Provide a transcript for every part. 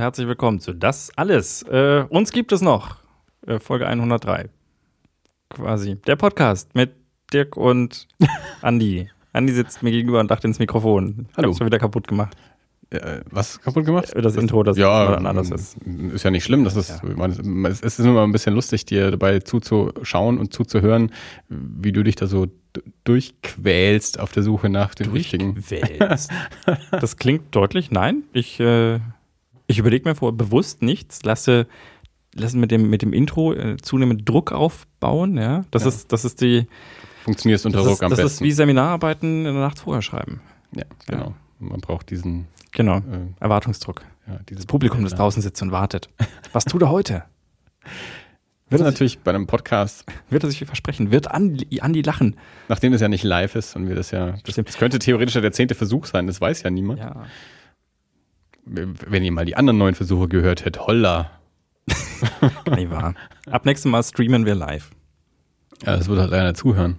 Herzlich willkommen zu Das Alles. Äh, uns gibt es noch. Äh, Folge 103. Quasi. Der Podcast mit Dirk und Andi. Andi sitzt mir gegenüber und lacht ins Mikrofon. Hallo. Hab's schon wieder kaputt gemacht. Äh, was kaputt gemacht? Das Intro, das ja, dann anders ist. Ist ja nicht schlimm. Das ist, man, es ist immer ein bisschen lustig, dir dabei zuzuschauen und zuzuhören, wie du dich da so durchquälst auf der Suche nach den richtigen. Durchquälst. das klingt deutlich. Nein, ich, äh, ich überlege mir vor bewusst nichts, lasse, lasse mit dem, mit dem Intro äh, zunehmend Druck aufbauen. Ja? Das, Ja. Ist, das ist die. Funktionierst unter Das, Druck ist, am das ist besten. wie Seminararbeiten in der Nacht vorher schreiben. ja, genau. Man braucht diesen, Genau. äh, Erwartungsdruck. ja, dieses Das Publikum, das Ja. draußen sitzt und wartet. Was tut er heute? Wird natürlich bei einem Podcast, Wird er sich versprechen? Wird Andi, Andi lachen? nachdem es ja nicht live ist und wir das ja, das, das könnte theoretisch ja der zehnte Versuch sein, das weiß ja niemand. Ja. Wenn ihr mal die anderen neun Versuche gehört hättet, holla. Wahr. Ab nächstem Mal streamen wir live. Ja, das würde halt einer zuhören.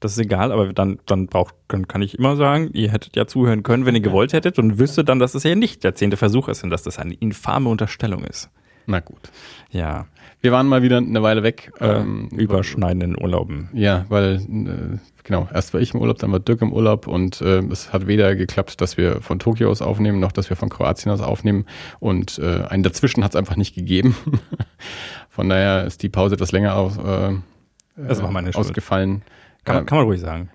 Das ist egal, aber dann, dann braucht, kann, kann ich immer sagen, ihr hättet ja zuhören können, wenn ihr gewollt hättet und wüsstet dann, dass es ja nicht der zehnte Versuch ist und dass das eine infame Unterstellung ist. Na gut. Ja, Wir waren mal wieder eine Weile weg. ähm, überschneidenden Urlauben. Ja, weil, äh, genau, erst war ich im Urlaub, dann war Dirk im Urlaub und äh, es hat weder geklappt, dass wir von Tokio aus aufnehmen, noch dass wir von Kroatien aus aufnehmen und äh, einen dazwischen hat es einfach nicht gegeben. von daher ist die Pause etwas länger aus, äh, äh, ausgefallen. Kann, man- Äh, kann man ruhig sagen.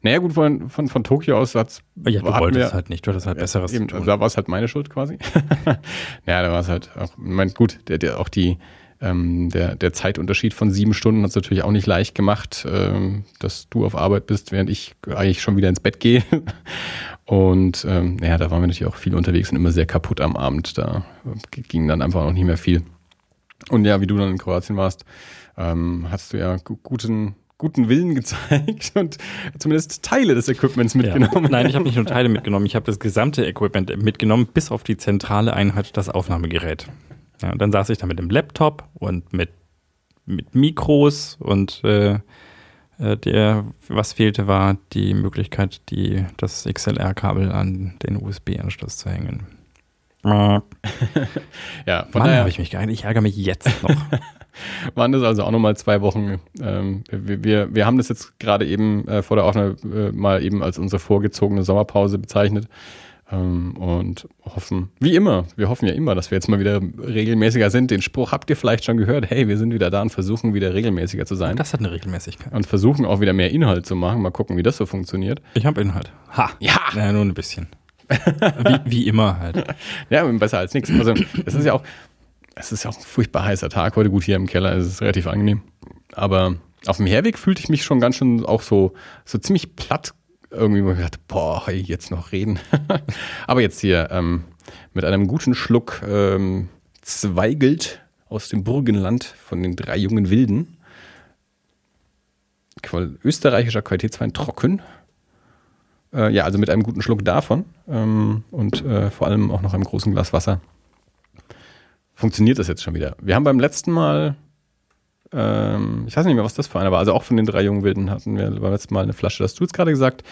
naja, gut, von, von, von Tokio aus hat's Ja, du wolltest wir- halt nicht, du hattest halt Besseres eben. Da war es halt meine Schuld quasi. ja, da war es halt auch, mein, gut, der, der auch die, ähm, der, der Zeitunterschied von sieben Stunden hat es natürlich auch nicht leicht gemacht, ähm, dass du auf Arbeit bist, während ich eigentlich schon wieder ins Bett gehe. Und ähm, ja, da waren wir natürlich auch viel unterwegs und immer sehr kaputt am Abend. Da ging dann einfach auch nicht mehr viel. Und ja, wie du dann in Kroatien warst, ähm, hast du ja gu- guten, guten Willen gezeigt und zumindest Teile des Equipments mitgenommen. Ja. Nein, ich habe nicht nur Teile mitgenommen, ich habe das gesamte Equipment mitgenommen, bis auf die zentrale Einheit, das Aufnahmegerät. Ja, und dann saß ich da mit dem Laptop und mit, mit Mikros und äh, äh, der, was fehlte, war die Möglichkeit, die, das XLR-Kabel an den USB-Anschluss zu hängen. Mann, Ja, von daher habe ich mich geärgert. Ich ärgere mich jetzt noch. waren das also auch nochmal zwei Wochen. Ähm, wir, wir, wir haben das jetzt gerade eben äh, vor der Aufnahme äh, mal eben als unsere vorgezogene Sommerpause bezeichnet. Ähm, und hoffen, wie immer, wir hoffen ja immer, dass wir jetzt mal wieder regelmäßiger sind. Den Spruch habt ihr vielleicht schon gehört, hey, wir sind wieder da und versuchen wieder regelmäßiger zu sein. Das hat eine Regelmäßigkeit. Und versuchen auch wieder mehr Inhalt zu machen. Mal gucken, wie das so funktioniert. Ich habe Inhalt. Ha! Ja. Ja, nur ein bisschen. wie, wie immer halt. Ja, besser als nichts. Also es ist ja auch, es ist ja auch ein furchtbar heißer Tag heute. Gut, hier im Keller ist es relativ angenehm. Aber auf dem Herweg fühlte ich mich schon ganz schön auch so, so ziemlich platt irgendwie, ich dachte, boah, jetzt noch reden. Aber jetzt hier ähm, mit einem guten Schluck ähm, Zweigelt aus dem Burgenland von den drei jungen Wilden. Qual österreichischer Qualitätswein trocken. Äh, ja, also mit einem guten Schluck davon ähm, und äh, vor allem auch noch einem großen Glas Wasser. Funktioniert das jetzt schon wieder? Wir haben beim letzten Mal, ähm, ich weiß nicht mehr, was das für einer war, also auch von den drei jungen Wilden hatten wir beim letzten Mal eine Flasche. Das hast du jetzt gerade gesagt.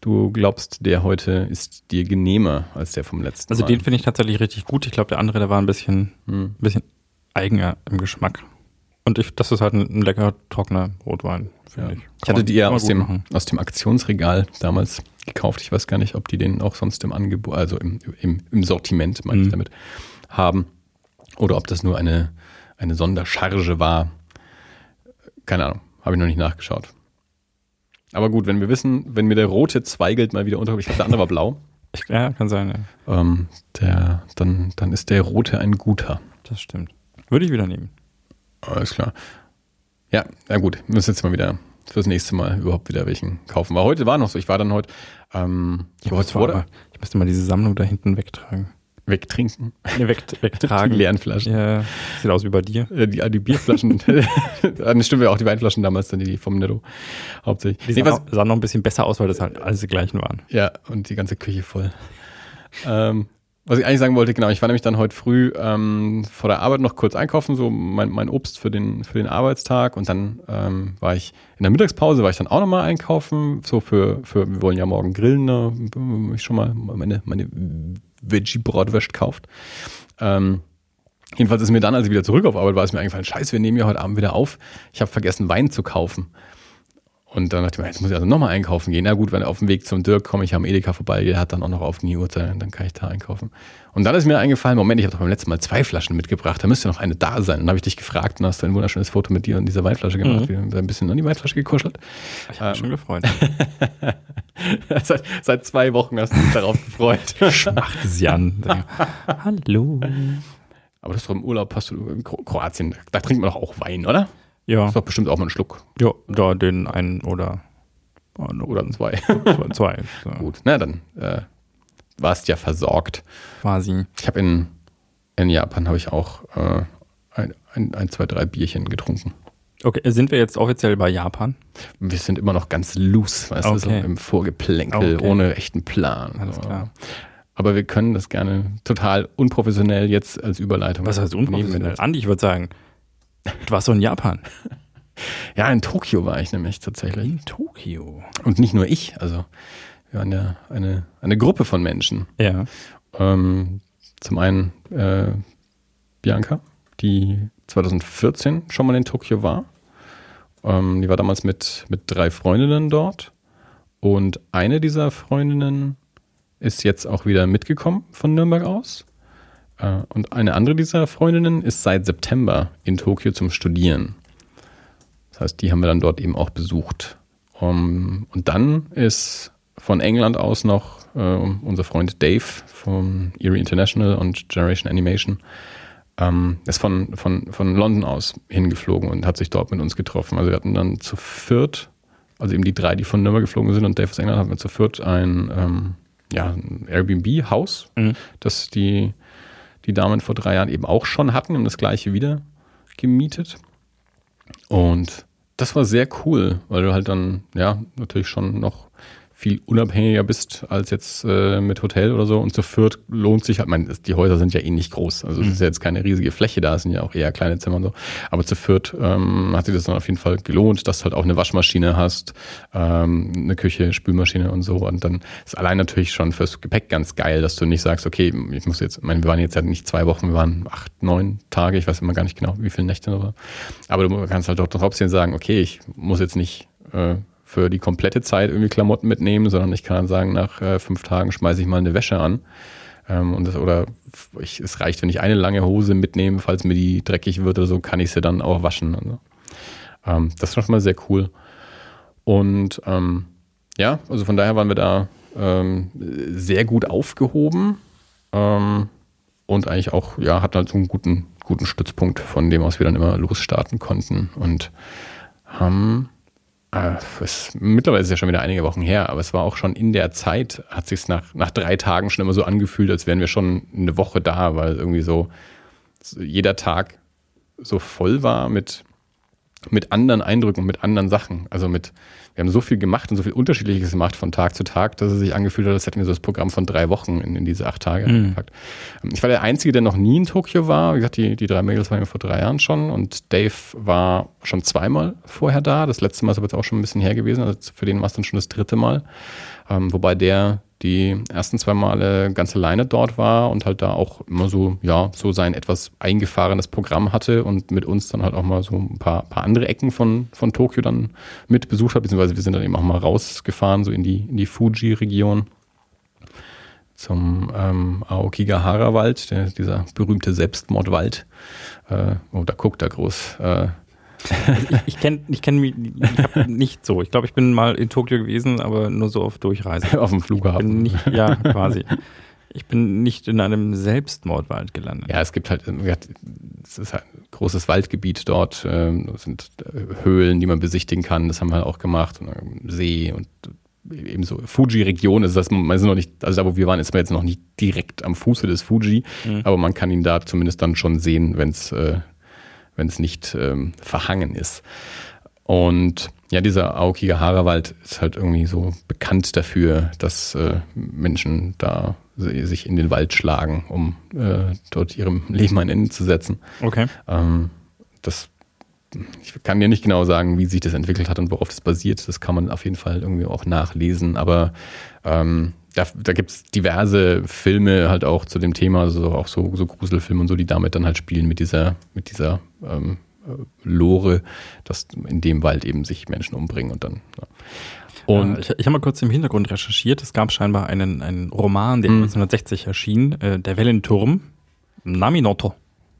Du glaubst, der heute ist dir genehmer als der vom letzten Also Mal. den finde ich tatsächlich richtig gut. Ich glaube, der andere, der war ein bisschen, Hm. ein bisschen eigener im Geschmack. Und ich, das ist halt ein, ein lecker, trockener Rotwein, finde Ja. ich. Ich hatte die ja aus dem, Machen. aus dem Aktionsregal damals gekauft. Ich weiß gar nicht, ob die den auch sonst im Angebot, also im, im, im Sortiment, meine ich Mhm. damit, haben. Oder ob das nur eine, eine Sondercharge war. Keine Ahnung, habe ich noch nicht nachgeschaut. Aber gut, wenn wir wissen, wenn mir der rote Zweigelt mal wieder unterkommt, ich glaube, der andere war blau, Ich, ja, kann sein, ja. ähm, der, dann, dann ist der rote ein guter. Das stimmt. Würde ich wieder nehmen. Alles klar. Ja, na gut, wir müssen jetzt mal wieder fürs nächste Mal überhaupt wieder welchen kaufen. Weil heute war noch so, ich war dann heute, ähm, ich war heute vor aber, ich müsste mal diese Sammlung da hinten wegtragen. Wegtrinken. Nee, weg, wegtragen. Die leeren Flaschen. Ja, sieht aus wie bei dir. Äh, Die, die Bierflaschen, das stimmt ja auch die Weinflaschen damals, dann die vom Netto hauptsächlich. Die Nee, sahen, sahen noch ein bisschen besser aus, weil das halt alles die gleichen waren. ja, und die ganze Küche voll. ähm, was ich eigentlich sagen wollte, genau, ich war nämlich dann heute früh ähm, vor der Arbeit noch kurz einkaufen, so mein, mein Obst für den, für den Arbeitstag und dann ähm, war ich in der Mittagspause, war ich dann auch nochmal einkaufen, so für, für, wir wollen ja morgen grillen, da hab ich schon mal meine, meine Veggie-Bratwurst kauft. Ähm, jedenfalls ist mir dann, als ich wieder zurück auf Arbeit war, ist mir eingefallen, scheiße, wir nehmen ja heute Abend wieder auf. Ich habe vergessen, Wein zu kaufen. Und dann dachte ich mir, jetzt muss ich also nochmal einkaufen gehen. Na gut, wenn ich auf dem Weg zum Dirk komme, ich am Edeka vorbei, der hat dann auch noch auf die Uhrzeit, dann kann ich da einkaufen. Und dann ist mir eingefallen, Moment, ich habe doch beim letzten Mal zwei Flaschen mitgebracht, da müsste noch eine da sein. dann habe ich dich gefragt und hast ein wunderschönes Foto mit dir und dieser Weinflasche gemacht. Mhm. Wir haben ein bisschen an die Weinflasche gekuschelt. Ich habe mich ähm, schon gefreut. seit, seit, zwei Wochen hast du dich darauf gefreut. Schmachte sie an. Hallo. Aber das ist doch im Urlaub, hast du in Kroatien, da trinkt man doch auch Wein, oder? Ja. Das ist doch bestimmt auch mal ein Schluck. Ja, da den einen oder oder zwei. zwei. So. Gut, na dann äh, warst ja versorgt. Quasi. Ich habe in, in Japan habe ich auch äh, ein, ein, ein, zwei, drei Bierchen getrunken. Okay, sind wir jetzt offiziell bei Japan? Wir sind immer noch ganz loose, weißt okay. du, so im Vorgeplänkel, okay. ohne echten Plan. Alles klar. Aber wir können das gerne total unprofessionell jetzt als Überleitung. Was heißt unprofessionell? Andi, ich würde sagen, Du warst so in Japan. Ja, in Tokio war ich nämlich tatsächlich. In Tokio. Und nicht nur ich, also wir waren ja eine, eine Gruppe von Menschen. Ja. Ähm, zum einen äh, Bianca, die 2014 schon mal in Tokio war. Ähm, die war damals mit, mit drei Freundinnen dort. Und eine dieser Freundinnen ist jetzt auch wieder mitgekommen von Nürnberg aus. Äh, und eine andere dieser Freundinnen ist seit September in Tokio zum Studieren. Das heißt, die haben wir dann dort eben auch besucht. und dann ist von England aus noch äh, unser Freund Dave von Erie International und Generation Animation ähm, ist von, von, von London aus hingeflogen und hat sich dort mit uns getroffen. Also wir hatten dann zu viert, also eben die drei, die von Nürnberg geflogen sind und Dave aus England, hatten wir zu viert ein, ähm, ja, Airbnb-Haus, mhm. das die die Damen vor drei Jahren eben auch schon hatten und das gleiche wieder gemietet. Und das war sehr cool, weil du halt dann, ja, natürlich schon noch viel unabhängiger bist als jetzt äh, mit Hotel oder so. Und zu viert lohnt sich halt, meine, die Häuser sind ja eh nicht groß. Also es mhm. ist ja jetzt keine riesige Fläche da, es sind ja auch eher kleine Zimmer und so. Aber zu viert ähm, hat sich das dann auf jeden Fall gelohnt, dass du halt auch eine Waschmaschine hast, ähm, eine Küche, Spülmaschine und so. Und dann ist allein natürlich schon fürs Gepäck ganz geil, dass du nicht sagst, okay, ich muss jetzt, ich meine, wir waren jetzt ja nicht zwei Wochen, wir waren acht, neun Tage, ich weiß immer gar nicht genau, wie viele Nächte. Aber, aber du kannst halt auch trotzdem sagen, okay, ich muss jetzt nicht äh, für die komplette Zeit irgendwie Klamotten mitnehmen, sondern ich kann dann sagen, nach äh, fünf Tagen schmeiße ich mal eine Wäsche an. Ähm, und das, oder ich, es reicht, wenn ich eine lange Hose mitnehme, falls mir die dreckig wird oder so, kann ich sie dann auch waschen. Also, ähm, das ist schon mal sehr cool. Und ähm, ja, also von daher waren wir da ähm, sehr gut aufgehoben ähm, und eigentlich auch, ja, hatten halt so einen guten, guten Stützpunkt, von dem aus wir dann immer losstarten konnten und haben äh, ist, mittlerweile ist es ja schon wieder einige Wochen her, aber es war auch schon in der Zeit, hat sich nach, nach drei Tagen schon immer so angefühlt, als wären wir schon eine Woche da, weil irgendwie so jeder Tag so voll war mit, mit anderen Eindrücken mit anderen Sachen. Also mit, wir haben so viel gemacht und so viel Unterschiedliches gemacht von Tag zu Tag, dass es sich angefühlt hat, als hätten wir so das Programm von drei Wochen in, in diese acht Tage mhm. gepackt. Ich war der Einzige, der noch nie in Tokio war. Wie gesagt, die, die drei Mädels waren ja vor drei Jahren schon und Dave war schon zweimal vorher da. Das letzte Mal ist aber jetzt auch schon ein bisschen her gewesen. Also für den war es dann schon das dritte Mal. Ähm, wobei der die ersten zwei Male ganz alleine dort war und halt da auch immer so, ja, so sein etwas eingefahrenes Programm hatte und mit uns dann halt auch mal so ein paar, paar andere Ecken von, von Tokio dann mit besucht hat, beziehungsweise wir sind dann eben auch mal rausgefahren, so in die, in die Fuji-Region zum ähm, Aokigahara-Wald, dieser berühmte Selbstmordwald. Äh, oh, da guckt er groß. Äh, ich, kenne ich kenn mich ich nicht so. Ich glaube, ich bin mal in Tokio gewesen, aber nur so auf Durchreise. auf dem Flughafen. Nicht, ja, quasi. Ich bin nicht in einem Selbstmordwald gelandet. Ja, es gibt halt, es ist halt ein großes Waldgebiet dort. Ähm, es sind äh, Höhlen, die man besichtigen kann. Das haben wir auch gemacht. Und See und ebenso Fuji-Region ist das, man ist noch nicht, also da wo wir waren, ist man jetzt noch nicht direkt am Fuße des Fuji, mhm. aber man kann ihn da zumindest dann schon sehen, wenn es äh, wenn es nicht ähm, verhangen ist. Und ja, dieser Aokigahara-Wald ist halt irgendwie so bekannt dafür, dass äh, Menschen da sich in den Wald schlagen, um äh, dort ihrem Leben ein Ende zu setzen. Okay. Ähm, das, ich kann dir nicht genau sagen, wie sich das entwickelt hat und worauf das basiert. Das kann man auf jeden Fall irgendwie auch nachlesen. Aber ähm, da, da gibt es diverse Filme halt auch zu dem Thema, also auch so, so Gruselfilme und so, die damit dann halt spielen mit dieser, mit dieser ähm, äh, Lore, dass in dem Wald eben sich Menschen umbringen und dann. Ja. Und ich, ich habe mal kurz im Hintergrund recherchiert. Es gab scheinbar einen, einen Roman, der 1960 erschien, äh, Der Wellenturm, Naminoto.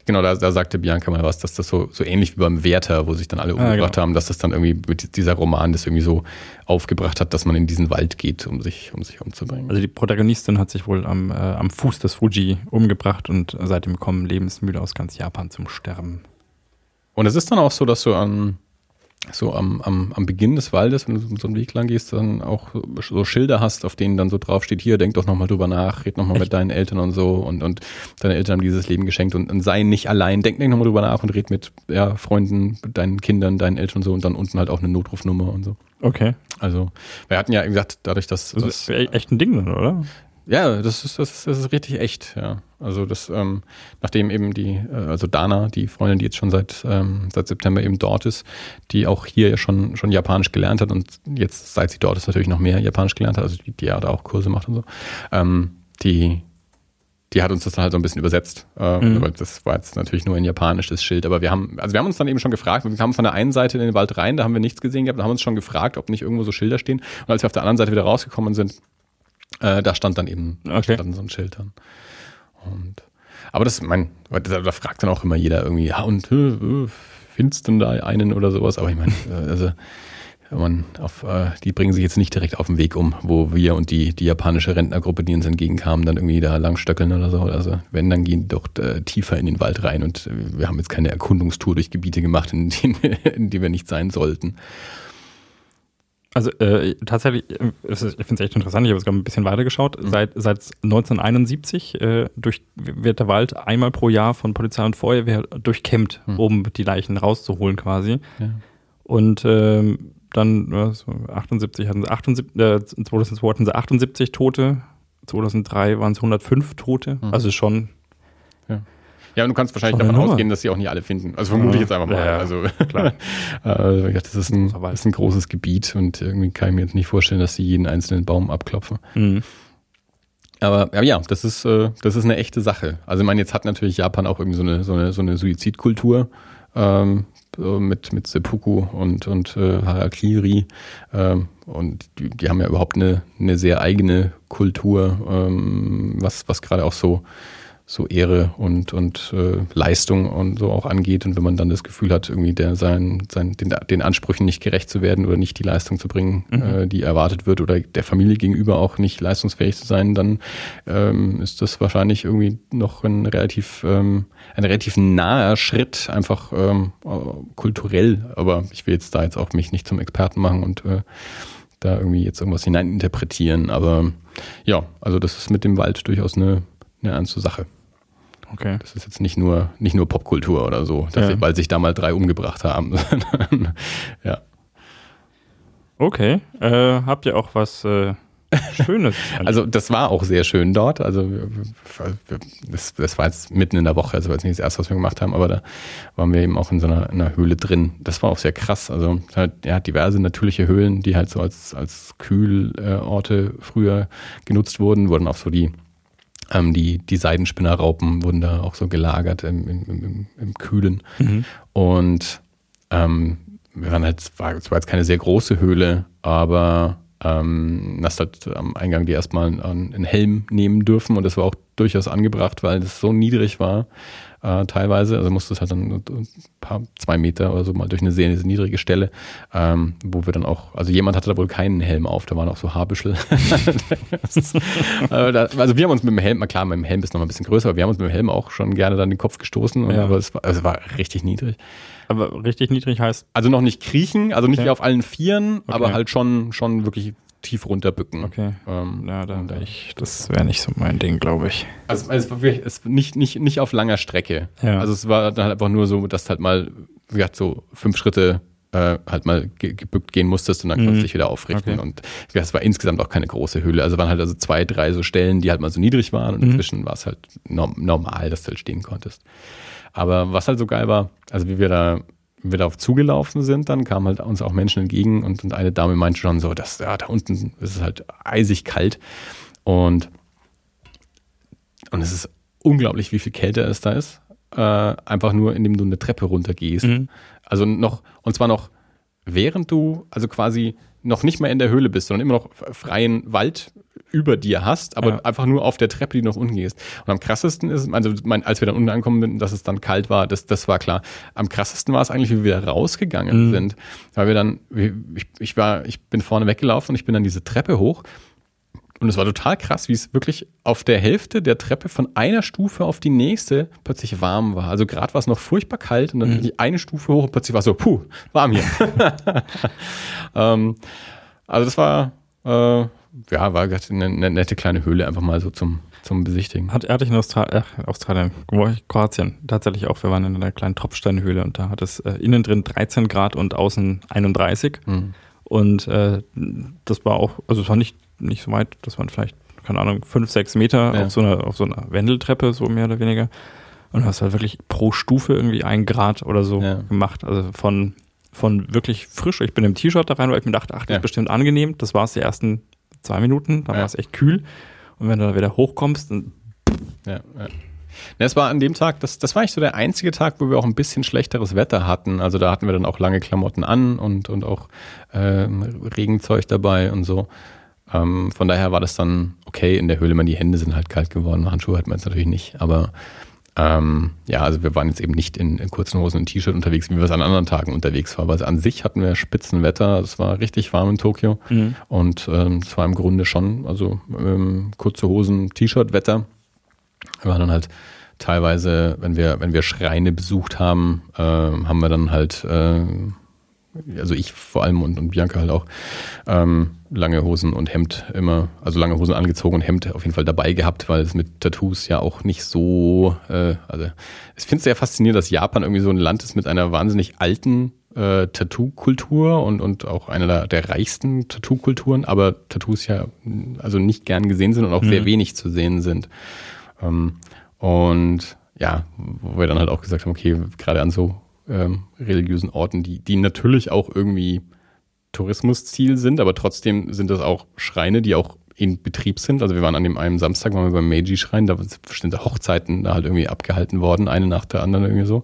Genau, da, da sagte Bianca mal was, dass das so, so ähnlich wie beim Werther, wo sich dann alle Ah, umgebracht genau. haben, dass das dann irgendwie mit dieser Roman das irgendwie so aufgebracht hat, dass man in diesen Wald geht, um sich, um sich umzubringen. Also die Protagonistin hat sich wohl am, äh, am Fuß des Fuji umgebracht und seitdem kommen lebensmüde aus ganz Japan zum Sterben. Und es ist dann auch so, dass du an, so am, am, am Beginn des Waldes, wenn du so einen Weg lang gehst, dann auch so Schilder hast, auf denen dann so draufsteht, hier, denk doch nochmal drüber nach, red nochmal mit deinen Eltern und so und, und deine Eltern haben dieses Leben geschenkt und, und sei nicht allein, denk, denk nochmal drüber nach und red mit ja, Freunden, deinen Kindern, deinen Eltern und so und dann unten halt auch eine Notrufnummer und so. Okay. Also, wir hatten ja eben gesagt, dadurch, dass Das ist echt ein Ding, oder? Ja, das ist, das ist, das ist richtig echt, ja. Also das, ähm, nachdem eben die, äh, also Dana, die Freundin, die jetzt schon seit, ähm, seit September eben dort ist, die auch hier ja schon, schon Japanisch gelernt hat und jetzt, seit sie dort ist, natürlich noch mehr Japanisch gelernt hat, also die, die ja da auch Kurse macht und so, ähm, die, die hat uns das dann halt so ein bisschen übersetzt, äh, Mhm. weil das war jetzt natürlich nur in Japanisch das Schild, aber wir haben, also wir haben uns dann eben schon gefragt, wir kamen von der einen Seite in den Wald rein, da haben wir nichts gesehen gehabt, da haben wir uns schon gefragt, ob nicht irgendwo so Schilder stehen und als wir auf der anderen Seite wieder rausgekommen sind, äh, da stand dann eben Okay. stand dann so ein Schild dann. Und, aber das, mein, da, da fragt dann auch immer jeder irgendwie, ja, und äh, findest du denn da einen oder sowas? Aber ich meine, äh, also, man auf, äh, die bringen sich jetzt nicht direkt auf den Weg um, wo wir und die, die japanische Rentnergruppe, die uns entgegenkamen, dann irgendwie da langstöckeln oder so. Also wenn, dann gehen die doch äh, tiefer in den Wald rein und äh, wir haben jetzt keine Erkundungstour durch Gebiete gemacht, in denen, in die wir nicht sein sollten. Also äh, tatsächlich, äh, ich finde es echt interessant, ich habe es gerade ein bisschen weitergeschaut. Seit, seit 1971 äh, durch, wird der Wald einmal pro Jahr von Polizei und Feuerwehr durchkämmt, um die Leichen rauszuholen quasi. Ja. Und ähm, dann äh, so 78 hatten sie 78, äh, 2002 hatten sie 78 Tote, 2003 waren es 105 Tote. Also schon Ja, und du kannst wahrscheinlich davon Nummer. ausgehen, dass sie auch nicht alle finden. Also vermute ich jetzt einfach mal. Ja, ja, also klar. äh, gesagt, das ist ein, das ist ein großes Gebiet und irgendwie kann ich mir jetzt nicht vorstellen, dass sie jeden einzelnen Baum abklopfen. Mhm. Aber, aber ja, das ist, äh, das ist eine echte Sache. Also ich meine, jetzt hat natürlich Japan auch irgendwie so eine, so eine, so eine Suizidkultur ähm, mit, mit Seppuku und, und äh, Harakiri. Ähm, und die, die haben ja überhaupt eine, eine sehr eigene Kultur, ähm, was, was gerade auch so, so Ehre und, und äh, Leistung und so auch angeht. Und wenn man dann das Gefühl hat, irgendwie der sein, sein, den, den Ansprüchen nicht gerecht zu werden oder nicht die Leistung zu bringen, äh, die erwartet wird oder der Familie gegenüber auch nicht leistungsfähig zu sein, dann ähm, ist das wahrscheinlich irgendwie noch ein relativ, ähm, ein relativ naher Schritt, einfach ähm, äh, kulturell. Aber ich will jetzt da jetzt auch mich nicht zum Experten machen und äh, da irgendwie jetzt irgendwas hineininterpretieren. Aber ja, also das ist mit dem Wald durchaus eine, eine ernste Sache. Okay. Das ist jetzt nicht nur, nicht nur Popkultur oder so, dass Ja. weil sich da mal drei umgebracht haben. ja. Okay. Äh, habt ihr auch was äh, Schönes? Also das war auch sehr schön dort. Also das, das war jetzt mitten in der Woche, also war jetzt nicht das erste, was wir gemacht haben, aber da waren wir eben auch in so einer, in einer Höhle drin. Das war auch sehr krass. Also hat ja, diverse natürliche Höhlen, die halt so als, als Kühlorte früher genutzt wurden, wurden auch so die ähm, die, die Seidenspinnerraupen wurden da auch so gelagert im, im, im, im Kühlen. Und ähm, wir waren halt, war, es war jetzt keine sehr große Höhle, aber ähm, hast halt am Eingang dir erstmal einen, einen Helm nehmen dürfen und das war auch durchaus angebracht, weil es so niedrig war, äh, teilweise. Also musstest halt dann ein paar, zwei Meter oder so mal durch eine sehr niedrige Stelle, ähm, wo wir dann auch, also jemand hatte da wohl keinen Helm auf, da waren auch so Haarbüschel. Also wir haben uns mit dem Helm, na klar, mit dem Helm ist noch mal ein bisschen größer, aber wir haben uns mit dem Helm auch schon gerne dann den Kopf gestoßen, und, Ja. aber es war, also es war richtig niedrig. Aber richtig niedrig heißt, Also noch nicht kriechen, also nicht Okay. wie auf allen Vieren, aber Okay. halt schon, schon wirklich tief runterbücken. okay. Ähm, Ja, da, und, äh, ich, das wäre nicht so mein Ding, glaube ich. Also es war wirklich, es nicht, nicht, nicht auf langer Strecke. Ja. Also es war dann halt einfach nur so, dass du halt mal, wie gesagt, so fünf Schritte äh, halt mal ge gebückt gehen musstest und dann konntest du dich wieder aufrichten. Okay. Und gesagt, es war insgesamt auch keine große Höhle. Also waren halt also zwei, drei so Stellen, die halt mal so niedrig waren und inzwischen war es halt norm normal, dass du halt stehen konntest. Aber was halt so geil war, also wie wir da, wir darauf zugelaufen sind, dann kamen halt uns auch Menschen entgegen und, und eine Dame meinte schon so, dass ja, da unten ist es halt eisig kalt. Und, und es ist unglaublich, wie viel kälter es da ist. Äh, einfach nur, indem du eine Treppe runtergehst. Mhm. Also noch, und zwar noch während du, also quasi noch nicht mehr in der Höhle bist, sondern immer noch freien Wald über dir hast, aber ja. einfach nur auf der Treppe, die nach unten gehst. Und am krassesten ist, also mein, als wir dann unten angekommen sind, dass es dann kalt war, das, das war klar. Am krassesten war es eigentlich, wie wir rausgegangen mhm. sind, weil wir dann, ich, ich war, ich bin vorne weggelaufen und ich bin dann diese Treppe hoch und es war total krass, wie es wirklich auf der Hälfte der Treppe von einer Stufe auf die nächste plötzlich warm war. Also gerade war es noch furchtbar kalt und dann mhm. die eine Stufe hoch und plötzlich war es so, puh, warm hier. ähm, also das war, äh, ja, war eine, eine, nette kleine Höhle einfach mal so zum, zum Besichtigen. Hat, hatte ich in Austral äh, Australien, Kroatien, tatsächlich auch. Wir waren in einer kleinen Tropfsteinhöhle und da hat es äh, innen drin 13 Grad und außen 31. Mhm. Und äh, das war auch, also es war nicht nicht so weit, das waren vielleicht, keine Ahnung, fünf, sechs Meter ja. auf, so einer, auf so einer Wendeltreppe, so mehr oder weniger. Und du hast halt wirklich pro Stufe irgendwie ein Grad oder so ja. gemacht. Also von, von wirklich frisch. Ich bin im T-Shirt da rein, weil ich mir dachte, ach, das ja. ist bestimmt angenehm. Das war es die ersten zwei Minuten, da war es echt kühl. Und wenn du da wieder hochkommst, dann. Ja, ja. Es war an dem Tag, das, das war eigentlich so der einzige Tag, wo wir auch ein bisschen schlechteres Wetter hatten. Also da hatten wir dann auch lange Klamotten an und, und auch ähm, Regenzeug dabei und so. Ähm, von daher war das dann okay in der Höhle. Man, die Hände sind halt kalt geworden. Handschuhe hat man jetzt natürlich nicht. Aber ähm, ja, also wir waren jetzt eben nicht in, in kurzen Hosen und T-Shirt unterwegs, wie wir es an anderen Tagen unterwegs waren. Weil an sich hatten wir Spitzenwetter. Es war richtig warm in Tokio. Mhm. Und ähm, es war im Grunde schon, also ähm, kurze Hosen, T-Shirt-Wetter. Wir waren dann halt teilweise, wenn wir, wenn wir Schreine besucht haben, äh, haben wir dann halt äh, also ich vor allem und, und Bianca halt auch, ähm, lange Hosen und Hemd immer, also lange Hosen angezogen und Hemd auf jeden Fall dabei gehabt, weil es mit Tattoos ja auch nicht so, äh, also ich finde es sehr faszinierend, dass Japan irgendwie so ein Land ist mit einer wahnsinnig alten äh, Tattoo-Kultur und, und auch einer der, der reichsten Tattoo-Kulturen, aber Tattoos ja also nicht gern gesehen sind und auch mhm. sehr wenig zu sehen sind. Ähm, und ja, wo wir dann halt auch gesagt haben, okay, gerade an so ähm, religiösen Orten, die, die natürlich auch irgendwie Tourismusziel sind, aber trotzdem sind das auch Schreine, die auch in Betrieb sind. Also wir waren an dem einen Samstag, waren wir beim Meiji-Schrein, da sind Hochzeiten da halt irgendwie abgehalten worden, eine nach der anderen irgendwie so.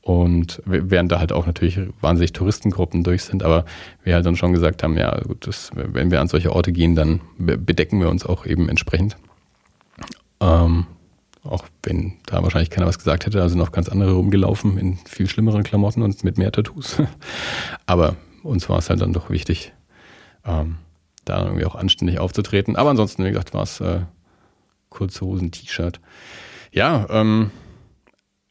Und während da halt auch natürlich wahnsinnig Touristengruppen durch sind, aber wir halt dann schon gesagt haben, ja, gut, das, wenn wir an solche Orte gehen, dann bedecken wir uns auch eben entsprechend. Ähm, auch wenn da wahrscheinlich keiner was gesagt hätte, also noch ganz andere rumgelaufen in viel schlimmeren Klamotten und mit mehr Tattoos. Aber uns war es halt dann doch wichtig, ähm, da irgendwie auch anständig aufzutreten. Aber ansonsten, wie gesagt, war es äh, kurze Hosen, T-Shirt. Ja, ähm,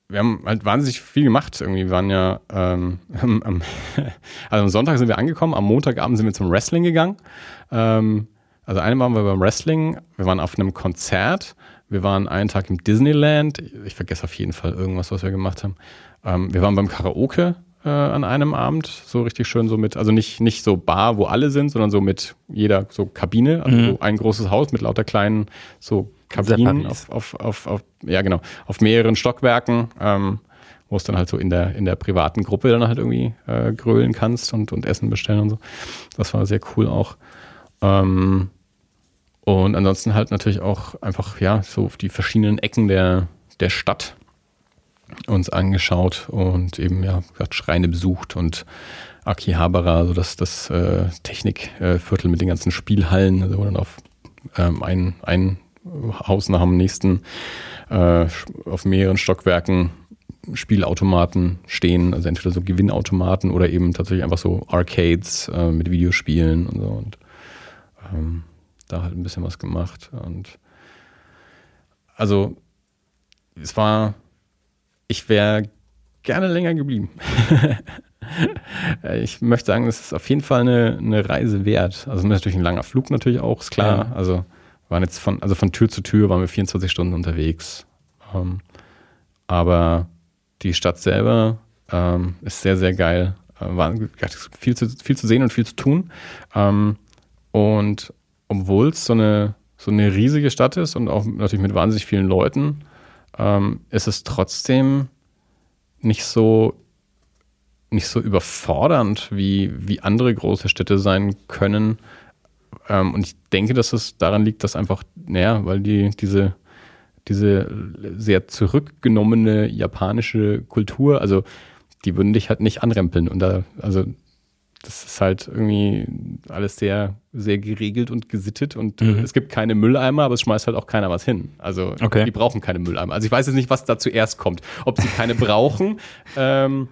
wir haben halt wahnsinnig viel gemacht. Irgendwie waren ja, ähm, am, also am Sonntag sind wir angekommen, am Montagabend sind wir zum Wrestling gegangen. Ähm, also einmal waren wir beim Wrestling, wir waren auf einem Konzert wir waren einen Tag im Disneyland. Ich vergesse auf jeden Fall irgendwas, was wir gemacht haben. Ähm, wir waren beim Karaoke äh, an einem Abend, so richtig schön so mit, also nicht, nicht so Bar, wo alle sind, sondern so mit jeder so Kabine, also mhm. so ein großes Haus mit lauter kleinen so Kabinen auf, auf, auf, auf, ja genau, auf mehreren Stockwerken, ähm, wo es dann halt so in der, in der privaten Gruppe dann halt irgendwie äh, grölen kannst und, und Essen bestellen und so. Das war sehr cool auch. Ähm, und ansonsten halt natürlich auch einfach, ja, so die verschiedenen Ecken der, der Stadt uns angeschaut und eben, ja, gesagt, Schreine besucht und Akihabara, so das, das äh, Technikviertel mit den ganzen Spielhallen, also wo dann auf ähm, ein, ein Haus nach dem nächsten äh, auf mehreren Stockwerken Spielautomaten stehen, also entweder so Gewinnautomaten oder eben tatsächlich einfach so Arcades äh, mit Videospielen und so. Und ähm, da halt ein bisschen was gemacht. Und also es war, ich wäre gerne länger geblieben. ich möchte sagen, es ist auf jeden Fall eine, eine Reise wert. Also natürlich ein langer Flug natürlich auch, ist klar. Ja. Also waren jetzt von, also von Tür zu Tür waren wir 24 Stunden unterwegs. Ähm, aber die Stadt selber ähm, ist sehr, sehr geil. Äh, war viel zu, viel zu sehen und viel zu tun. Ähm, und obwohl es so eine, so eine riesige Stadt ist und auch natürlich mit wahnsinnig vielen Leuten, ähm, ist es trotzdem nicht so, nicht so überfordernd, wie, wie andere große Städte sein können. Ähm, und ich denke, dass es daran liegt, dass einfach, naja, weil die, diese, diese sehr zurückgenommene japanische Kultur, also die würden dich halt nicht anrempeln. Und da, also das ist halt irgendwie alles sehr, sehr geregelt und gesittet und mhm. es gibt keine Mülleimer, aber es schmeißt halt auch keiner was hin. Also okay. die brauchen keine Mülleimer. Also ich weiß jetzt nicht, was da zuerst kommt. Ob sie keine brauchen, ähm,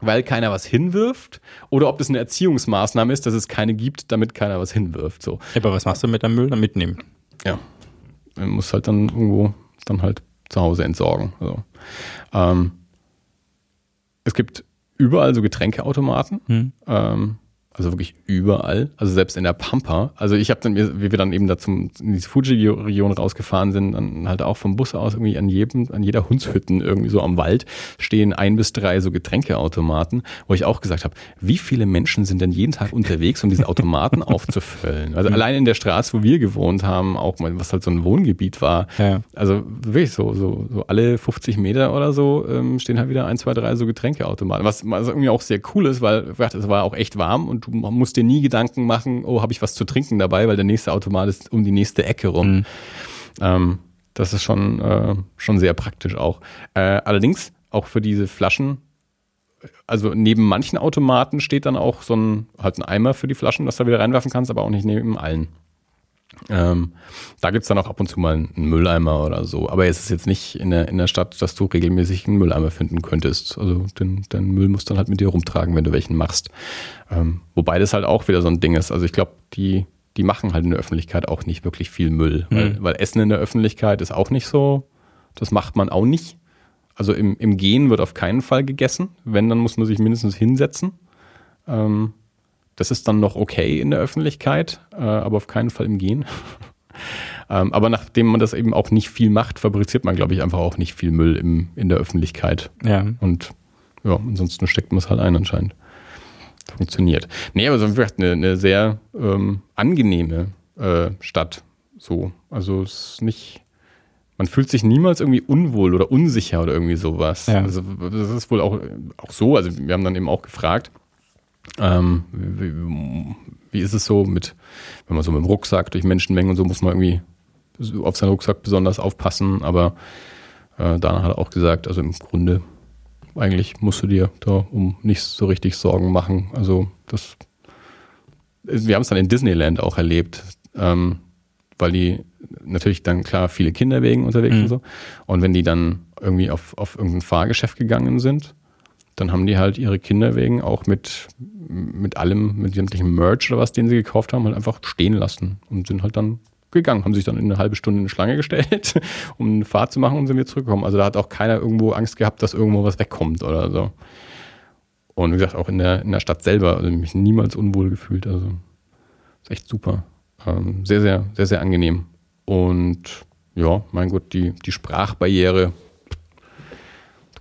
weil keiner was hinwirft oder ob das eine Erziehungsmaßnahme ist, dass es keine gibt, damit keiner was hinwirft. So. Aber was machst du mit deinem Müll dann mitnehmen? Ja. Man muss halt dann irgendwo dann halt zu Hause entsorgen. Also, ähm, es gibt überall so Getränkeautomaten. Hm. Ähm, also wirklich überall. Also selbst in der Pampa. Also ich habe dann, wie wir dann eben da zum, in diese Fuji-Region rausgefahren sind, dann halt auch vom Bus aus irgendwie an jedem, an jeder Hundshütten irgendwie so am Wald stehen ein bis drei so Getränkeautomaten, wo ich auch gesagt habe, wie viele Menschen sind denn jeden Tag unterwegs, um diese Automaten aufzufüllen? Also allein in der Straße, wo wir gewohnt haben, auch mal, was halt so ein Wohngebiet war. Ja. Also wirklich so, so, so alle 50 Meter oder so ähm, stehen halt wieder ein, zwei, drei so Getränkeautomaten. Was, was irgendwie auch sehr cool ist, weil es war auch echt warm und du musst dir nie Gedanken machen, oh, habe ich was zu trinken dabei, weil der nächste Automat ist um die nächste Ecke rum. Mhm. Ähm, das ist schon, äh, schon sehr praktisch auch. Äh, allerdings auch für diese Flaschen, also neben manchen Automaten steht dann auch so ein, halt ein Eimer für die Flaschen, dass du da wieder reinwerfen kannst, aber auch nicht neben allen. Ähm, da gibt es dann auch ab und zu mal einen Mülleimer oder so. Aber es ist jetzt nicht in der, in der Stadt, dass du regelmäßig einen Mülleimer finden könntest. Also den, den Müll musst du dann halt mit dir rumtragen, wenn du welchen machst. Ähm, wobei das halt auch wieder so ein Ding ist. Also ich glaube, die, die machen halt in der Öffentlichkeit auch nicht wirklich viel Müll. Mhm. Weil, weil Essen in der Öffentlichkeit ist auch nicht so, das macht man auch nicht. Also im, im Gehen wird auf keinen Fall gegessen. Wenn, dann muss man sich mindestens hinsetzen. Ähm, das ist dann noch okay in der Öffentlichkeit, äh, aber auf keinen Fall im Gehen. ähm, aber nachdem man das eben auch nicht viel macht, fabriziert man, glaube ich, einfach auch nicht viel Müll im, in der Öffentlichkeit. Ja. Und ja, ansonsten steckt man es halt ein anscheinend. Funktioniert. Nee, aber so eine, eine sehr ähm, angenehme äh, Stadt. So. Also es ist nicht. Man fühlt sich niemals irgendwie unwohl oder unsicher oder irgendwie sowas. Ja. Also das ist wohl auch, auch so. Also wir haben dann eben auch gefragt, ähm, wie, wie, ist es so mit, wenn man so mit dem Rucksack durch Menschenmengen und so muss man irgendwie auf seinen Rucksack besonders aufpassen, aber äh, Dana hat auch gesagt, also im Grunde eigentlich musst du dir da um nichts so richtig Sorgen machen. Also das, wir haben es dann in Disneyland auch erlebt, ähm, weil die natürlich dann klar viele Kinder wegen unterwegs mhm. und so. Und wenn die dann irgendwie auf, auf irgendein Fahrgeschäft gegangen sind, dann haben die halt ihre Kinder wegen auch mit, mit allem, mit sämtlichem Merch oder was, den sie gekauft haben, halt einfach stehen lassen und sind halt dann gegangen, haben sich dann in eine halbe Stunde in eine Schlange gestellt, um eine Fahrt zu machen und sind wieder zurückgekommen. Also da hat auch keiner irgendwo Angst gehabt, dass irgendwo was wegkommt oder so. Und wie gesagt, auch in der, in der Stadt selber, also mich niemals unwohl gefühlt. Also ist echt super. Ähm, sehr, sehr, sehr, sehr angenehm. Und ja, mein Gott, die, die Sprachbarriere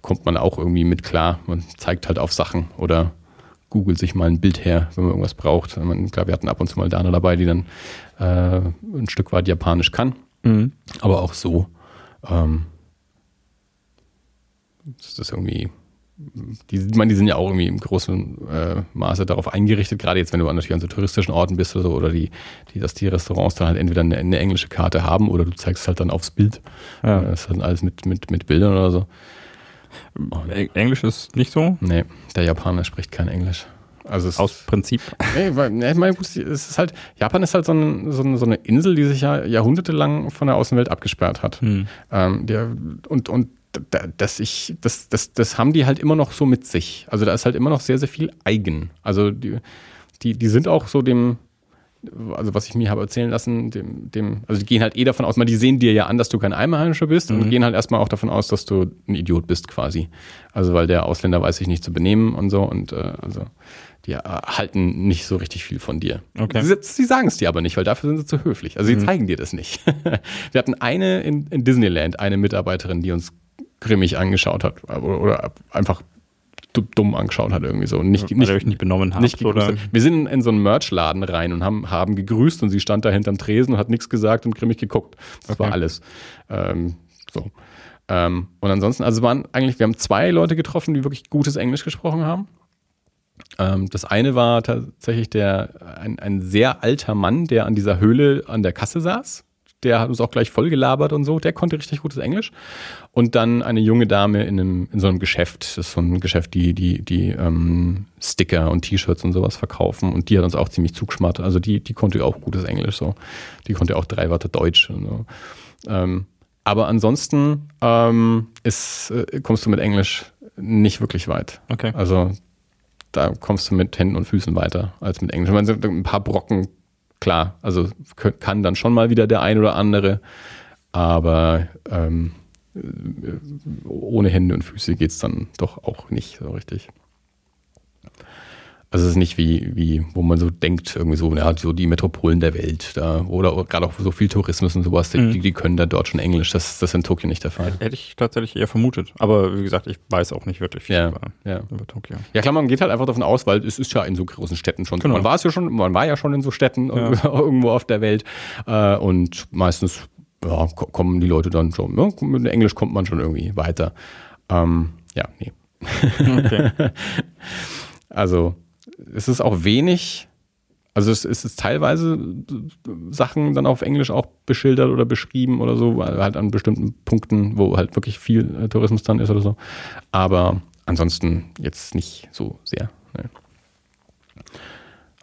kommt man auch irgendwie mit klar. Man zeigt halt auf Sachen oder googelt sich mal ein Bild her, wenn man irgendwas braucht. Ich glaube, wir hatten ab und zu mal Dana dabei, die dann äh, ein Stück weit Japanisch kann. Mhm. Aber auch so ähm, ist das irgendwie die, ich meine, die sind ja auch irgendwie im großen äh, Maße darauf eingerichtet, gerade jetzt, wenn du natürlich an so touristischen Orten bist oder so, oder die, die, dass die Restaurants dann halt entweder eine, eine englische Karte haben oder du zeigst halt dann aufs Bild. Ja. Das ist dann alles mit, mit, mit Bildern oder so. Englisch ist nicht so? Nee, der Japaner spricht kein Englisch. Also Aus Prinzip. Nee, weil, nee, meine, es ist halt, Japan ist halt so, ein, so, eine Insel, die sich ja jahrhundertelang von der Außenwelt abgesperrt hat. Hm. Ähm, der, und, und das, ich, das, das, das haben die halt immer noch so mit sich. Also da ist halt immer noch sehr, sehr viel eigen. Also die, die, die sind auch so dem, also was ich mir habe erzählen lassen, dem, dem, also die gehen halt eh davon aus, mal die sehen dir ja an, dass du kein Einheimischer bist mhm. und gehen halt erstmal auch davon aus, dass du ein Idiot bist quasi. Also weil der Ausländer weiß sich nicht zu benehmen und so und äh, also die halten nicht so richtig viel von dir. Okay. Sie, sie sagen es dir aber nicht, weil dafür sind sie zu höflich. Also sie mhm. zeigen dir das nicht. Wir hatten eine in, in Disneyland, eine Mitarbeiterin, die uns grimmig angeschaut hat oder, oder einfach dumm angeschaut hat irgendwie so. Nicht, nicht, euch nicht benommen habt, nicht oder? Wir sind in so einen Merchladen rein und haben, haben gegrüßt und sie stand da hinterm Tresen und hat nichts gesagt und grimmig geguckt. Das okay. war alles. Ähm, so. Ähm, und ansonsten, also waren eigentlich, wir haben zwei Leute getroffen, die wirklich gutes Englisch gesprochen haben. Ähm, das eine war tatsächlich der, ein, ein sehr alter Mann, der an dieser Höhle an der Kasse saß. Der hat uns auch gleich voll gelabert und so. Der konnte richtig gutes Englisch. Und dann eine junge Dame in, einem, in so einem Geschäft. Das ist so ein Geschäft, die, die, die ähm, Sticker und T-Shirts und sowas verkaufen. Und die hat uns auch ziemlich zugeschmarrt. Also die, die konnte auch gutes Englisch. So. Die konnte auch drei Wörter Deutsch. Und so. Ähm, aber ansonsten ähm, ist, äh, kommst du mit Englisch nicht wirklich weit. Okay. Also da kommst du mit Händen und Füßen weiter als mit Englisch. Ich meine, ein paar Brocken, klar, also kann dann schon mal wieder der ein oder andere, aber ähm, ohne Hände und Füße geht es dann doch auch nicht so richtig. Also es ist nicht wie, wie, wo man so denkt, irgendwie so, ja, so die Metropolen der Welt da, oder gerade auch so viel Tourismus und sowas, mhm. die, die können da dort schon Englisch. Das, das ist in Tokio nicht der Fall. Hätte ich tatsächlich eher vermutet. Aber wie gesagt, ich weiß auch nicht wirklich viel ja, über, ja. über, Tokio. Ja klar, man geht halt einfach davon aus, weil es ist ja in so großen Städten schon. Genau. Man war es ja schon, man war ja schon in so Städten ja. irgendwo auf der Welt. Äh, und meistens ja, kommen die Leute dann schon. Ne? Mit Englisch kommt man schon irgendwie weiter. Ähm, ja, nee. Okay. also es ist auch wenig, also es, es ist teilweise Sachen dann auf Englisch auch beschildert oder beschrieben oder so, halt an bestimmten Punkten, wo halt wirklich viel äh, Tourismus dann ist oder so. Aber ansonsten jetzt nicht so sehr. Ne.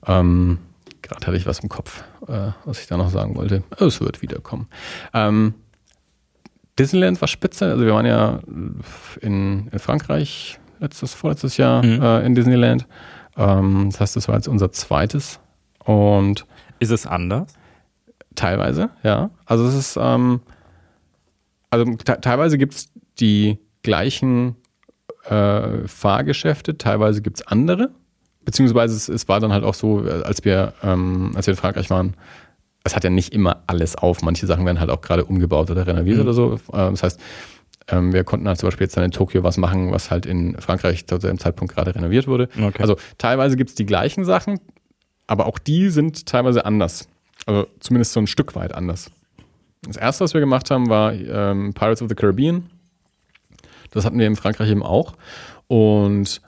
Ähm, Gerade hatte ich was im Kopf, äh, was ich da noch sagen wollte. Es wird wiederkommen. Ähm, Disneyland war spitze. Also wir waren ja in, in Frankreich letztes, vorletztes Jahr mhm. äh, in Disneyland. Ähm, das heißt, das war jetzt unser zweites. Und ist es anders? Teilweise, ja. Also es ist, ähm, also teilweise gibt es die gleichen äh, Fahrgeschäfte, teilweise gibt es andere. Beziehungsweise es, es, war dann halt auch so, als wir, ähm, als wir in Frankreich waren, es hat ja nicht immer alles auf. Manche Sachen werden halt auch gerade umgebaut oder renoviert mhm. oder so. Äh, das heißt, ähm, wir konnten halt zum Beispiel jetzt dann in Tokio was machen, was halt in Frankreich zu dem Zeitpunkt gerade renoviert wurde. Okay. Also teilweise gibt es die gleichen Sachen, aber auch die sind teilweise anders. Also zumindest so ein Stück weit anders. Das erste, was wir gemacht haben, war ähm, Pirates of the Caribbean. Das hatten wir in Frankreich eben auch. Und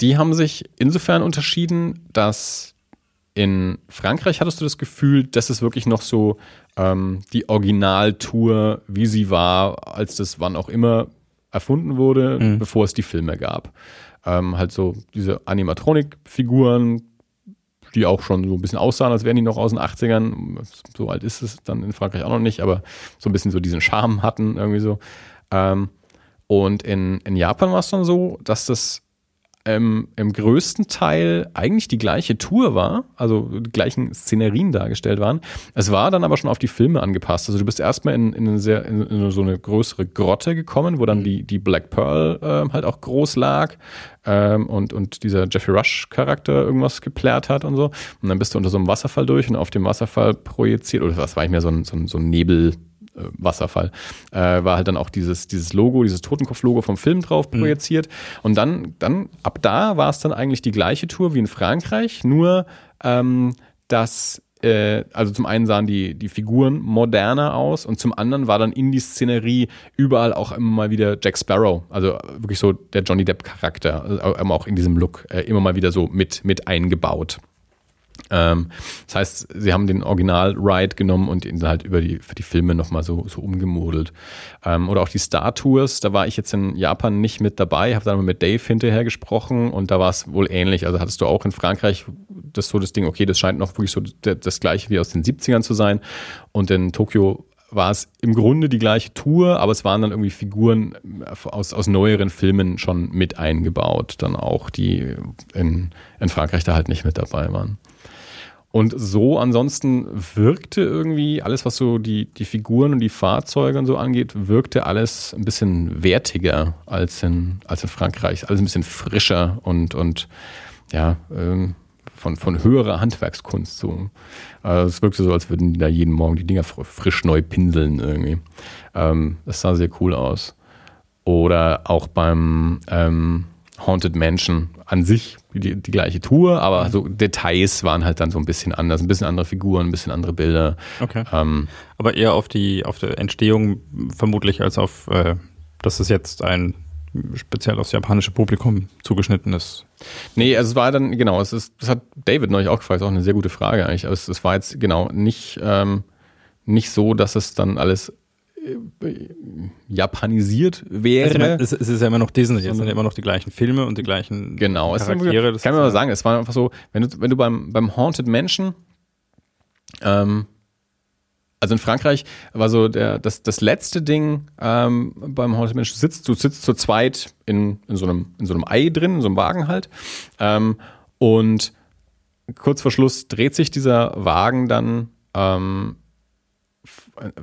die haben sich insofern unterschieden, dass in Frankreich hattest du das Gefühl, dass es wirklich noch so ähm, die Originaltour, wie sie war, als das wann auch immer erfunden wurde, mhm. bevor es die Filme gab. Ähm, halt so diese Animatronik-Figuren, die auch schon so ein bisschen aussahen, als wären die noch aus den 80ern. So alt ist es dann in Frankreich auch noch nicht, aber so ein bisschen so diesen Charme hatten, irgendwie so. Ähm, und in, in Japan war es dann so, dass das ähm, im größten Teil eigentlich die gleiche Tour war, also die gleichen Szenerien dargestellt waren. Es war dann aber schon auf die Filme angepasst. Also du bist erstmal in, in, eine sehr, in, in so eine größere Grotte gekommen, wo dann mhm. die, die Black Pearl äh, halt auch groß lag ähm, und, und dieser Jeffrey Rush-Charakter irgendwas geplärt hat und so. Und dann bist du unter so einem Wasserfall durch und auf dem Wasserfall projiziert, oder was war ich mehr so ein, so ein, so ein Nebel. Äh, Wasserfall, äh, war halt dann auch dieses, dieses Logo, dieses Totenkopf-Logo vom Film drauf mhm. projiziert. Mhm. Und dann, dann, ab da war es dann eigentlich die gleiche Tour wie in Frankreich, nur ähm, dass äh, also zum einen sahen die, die Figuren moderner aus und zum anderen war dann in die Szenerie überall auch immer mal wieder Jack Sparrow, also wirklich so der Johnny Depp-Charakter, also auch in diesem Look, äh, immer mal wieder so mit, mit eingebaut. Ähm, das heißt, sie haben den Original-Ride genommen und ihn halt über die, für die Filme nochmal so, so umgemodelt. Ähm, oder auch die Star Tours, da war ich jetzt in Japan nicht mit dabei, habe dann mit Dave hinterher gesprochen und da war es wohl ähnlich. Also hattest du auch in Frankreich das so das Ding, okay, das scheint noch wirklich so das gleiche wie aus den 70ern zu sein. Und in Tokio war es im Grunde die gleiche Tour, aber es waren dann irgendwie Figuren aus, aus neueren Filmen schon mit eingebaut, dann auch, die in, in Frankreich da halt nicht mit dabei waren. Und so ansonsten wirkte irgendwie alles, was so die, die Figuren und die Fahrzeuge und so angeht, wirkte alles ein bisschen wertiger als in, als in Frankreich. Alles ein bisschen frischer und, und ja, ähm, von, von höherer Handwerkskunst. So. Also es wirkte so, als würden die da jeden Morgen die Dinger frisch neu pinseln irgendwie. Ähm, das sah sehr cool aus. Oder auch beim ähm, Haunted Mansion an sich die, die gleiche Tour, aber so Details waren halt dann so ein bisschen anders, ein bisschen andere Figuren, ein bisschen andere Bilder. Okay. Ähm, aber eher auf die auf die Entstehung vermutlich als auf, äh, dass es jetzt ein speziell aufs japanische Publikum zugeschnitten ist. Nee, also es war dann, genau, es ist, das hat David neulich auch gefragt, ist auch eine sehr gute Frage eigentlich. Aber es, es war jetzt genau nicht, ähm, nicht so, dass es dann alles japanisiert wäre. Also, es, es, ist ja immer noch Disney, es sind ja immer noch die gleichen Filme und die gleichen genau, Charaktere. Genau, kann man mal sagen, es war einfach so, wenn du, wenn du beim, beim Haunted Mansion ähm, also in Frankreich war so der, das, das letzte Ding ähm, beim Haunted Mansion, sitzt, du sitzt zu zweit in, in, so einem, in so einem Ei drin, in so einem Wagen halt. Ähm, und kurz vor Schluss dreht sich dieser Wagen dann ähm,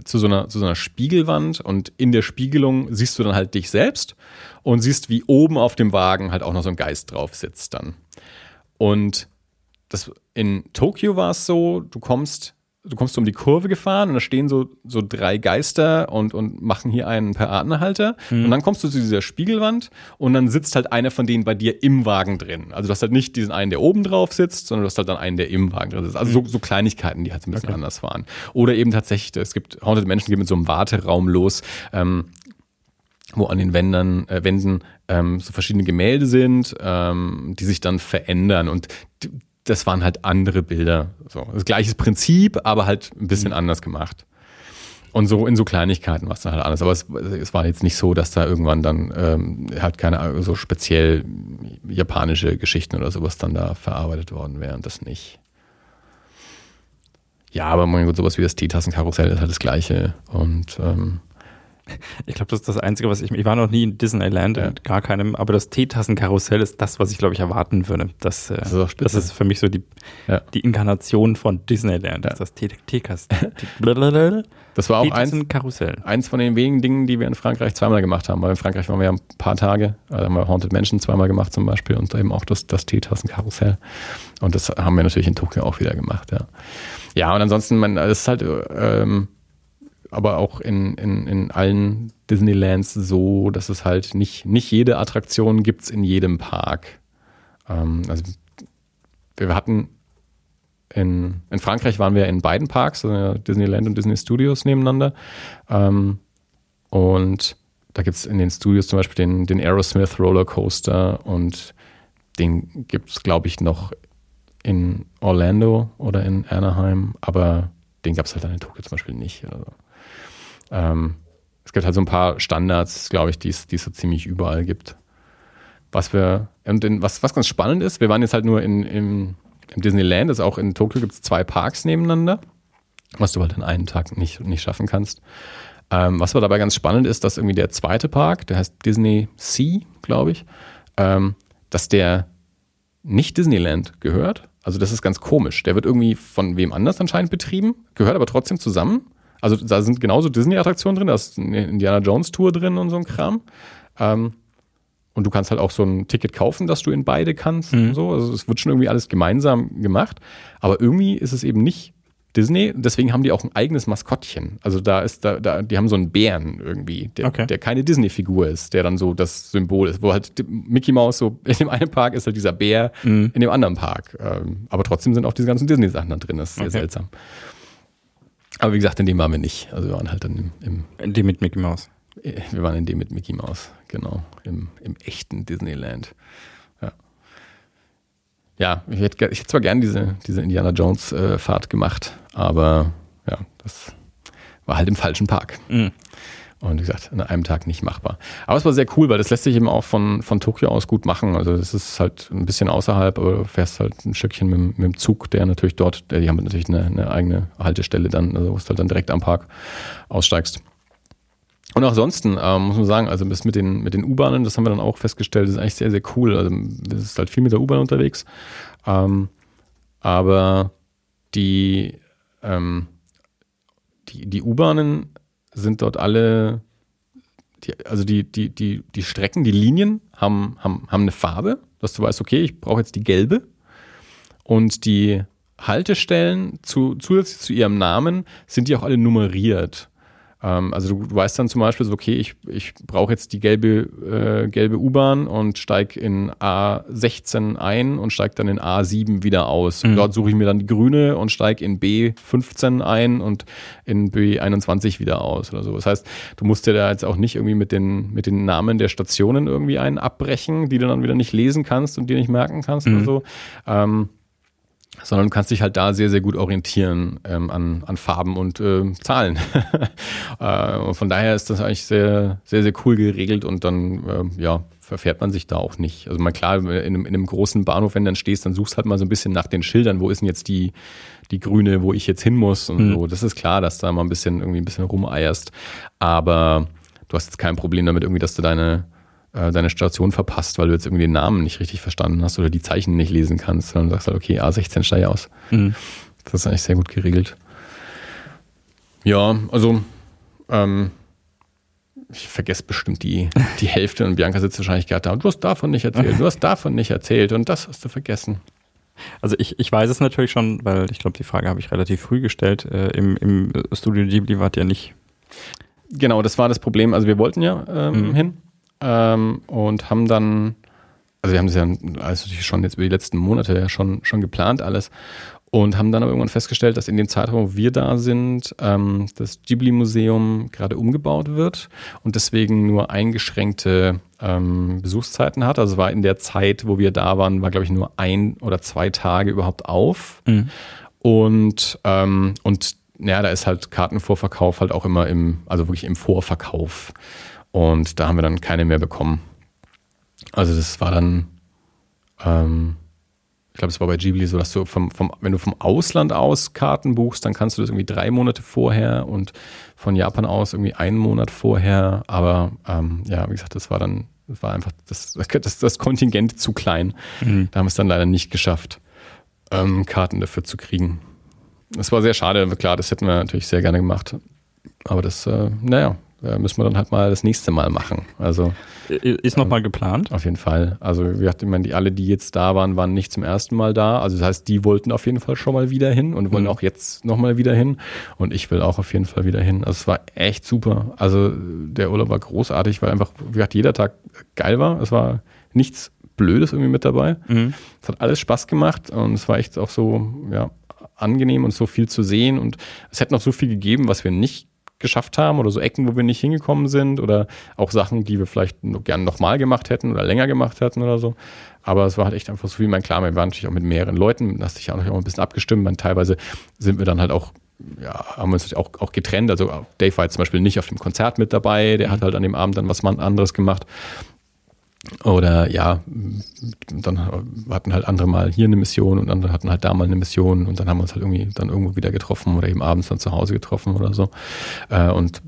zu so, einer, zu so einer Spiegelwand und in der Spiegelung siehst du dann halt dich selbst und siehst, wie oben auf dem Wagen halt auch noch so ein Geist drauf sitzt dann. Und das, in Tokio war es so, du kommst du kommst um die Kurve gefahren und da stehen so, so drei Geister und, und machen hier einen per Atemhalter. Mhm. Und dann kommst du zu dieser Spiegelwand und dann sitzt halt einer von denen bei dir im Wagen drin. Also du hast halt nicht diesen einen, der oben drauf sitzt, sondern du hast halt dann einen, der im Wagen drin sitzt. Also mhm. so, so Kleinigkeiten, die halt ein bisschen okay. anders waren. Oder eben tatsächlich, es gibt Haunted Menschen, die mit so einem Warteraum los. Ähm, wo an den Wänden, äh, Wänden ähm, so verschiedene Gemälde sind, ähm, die sich dann verändern. Und das waren halt andere Bilder. So, das gleiche Prinzip, aber halt ein bisschen mhm. anders gemacht. Und so in so Kleinigkeiten war es dann halt anders. Aber es, es, war jetzt nicht so, dass da irgendwann dann ähm, halt keine so speziell japanische Geschichten oder sowas dann da verarbeitet worden wären. Das nicht. Ja, aber mein Gott, sowas wie das Teetassenkarussell ist halt das Gleiche. Und ähm, ich glaube, das ist das Einzige, was ich. Ich war noch nie in Disneyland, ja. in gar keinem, aber das Teetassenkarussell ist das, was ich, glaube ich, erwarten würde. Das, äh, das, ist, das ist, für mich so die, ja. die Inkarnation von Disneyland. Das ist das Teekasten. das war auch eins, eins von den wenigen Dingen, die wir in Frankreich zweimal gemacht haben. Weil in Frankreich waren wir ja ein paar Tage, also haben wir Haunted Mansion zweimal gemacht zum Beispiel und eben auch das, das Teetassenkarussell. Und das haben wir natürlich in Tokio auch wieder gemacht, ja. Ja, und ansonsten, man, das ist halt. Ähm, aber auch in, in, in allen Disneylands so, dass es halt nicht, nicht jede Attraktion gibt es in jedem Park. Ähm, also wir hatten in, in Frankreich waren wir in beiden Parks, also Disneyland und Disney Studios nebeneinander. Ähm, und da gibt es in den Studios zum Beispiel den, den Aerosmith Roller Coaster und den gibt es, glaube ich, noch in Orlando oder in Anaheim, aber den gab es halt dann in Tokio zum Beispiel nicht. Also. Ähm, es gibt halt so ein paar Standards, glaube ich, die es so ziemlich überall gibt. Was wir, und in, was, was ganz spannend ist, wir waren jetzt halt nur in, in, im Disneyland, also auch in Tokio gibt es zwei Parks nebeneinander, was du halt in einem Tag nicht, nicht schaffen kannst. Ähm, was aber dabei ganz spannend ist, dass irgendwie der zweite Park, der heißt Disney Sea, glaube ich, ähm, dass der nicht Disneyland gehört. Also das ist ganz komisch. Der wird irgendwie von wem anders anscheinend betrieben, gehört aber trotzdem zusammen. Also da sind genauso Disney-Attraktionen drin, da ist eine Indiana Jones-Tour drin und so ein Kram. Ähm, und du kannst halt auch so ein Ticket kaufen, dass du in beide kannst mhm. und so. Also es wird schon irgendwie alles gemeinsam gemacht. Aber irgendwie ist es eben nicht Disney. Deswegen haben die auch ein eigenes Maskottchen. Also da ist da, da die haben so einen Bären irgendwie, der, okay. der keine Disney-Figur ist, der dann so das Symbol ist. Wo halt Mickey Mouse so in dem einen Park ist halt dieser Bär, mhm. in dem anderen Park. Ähm, aber trotzdem sind auch diese ganzen Disney-Sachen da drin. Das ist sehr okay. seltsam. Aber wie gesagt, in dem waren wir nicht. Also wir waren halt dann im. in dem mit Mickey Mouse. Wir waren in dem mit Mickey Mouse, genau. Im, im echten Disneyland. Ja. Ja, ich hätte, ich hätte zwar gern diese, diese Indiana Jones-Fahrt äh, gemacht, aber ja, das war halt im falschen Park. Mhm. Und wie gesagt, an einem Tag nicht machbar. Aber es war sehr cool, weil das lässt sich eben auch von, von Tokio aus gut machen. Also es ist halt ein bisschen außerhalb, aber du fährst halt ein Stückchen mit, mit dem Zug, der natürlich dort, die haben natürlich eine, eine eigene Haltestelle dann, also wo du halt dann direkt am Park aussteigst. Und auch ansonsten ähm, muss man sagen, also bis mit den, mit den U-Bahnen, das haben wir dann auch festgestellt, das ist eigentlich sehr, sehr cool. Also das ist halt viel mit der U-Bahn unterwegs. Ähm, aber die, ähm, die, die U-Bahnen sind dort alle, die, also die, die, die, die Strecken, die Linien haben, haben, haben eine Farbe, dass du weißt, okay, ich brauche jetzt die gelbe. Und die Haltestellen zu, zusätzlich zu ihrem Namen sind die auch alle nummeriert. Ähm, also du, du, weißt dann zum Beispiel so, okay, ich, ich brauche jetzt die gelbe, äh, gelbe U-Bahn und steige in A16 ein und steige dann in A7 wieder aus. Mhm. Dort suche ich mir dann die grüne und steige in B15 ein und in B21 wieder aus oder so. Das heißt, du musst dir da jetzt auch nicht irgendwie mit den, mit den Namen der Stationen irgendwie einen abbrechen, die du dann wieder nicht lesen kannst und dir nicht merken kannst mhm. oder so. Ähm, sondern du kannst dich halt da sehr, sehr gut orientieren ähm, an, an Farben und äh, Zahlen. äh, und von daher ist das eigentlich sehr, sehr, sehr cool geregelt und dann, äh, ja, verfährt man sich da auch nicht. Also mal klar, in einem, in einem großen Bahnhof, wenn du dann stehst, dann suchst halt mal so ein bisschen nach den Schildern, wo ist denn jetzt die, die grüne, wo ich jetzt hin muss und mhm. so. Das ist klar, dass du da mal ein bisschen irgendwie ein bisschen rumeierst. Aber du hast jetzt kein Problem damit, irgendwie, dass du deine äh, deine Station verpasst, weil du jetzt irgendwie den Namen nicht richtig verstanden hast oder die Zeichen nicht lesen kannst, sondern sagst halt, okay, A16 steige aus. Mhm. Das ist eigentlich sehr gut geregelt. Ja, also ähm, ich vergesse bestimmt die, die Hälfte und Bianca sitzt wahrscheinlich gerade da und du hast davon nicht erzählt, du hast davon nicht erzählt und das hast du vergessen. Also ich, ich weiß es natürlich schon, weil ich glaube, die Frage habe ich relativ früh gestellt. Äh, im, Im Studio Ghibli wart ihr nicht. Genau, das war das Problem. Also wir wollten ja ähm, mhm. hin ähm, und haben dann, also wir haben das ja also schon jetzt über die letzten Monate ja schon, schon geplant alles und haben dann aber irgendwann festgestellt, dass in dem Zeitraum, wo wir da sind, ähm, das Ghibli-Museum gerade umgebaut wird und deswegen nur eingeschränkte ähm, Besuchszeiten hat. Also war in der Zeit, wo wir da waren, war glaube ich nur ein oder zwei Tage überhaupt auf. Mhm. Und, ähm, und ja, da ist halt Kartenvorverkauf halt auch immer im, also wirklich im Vorverkauf. Und da haben wir dann keine mehr bekommen. Also das war dann, ähm, ich glaube, es war bei Ghibli so, dass du vom, vom, wenn du vom Ausland aus Karten buchst, dann kannst du das irgendwie drei Monate vorher und von Japan aus irgendwie einen Monat vorher. Aber ähm, ja, wie gesagt, das war dann, das war einfach das, das, das Kontingent zu klein. Mhm. Da haben wir es dann leider nicht geschafft, ähm, Karten dafür zu kriegen. Das war sehr schade, klar, das hätten wir natürlich sehr gerne gemacht. Aber das, äh, naja, äh, müssen wir dann halt mal das nächste Mal machen. Also ist noch mal geplant? Auf jeden Fall. Also wir hatten, ich meine, die alle, die jetzt da waren, waren nicht zum ersten Mal da. Also das heißt, die wollten auf jeden Fall schon mal wieder hin und wollen mhm. auch jetzt noch mal wieder hin. Und ich will auch auf jeden Fall wieder hin. Also es war echt super. Also der Urlaub war großartig, weil einfach, wie gesagt, jeder Tag geil war. Es war nichts Blödes irgendwie mit dabei. Mhm. Es hat alles Spaß gemacht und es war echt auch so, ja, angenehm und so viel zu sehen. Und es hätte noch so viel gegeben, was wir nicht geschafft haben oder so Ecken, wo wir nicht hingekommen sind oder auch Sachen, die wir vielleicht gerne nochmal gemacht hätten oder länger gemacht hätten oder so. Aber es war halt echt einfach so wie mein klar, wir waren natürlich auch mit mehreren Leuten, das sich auch noch ein bisschen abgestimmt. Man, teilweise sind wir dann halt auch ja, haben wir uns auch, auch getrennt. Also Dave war jetzt zum Beispiel nicht auf dem Konzert mit dabei, der hat halt an dem Abend dann was anderes gemacht. Oder ja, dann hatten halt andere mal hier eine Mission und andere hatten halt da mal eine Mission und dann haben wir uns halt irgendwie dann irgendwo wieder getroffen oder eben abends dann zu Hause getroffen oder so. Äh, und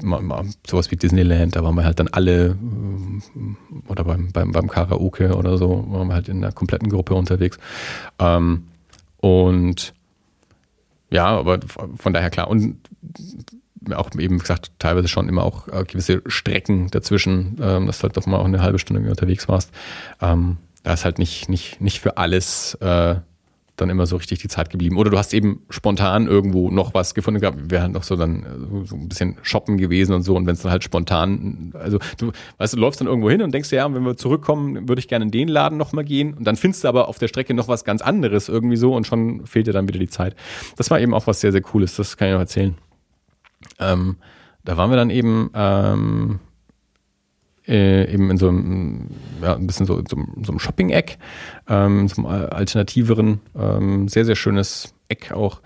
sowas wie Disneyland, da waren wir halt dann alle äh, oder beim, beim, beim Karaoke oder so, waren wir halt in der kompletten Gruppe unterwegs. Ähm, und ja, aber von daher klar. Und auch eben gesagt, teilweise schon immer auch äh, gewisse Strecken dazwischen, ähm, dass du halt doch mal auch eine halbe Stunde unterwegs warst. Ähm, da ist halt nicht, nicht, nicht für alles äh, dann immer so richtig die Zeit geblieben. Oder du hast eben spontan irgendwo noch was gefunden gehabt. Wir wären noch so dann äh, so ein bisschen shoppen gewesen und so. Und wenn es dann halt spontan, also du weißt, du läufst dann irgendwo hin und denkst dir, ja, wenn wir zurückkommen, würde ich gerne in den Laden nochmal gehen. Und dann findest du aber auf der Strecke noch was ganz anderes irgendwie so und schon fehlt dir dann wieder die Zeit. Das war eben auch was sehr, sehr Cooles. Das kann ich noch erzählen. Ähm, da waren wir dann eben ähm, äh, eben in so einem, ja, ein bisschen so, so, so einem Shopping-Eck, ähm, so einem alternativeren, ähm, sehr, sehr schönes Eck auch.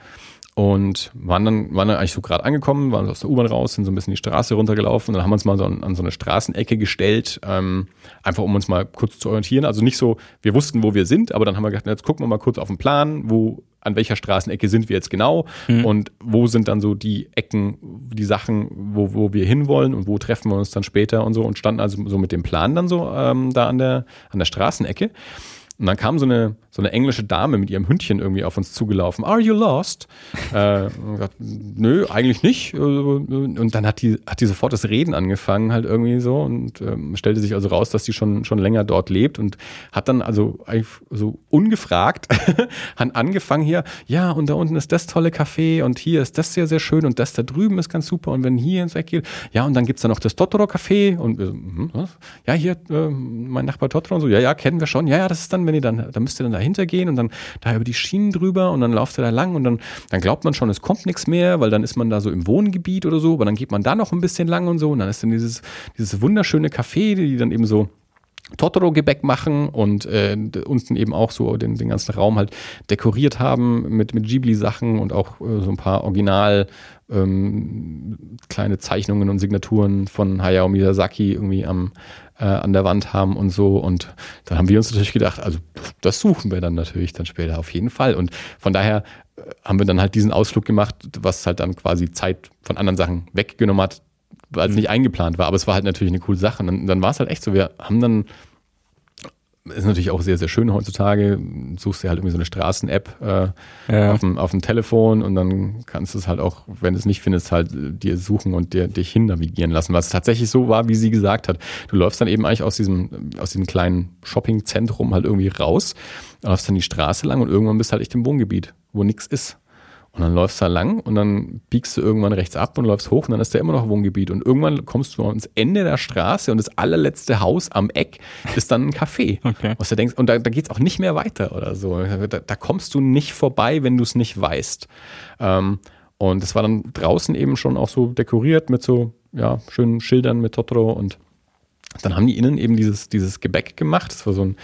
Und waren dann, waren dann eigentlich so gerade angekommen, waren aus der U-Bahn raus, sind so ein bisschen die Straße runtergelaufen dann haben wir uns mal so an, an so eine Straßenecke gestellt, ähm, einfach um uns mal kurz zu orientieren. Also nicht so, wir wussten, wo wir sind, aber dann haben wir gedacht, jetzt gucken wir mal kurz auf den Plan, wo an welcher Straßenecke sind wir jetzt genau mhm. und wo sind dann so die Ecken, die Sachen, wo, wo wir hinwollen und wo treffen wir uns dann später und so und standen also so mit dem Plan dann so ähm, da an der, an der Straßenecke. Und dann kam so eine, so eine englische Dame mit ihrem Hündchen irgendwie auf uns zugelaufen. Are you lost? äh, gesagt, Nö, eigentlich nicht. Äh, und dann hat die, hat die sofort das Reden angefangen, halt irgendwie so. Und ähm, stellte sich also raus, dass die schon, schon länger dort lebt und hat dann also eigentlich so ungefragt angefangen hier, ja, und da unten ist das tolle Café und hier ist das sehr, sehr schön und das da drüben ist ganz super. Und wenn hier ins Eck geht, ja, und dann gibt's da noch das Totoro Café und wir so, hm, was? ja, hier, äh, mein Nachbar Totoro und so, ja, ja, kennen wir schon. Ja, ja, das ist dann, wenn ihr dann, da müsst ihr dann dahinter gehen und dann da über die Schienen drüber und dann lauft ihr da lang und dann, dann glaubt man schon, es kommt nichts mehr, weil dann ist man da so im Wohngebiet oder so, aber dann geht man da noch ein bisschen lang und so und dann ist dann dieses, dieses wunderschöne Café, die dann eben so Totoro-Gebäck machen und äh, unten eben auch so den, den ganzen Raum halt dekoriert haben mit, mit Ghibli-Sachen und auch äh, so ein paar Original ähm, kleine Zeichnungen und Signaturen von Hayao Miyazaki irgendwie am, äh, an der Wand haben und so. Und dann haben wir uns natürlich gedacht, also das suchen wir dann natürlich dann später auf jeden Fall. Und von daher äh, haben wir dann halt diesen Ausflug gemacht, was halt dann quasi Zeit von anderen Sachen weggenommen hat, weil es nicht eingeplant war. Aber es war halt natürlich eine coole Sache. Und dann, dann war es halt echt so, wir haben dann ist natürlich auch sehr, sehr schön heutzutage. Suchst dir halt irgendwie so eine Straßen-App äh, ja. auf, dem, auf dem Telefon und dann kannst du es halt auch, wenn du es nicht findest, halt dir suchen und dir, dich hin navigieren lassen. Was tatsächlich so war, wie sie gesagt hat. Du läufst dann eben eigentlich aus diesem, aus diesem kleinen Shoppingzentrum halt irgendwie raus, läufst dann die Straße lang und irgendwann bist du halt echt im Wohngebiet, wo nichts ist. Und dann läufst du da lang und dann biegst du irgendwann rechts ab und läufst hoch und dann ist da immer noch Wohngebiet. Und irgendwann kommst du ans Ende der Straße und das allerletzte Haus am Eck ist dann ein Café. Okay. Was du denkst, und da, da geht es auch nicht mehr weiter oder so. Da, da kommst du nicht vorbei, wenn du es nicht weißt. Ähm, und es war dann draußen eben schon auch so dekoriert mit so ja, schönen Schildern mit Totoro und dann haben die innen eben dieses, dieses Gebäck gemacht. Das war so ein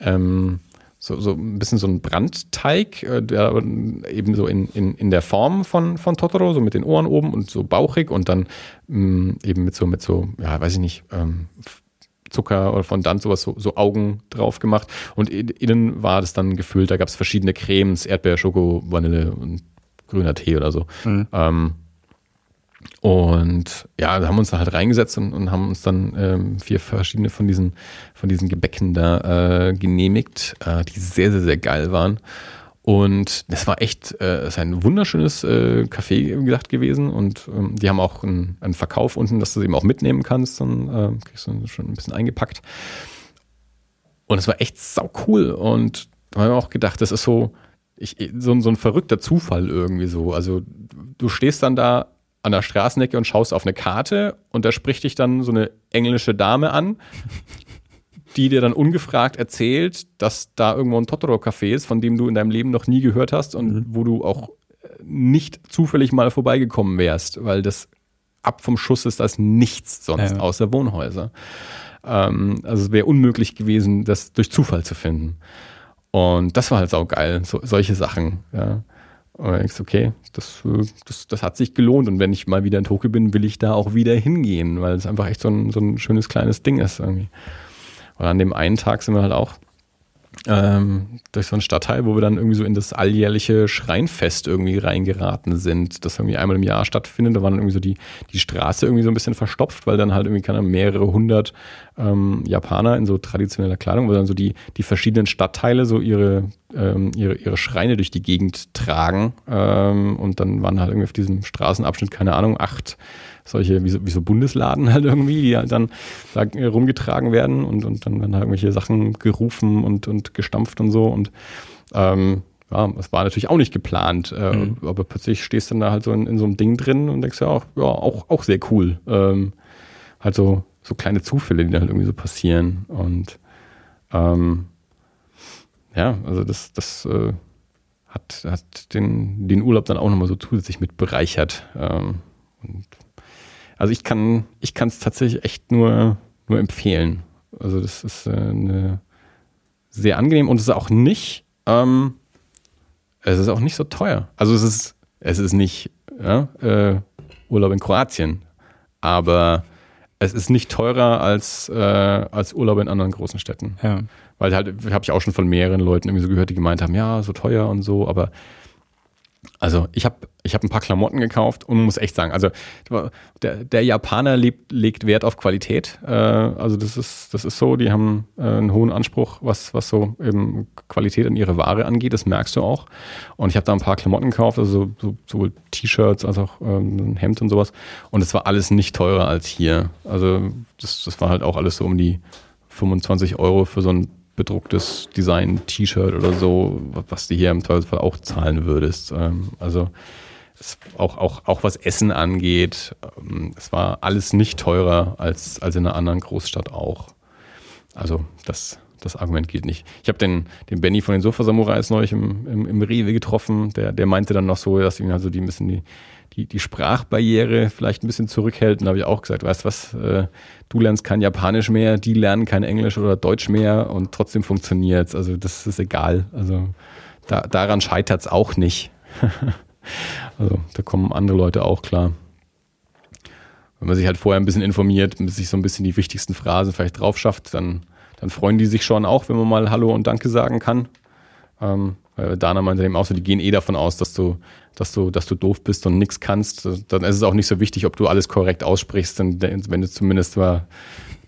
ähm, so, so ein bisschen so ein Brandteig, äh, der eben so in, in, in der Form von, von Totoro, so mit den Ohren oben und so bauchig und dann mh, mm, eben mit so, mit so, ja, weiß ich nicht, ähm, Zucker oder von dann sowas, so, so Augen drauf gemacht. Und innen war das dann gefüllt, da gab es verschiedene Cremes, Erdbeer, Schoko, Vanille und grüner Tee oder so. Mhm. Ähm, und ja, haben uns da halt reingesetzt und, und haben uns dann ähm, vier verschiedene von diesen, von diesen Gebäcken da äh, genehmigt, äh, die sehr, sehr, sehr geil waren. Und das war echt, äh, ist ein wunderschönes äh, Café, wie gesagt, gewesen. Und ähm, die haben auch einen, einen, Verkauf unten, dass du es eben auch mitnehmen kannst. Dann äh, kriegst du schon ein bisschen eingepackt. Und es war echt sau cool. Und da haben wir auch gedacht, das ist so, ich, so, so ein verrückter Zufall irgendwie so. Also du stehst dann da an der Straßenecke und schaust auf eine Karte und da spricht dich dann so eine englische Dame an, die dir dann ungefragt erzählt, dass da irgendwo ein Totoro-Café ist, von dem du in deinem Leben noch nie gehört hast und mhm. wo du auch nicht zufällig mal vorbeigekommen wärst, weil das ab vom Schuss ist das nichts sonst ja. außer Wohnhäuser. Ähm, also es wäre unmöglich gewesen, das durch Zufall zu finden. Und das war halt saugeil, so, solche Sachen. Ja. Und dann denkst okay, das, das, das hat sich gelohnt. Und wenn ich mal wieder in Tokio bin, will ich da auch wieder hingehen, weil es einfach echt so ein, so ein schönes kleines Ding ist irgendwie. Und an dem einen Tag sind wir halt auch ähm, durch so einen Stadtteil, wo wir dann irgendwie so in das alljährliche Schreinfest irgendwie reingeraten sind, das irgendwie einmal im Jahr stattfindet. Da war dann irgendwie so die, die Straße irgendwie so ein bisschen verstopft, weil dann halt irgendwie keine mehrere hundert ähm, Japaner in so traditioneller Kleidung, wo dann so die, die verschiedenen Stadtteile so ihre, ähm, ihre, ihre Schreine durch die Gegend tragen. Ähm, und dann waren halt irgendwie auf diesem Straßenabschnitt, keine Ahnung, acht solche, wie so, wie so Bundesladen halt irgendwie, die halt dann da rumgetragen werden und, und dann werden halt irgendwelche Sachen gerufen und, und gestampft und so und ähm, ja, das war natürlich auch nicht geplant, äh, mhm. aber plötzlich stehst du dann da halt so in, in, so einem Ding drin und denkst ja auch, ja, auch, auch sehr cool. Ähm, halt so, so kleine Zufälle, die dann halt irgendwie so passieren und ähm, ja, also das, das äh, hat, hat den, den Urlaub dann auch nochmal so zusätzlich mit bereichert. Ähm, und also ich kann, ich kann es tatsächlich echt nur, nur empfehlen. Also das ist äh, eine sehr angenehm und es ist auch nicht, ähm, es ist auch nicht so teuer. Also es ist, es ist nicht ja, äh, Urlaub in Kroatien, aber es ist nicht teurer als, äh, als Urlaub in anderen großen Städten. Ja. Weil halt, habe ich auch schon von mehreren Leuten irgendwie so gehört, die gemeint haben, ja, so teuer und so, aber Also ich habe ich hab ein paar Klamotten gekauft und muss echt sagen, also der, der Japaner lebt, legt Wert auf Qualität. Äh, also das ist, das ist so, die haben äh, einen hohen Anspruch, was, was so eben Qualität an ihre Ware angeht, das merkst du auch. Und ich habe da ein paar Klamotten gekauft, also so, sowohl T-Shirts als auch ähm, ein Hemd und sowas. Und es war alles nicht teurer als hier. Also das, das war halt auch alles so um die 25 Euro für so ein bedrucktes Design-T-Shirt oder so, was du hier im Zweifelsfall auch zahlen würdest. Ähm, also auch, auch, auch was Essen angeht, ähm, es war alles nicht teurer als, als in einer anderen Großstadt auch. Also das, das Argument gilt nicht. Ich habe den, den Benny von den Sofa-Samurais neulich im, im, im Rewe getroffen, der, der meinte dann noch so, dass ihn also die ein bisschen die, die, die Sprachbarriere vielleicht ein bisschen zurückhält. Und da habe ich auch gesagt, weißt du was, äh, du lernst kein Japanisch mehr, die lernen kein Englisch oder Deutsch mehr und trotzdem funktioniert es. Also das ist egal. Also da, daran scheitert es auch nicht. also da kommen andere Leute auch klar. Wenn man sich halt vorher ein bisschen informiert, sich so ein bisschen die wichtigsten Phrasen vielleicht drauf schafft, dann, dann freuen die sich schon auch, wenn man mal Hallo und Danke sagen kann. Ähm, Dana meinte eben auch so, die gehen eh davon aus, dass du, dass du, dass du doof bist und nichts kannst. Dann ist es auch nicht so wichtig, ob du alles korrekt aussprichst. Denn wenn du zumindest mal,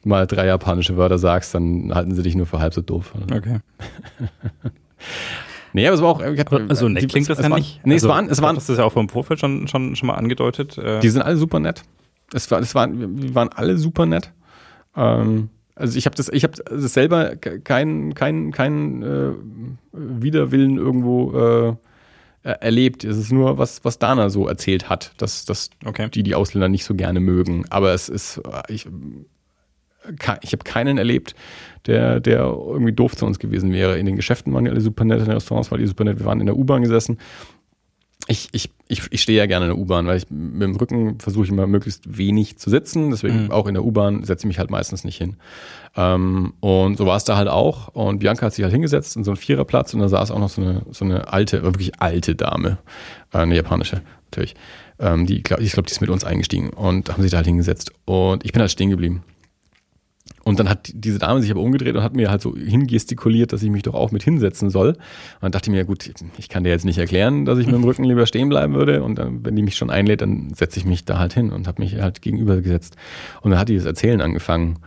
mal drei japanische Wörter sagst, dann halten sie dich nur für halb so doof. Okay. Nee, aber es war auch. Hab, also nett klingt das ja nicht. Nee, also, es waren, es waren. Das ist ja auch vom Vorfeld schon, schon, schon mal angedeutet. Äh. Die sind alle super nett. Es war, es waren, wir waren alle super nett. Ähm, also ich habe das, ich habe das selber keinen kein, kein, äh, Widerwillen irgendwo äh, erlebt. Es ist nur, was, was Dana so erzählt hat, dass, dass okay. die die Ausländer nicht so gerne mögen. Aber es ist, ich, ich habe keinen erlebt, der, der irgendwie doof zu uns gewesen wäre. In den Geschäften waren die alle super nett, in den Restaurants waren die super nett. Wir waren in der U-Bahn gesessen ich, ich, ich, ich stehe ja gerne in der U-Bahn, weil ich mit dem Rücken versuche ich immer möglichst wenig zu sitzen. Deswegen mhm. auch in der U-Bahn setze ich mich halt meistens nicht hin. Ähm, und so war es da halt auch. Und Bianca hat sich halt hingesetzt in so einen Viererplatz und da saß auch noch so eine, so eine alte, wirklich alte Dame, äh, eine japanische natürlich. Ähm, die, glaub, ich glaube, die ist mit uns eingestiegen und haben sich da halt hingesetzt. Und ich bin halt stehen geblieben. Und dann hat diese Dame sich aber umgedreht und hat mir halt so hingestikuliert, dass ich mich doch auch mit hinsetzen soll. Und dann dachte ich mir, gut, ich kann dir jetzt nicht erklären, dass ich mit dem Rücken lieber stehen bleiben würde. Und dann, wenn die mich schon einlädt, dann setze ich mich da halt hin und habe mich halt gegenüber gesetzt. Und dann hat die das Erzählen angefangen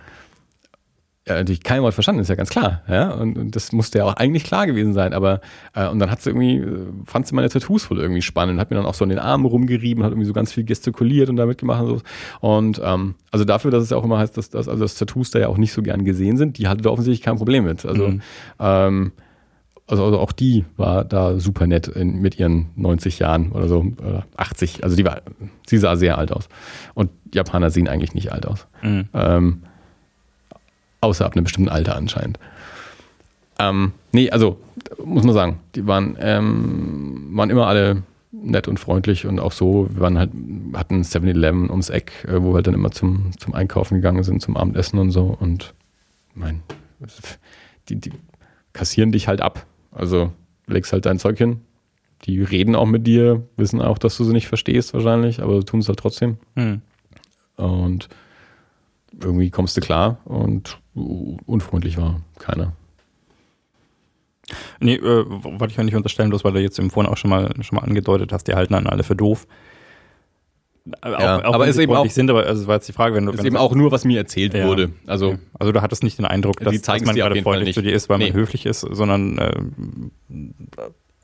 ja, natürlich kein Wort verstanden, ist ja ganz klar. Ja? Und, und das musste ja auch eigentlich klar gewesen sein. Aber äh, und dann hat sie irgendwie, äh, fand sie meine Tattoos wohl irgendwie spannend, hat mir dann auch so in den Armen rumgerieben, hat irgendwie so ganz viel gestikuliert und damit gemacht und so. Und ähm, also dafür, dass es ja auch immer heißt, dass, dass also dass Tattoos da ja auch nicht so gern gesehen sind, die hatte da offensichtlich kein Problem mit. Also mhm. ähm, also, also auch die war da super nett in, mit ihren 90 Jahren oder so, oder 80. Also die war, sie sah sehr alt aus. Und Japaner sehen eigentlich nicht alt aus. Mhm. Ähm, Außer ab einem bestimmten Alter anscheinend. Ähm, nee, also muss man sagen, die waren, ähm, waren immer alle nett und freundlich und auch so. Wir waren halt, hatten 7-Eleven ums Eck, äh, wo wir halt dann immer zum, zum Einkaufen gegangen sind, zum Abendessen und so. Und mein, die, die kassieren dich halt ab. Also legst halt dein Zeug hin. Die reden auch mit dir, wissen auch, dass du sie nicht verstehst wahrscheinlich, aber tun es halt trotzdem. Mhm. Und irgendwie kommst du klar und unfreundlich war keiner. Nee, äh, wollte ich auch nicht unterstellen, bloß weil du jetzt im Vorhin auch schon mal, schon mal angedeutet hast, die halten dann alle für doof. Auch, ja, auch aber ist eben auch sind, aber also war jetzt die Frage, wenn du ist eben auch nur, was mir erzählt ja, wurde. Also, okay. also du hattest nicht den Eindruck, dass, dass man gerade freundlich zu dir ist, weil nee. man höflich ist, sondern äh,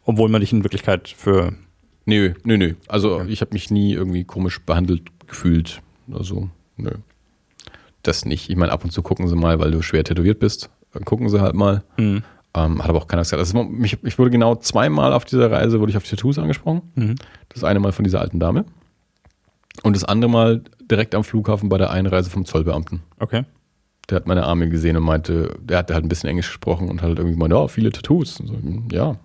obwohl man dich in Wirklichkeit für Nö, nö, nö. Also okay. ich habe mich nie irgendwie komisch behandelt gefühlt. Also, nö das nicht. Ich meine, ab und zu gucken sie mal, weil du schwer tätowiert bist. Dann gucken sie halt mal. Mhm. Ähm, hat aber auch keiner gesagt. Also mich, ich wurde genau zweimal auf dieser Reise wurde ich auf die Tattoos angesprochen. Mhm. Das eine Mal von dieser alten Dame. Und das andere Mal direkt am Flughafen bei der Einreise vom Zollbeamten. Okay. Der hat meine Arme gesehen und meinte, der hat halt ein bisschen Englisch gesprochen und hat halt irgendwie gemeint, ja, oh, viele Tattoos. Und so, ja.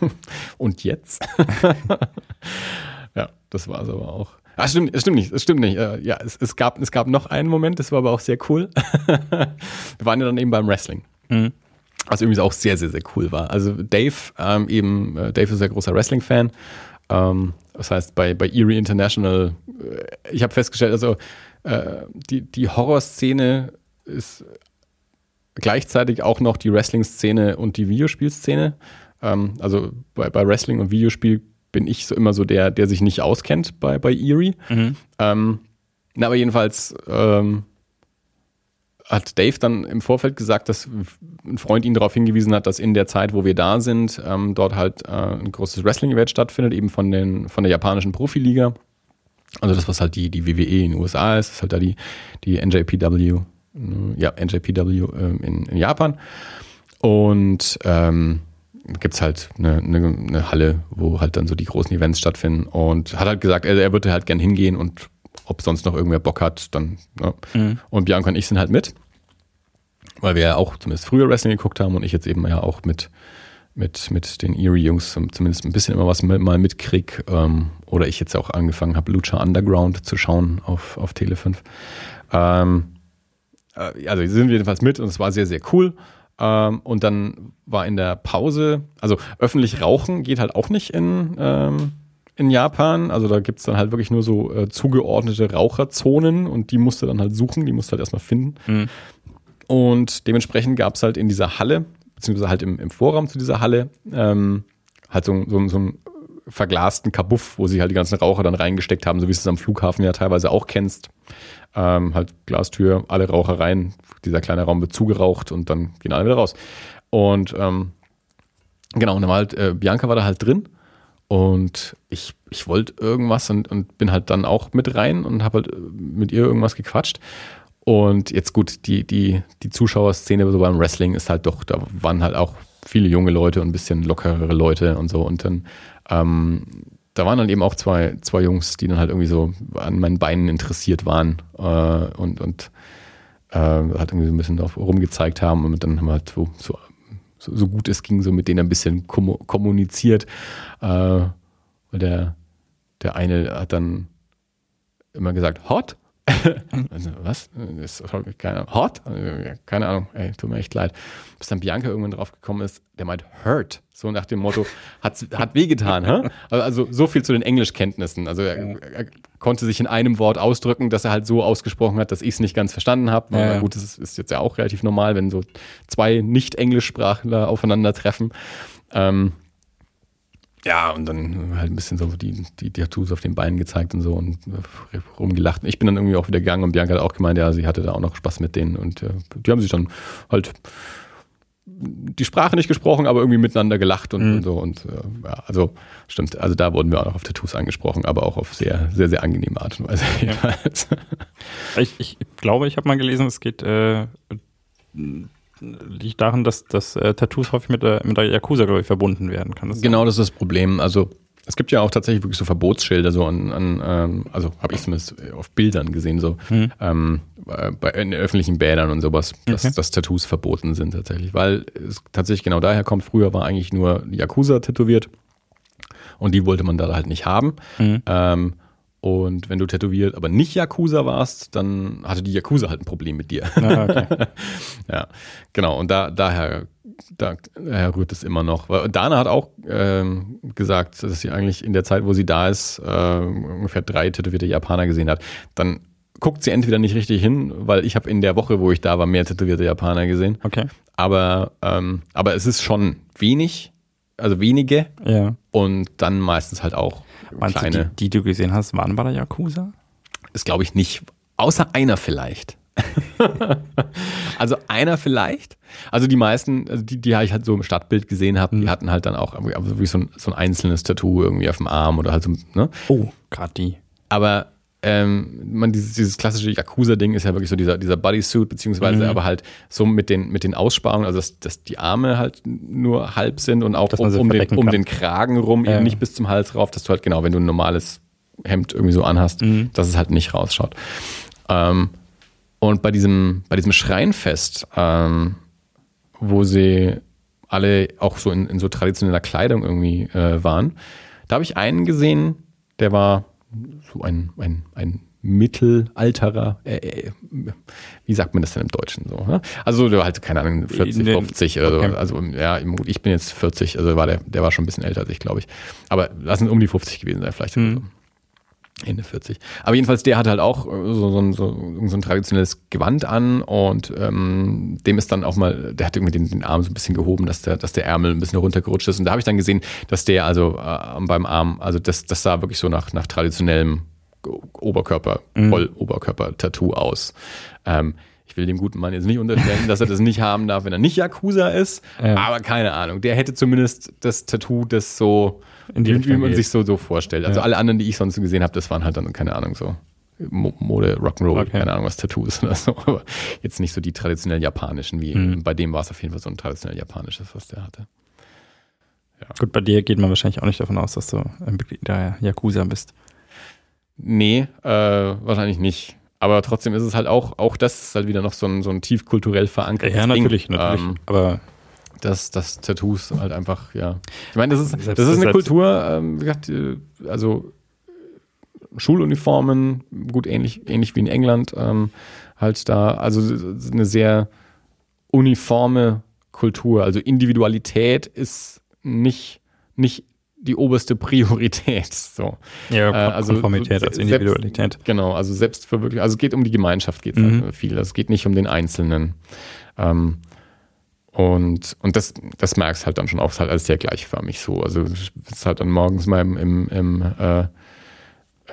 und jetzt? ja, das war es aber auch. Ah, stimmt, stimmt nicht, es stimmt nicht. Äh, ja, es, es, gab, es gab noch einen Moment, das war aber auch sehr cool. Wir waren ja dann eben beim Wrestling. Mhm. Was übrigens auch sehr, sehr, sehr cool war. Also Dave, ähm, eben, äh, Dave ist ein großer Wrestling-Fan. Ähm, das heißt, bei, bei Erie International, äh, ich habe festgestellt, also äh, die, die Horrorszene ist gleichzeitig auch noch die Wrestling-Szene und die Videospielszene. Ähm, also bei, bei Wrestling und Videospiel bin ich so immer so der, der sich nicht auskennt bei, bei Erie. Mhm. Ähm, na, aber jedenfalls ähm, hat Dave dann im Vorfeld gesagt, dass ein Freund ihn darauf hingewiesen hat, dass in der Zeit, wo wir da sind, ähm, dort halt äh, ein großes Wrestling-Event stattfindet, eben von, den, von der japanischen Profiliga. Also das, was halt die, die WWE in den USA ist, ist halt da die, die NJPW, äh, ja, NJPW äh, in, in Japan. Und ähm, gibt es halt eine, eine, eine, Halle, wo halt dann so die großen Events stattfinden. Und hat halt gesagt, er, er würde halt gern hingehen und ob sonst noch irgendwer Bock hat, dann. Ja. Mhm. Und Bianca und ich sind halt mit. Weil wir ja auch zumindest früher Wrestling geguckt haben und ich jetzt eben ja auch mit, mit, mit den Erie-Jungs zumindest ein bisschen immer was mal mitkrieg. Ähm, oder ich jetzt auch angefangen habe, Lucha Underground zu schauen auf, auf Tele 5. Ähm, äh, also sind wir jedenfalls mit und es war sehr, sehr cool. Ähm, und dann war in der Pause, also öffentlich rauchen geht halt auch nicht in, ähm, in Japan. Also da gibt es dann halt wirklich nur so äh, zugeordnete Raucherzonen und die musste dann halt suchen, die musste halt erstmal finden. Mhm. Und dementsprechend gab es halt in dieser Halle, beziehungsweise halt im, im Vorraum zu dieser Halle, ähm, halt so, so, so einen verglasten Kabuff, wo sie halt die ganzen Raucher dann reingesteckt haben, so wie du es am Flughafen ja teilweise auch kennst. Ähm, halt Glastür, alle Raucher rein, dieser kleine Raum wird zugeraucht und dann gehen alle wieder raus. Und ähm, genau, und dann war halt, äh, Bianca war da halt drin und ich, ich wollte irgendwas und, und bin halt dann auch mit rein und habe halt äh, mit ihr irgendwas gequatscht. Und jetzt gut, die, die, die Zuschauerszene so beim Wrestling ist halt doch, da waren halt auch viele junge Leute und ein bisschen lockerere Leute und so. Und dann, ähm, da waren dann eben auch zwei, zwei Jungs, die dann halt irgendwie so an meinen Beinen interessiert waren äh, und, und äh, halt irgendwie so ein bisschen drauf rumgezeigt haben. Und dann haben wir halt so, so so, gut es ging, so mit denen ein bisschen kommuniziert. Äh, der, der eine hat dann immer gesagt, hot? also, was? Das ist keine Ahnung. Hot? Keine Ahnung. Ey, tut mir echt leid. Bis dann Bianca irgendwann drauf gekommen ist, der meint hurt. So nach dem Motto, hat, hat wehgetan. hä? Also so viel zu den Englischkenntnissen. Also er, er, konnte sich in einem Wort ausdrücken, dass er halt so ausgesprochen hat, dass ich es nicht ganz verstanden habe. Ja, ja. Gut, das ist, ist, jetzt ja auch relativ normal, wenn so zwei Nicht-Englischsprachler aufeinandertreffen. Ähm, ja, und dann halt ein bisschen so die, die, die Tattoos auf den Beinen gezeigt und so und rumgelacht. Ich bin dann irgendwie auch wieder gegangen und Bianca hat auch gemeint, ja, sie hatte da auch noch Spaß mit denen und äh, die haben sich dann halt die Sprache nicht gesprochen, aber irgendwie miteinander gelacht und, mhm. und so. Und äh, ja, also stimmt, also da wurden wir auch noch auf Tattoos angesprochen, aber auch auf sehr, sehr, sehr angenehme Art und Weise. Ja. ich, ich glaube, ich habe mal gelesen, es geht äh, liegt daran, dass, dass äh, Tattoos häufig mit der, mit der Yakuza, glaube ich, verbunden werden kann. Das genau, das ist das Problem. Also es gibt ja auch tatsächlich wirklich so Verbotsschilder, so an, an ähm, also habe ich zumindest auf Bildern gesehen, so hm. ähm, bei, in öffentlichen Bädern und sowas, dass, okay. dass Tattoos verboten sind tatsächlich. Weil es tatsächlich genau daher kommt, früher war eigentlich nur Yakuza tätowiert und die wollte man da halt nicht haben. Hm. Ähm, und wenn du tätowiert, aber nicht Yakuza warst, dann hatte die Yakuza halt ein Problem mit dir. Ah, okay. ja, genau. Und da, daher, daher rührt es immer noch. Dana hat auch ähm, gesagt, dass sie eigentlich in der Zeit, wo sie da ist, äh, ungefähr drei tätowierte Japaner gesehen hat. Dann guckt sie entweder nicht richtig hin, weil ich habe in der Woche, wo ich da war, mehr tätowierte Japaner gesehen. Okay. Aber, ähm, aber es ist schon wenig, also wenige. Ja. Und dann meistens halt auch Meinst kleine. Du, die, die du gesehen hast, waren bei der Yakuza? Das glaube ich nicht. Außer einer vielleicht. also einer vielleicht. Also die meisten, also die, die ich halt so im Stadtbild gesehen habe, mhm. die hatten halt dann auch wie so ein, so ein einzelnes Tattoo irgendwie auf dem Arm oder halt so, ne? Oh, gerade die. Aber ähm, man, dieses, dieses klassische Yakuza-Ding ist ja wirklich so dieser, dieser Bodysuit, beziehungsweise mhm. aber halt so mit den, mit den Aussparungen, also dass, dass die Arme halt nur halb sind und auch um, um, den, um den Kragen rum, ja. eben nicht bis zum Hals rauf, dass du halt genau, wenn du ein normales Hemd irgendwie so anhast, mhm. dass es halt nicht rausschaut. Ähm, und bei diesem, bei diesem Schreinfest, ähm, wo sie alle auch so in, in so traditioneller Kleidung irgendwie äh, waren, da habe ich einen gesehen, der war so ein, ein, ein mittelalterer, äh, äh, wie sagt man das denn im Deutschen so? Ne? Also der halt, keine Ahnung, 40, 50 oder so. Okay. Also ja, ich bin jetzt 40, also war der, der war schon ein bisschen älter als ich, glaube ich. Aber lassen um die 50 gewesen sein, vielleicht. Mhm. Ende 40. Aber jedenfalls, der hat halt auch äh, so, so, so, so ein traditionelles Gewand an und ähm, dem ist dann auch mal, der hat irgendwie den, den Arm so ein bisschen gehoben, dass der, dass der Ärmel ein bisschen runtergerutscht ist. Und da habe ich dann gesehen, dass der also äh, beim Arm, also das, das sah wirklich so nach, nach traditionellem Oberkörper, mhm. Voll-Oberkörper-Tattoo aus. Ähm, ich will dem guten Mann jetzt nicht unterstellen, dass er das nicht haben darf, wenn er nicht Yakuza ist. Ja. Aber keine Ahnung. Der hätte zumindest das Tattoo, das so in wie, wie man geht. sich so, so vorstellt. Also ja. alle anderen, die ich sonst gesehen habe, das waren halt dann, keine Ahnung, so Mode, Rock'n'Roll, okay. keine Ahnung, was Tattoo ist oder so. Aber jetzt nicht so die traditionell japanischen, wie mhm. bei dem war es auf jeden Fall so ein traditionell japanisches, was der hatte. Ja. Gut, bei dir geht man wahrscheinlich auch nicht davon aus, dass du ein Mitglied der Yakuza bist. Nee, äh, wahrscheinlich nicht. Aber trotzdem ist es halt auch, auch das ist halt wieder noch so ein, so ein tief kulturell verankertes Ja, natürlich, Ding. natürlich. Ähm, aber dass das Tattoos halt einfach, ja. Ich meine, das ist, das ist eine Kultur, ähm, wie gesagt, also Schuluniformen, gut ähnlich, ähnlich wie in England, ähm, halt da, also eine sehr uniforme Kultur. Also Individualität ist nicht, nicht die oberste Priorität. So. Ja, äh, also Konformität als Individualität. Selbst, genau, also Selbstverwirklichung. Also es geht um die Gemeinschaft, geht mhm. halt viel. Es geht nicht um den Einzelnen. Ähm, und, und das, das merkst halt dann schon auch, ist halt alles sehr gleichförmig so. Also, wenn du halt dann morgens mal im, im, im, äh,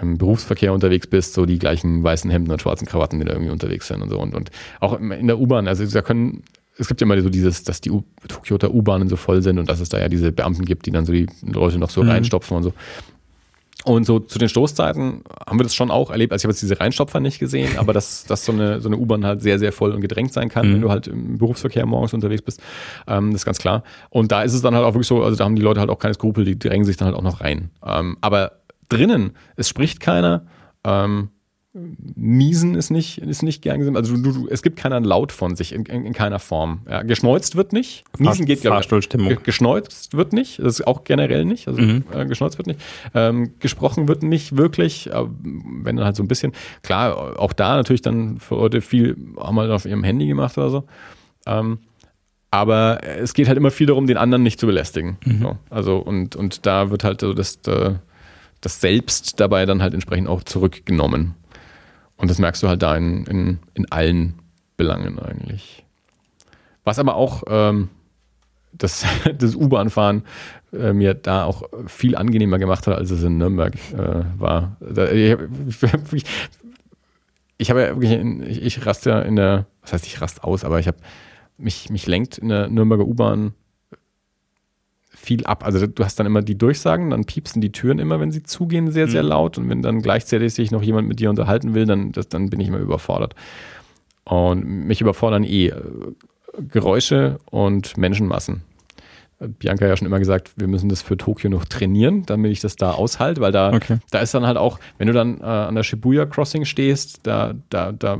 im, Berufsverkehr unterwegs bist, so die gleichen weißen Hemden und schwarzen Krawatten, die da irgendwie unterwegs sind und so. Und, und auch in der U-Bahn, also da können, es gibt ja immer so dieses, dass die Tokioter U-Bahnen so voll sind und dass es da ja diese Beamten gibt, die dann so die Leute noch so mhm. reinstopfen und so. Und so zu den Stoßzeiten haben wir das schon auch erlebt. Also ich habe jetzt diese Reinstopfer nicht gesehen, aber dass, dass so eine, so eine U-Bahn halt sehr, sehr voll und gedrängt sein kann, mhm. wenn du halt im Berufsverkehr morgens unterwegs bist. Ähm, das ist ganz klar. Und da ist es dann halt auch wirklich so, also da haben die Leute halt auch keine Skrupel, die drängen sich dann halt auch noch rein. Ähm, aber drinnen, es spricht keiner. Ähm, Niesen ist nicht, ist nicht gern gesehen. Also du, du, es gibt keinen Laut von sich in, in, in keiner Form. Ja, geschneuzt wird nicht. Niesen geht Fahrstuhlstimmung. Geschneuzt wird nicht. Das ist auch generell nicht. Also mhm. äh, geschneuzt wird nicht. Ähm, gesprochen wird nicht wirklich. Äh, wenn dann halt so ein bisschen. Klar, auch da natürlich dann für Leute viel haben halt auf ihrem Handy gemacht oder so. Ähm, aber es geht halt immer viel darum, den anderen nicht zu belästigen. Mhm. So, also und, und da wird halt so das, äh, das Selbst dabei dann halt entsprechend auch zurückgenommen. Und das merkst du halt da in, in, in allen Belangen eigentlich. Was aber auch ähm, das, das U-Bahn-Fahren äh, mir da auch viel angenehmer gemacht hat, als es in Nürnberg äh, war. Da, ich, ich, ich habe ja wirklich, in, ich, ich raste ja in der, was heißt ich rast aus, aber ich habe mich, mich lenkt in der Nürnberger U-Bahn viel ab. Also du hast dann immer die Durchsagen, dann piepsen die Türen immer, wenn sie zugehen, sehr, sehr mhm. laut. Und wenn dann gleichzeitig sich noch jemand mit dir unterhalten will, dann, das, dann bin ich immer überfordert. Und mich überfordern eh äh, Geräusche und Menschenmassen. Bianca hat ja schon immer gesagt, wir müssen das für Tokio noch trainieren, damit ich das da aushalte, weil da, okay. da ist dann halt auch, wenn du dann äh, an der Shibuya Crossing stehst, da, da, da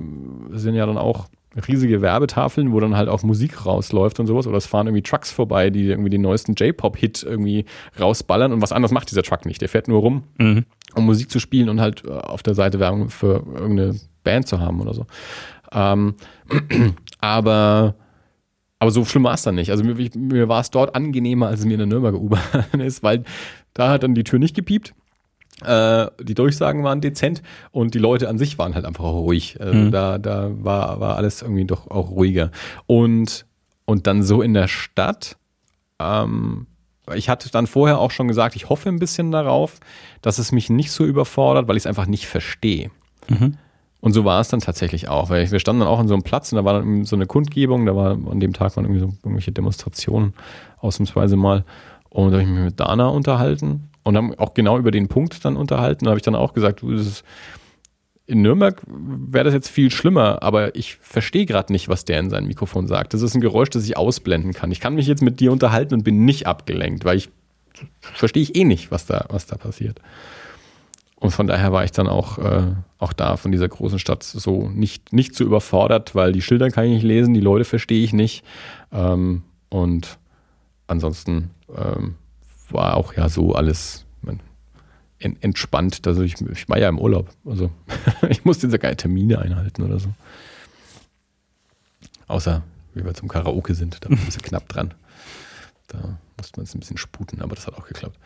sind ja dann auch riesige Werbetafeln, wo dann halt auch Musik rausläuft und sowas. Oder es fahren irgendwie Trucks vorbei, die irgendwie den neuesten J-Pop-Hit irgendwie rausballern. Und was anderes macht dieser Truck nicht. Der fährt nur rum, mhm. um Musik zu spielen und halt äh, auf der Seite Werbung für irgendeine Band zu haben oder so. Ähm, aber aber so schlimm war es dann nicht. Also mir, mir war es dort angenehmer, als es mir in der Nürnberger U-Bahn ist, weil da hat dann die Tür nicht gepiept. Äh, die Durchsagen waren dezent und die Leute an sich waren halt einfach ruhig. Also mhm. Da, da war, war alles irgendwie doch auch ruhiger. Und, und dann so in der Stadt, ähm, ich hatte dann vorher auch schon gesagt, ich hoffe ein bisschen darauf, dass es mich nicht so überfordert, weil ich es einfach nicht verstehe. Mhm. Und so war es dann tatsächlich auch, weil wir standen dann auch an so einem Platz und da war dann so eine Kundgebung, da war an dem Tag waren irgendwie so irgendwelche Demonstrationen ausnahmsweise mal. Und da habe ich mich mit Dana unterhalten und haben auch genau über den Punkt dann unterhalten. Da habe ich dann auch gesagt, du, ist, in Nürnberg wäre das jetzt viel schlimmer, aber ich verstehe gerade nicht, was der in seinem Mikrofon sagt. Das ist ein Geräusch, das ich ausblenden kann. Ich kann mich jetzt mit dir unterhalten und bin nicht abgelenkt, weil ich verstehe ich eh nicht, was da, was da passiert. Und von daher war ich dann auch, äh, auch da von dieser großen Stadt so nicht, nicht so überfordert, weil die Schilder kann ich nicht lesen, die Leute verstehe ich nicht. Ähm, und ansonsten ähm, war auch ja so alles entspannt. Also ich, ich, war ja im Urlaub. Also ich musste keine Termine einhalten oder so. Außer wie wir zum Karaoke sind, da war ein knapp dran. Da musste man es ein bisschen sputen, aber das hat auch geklappt.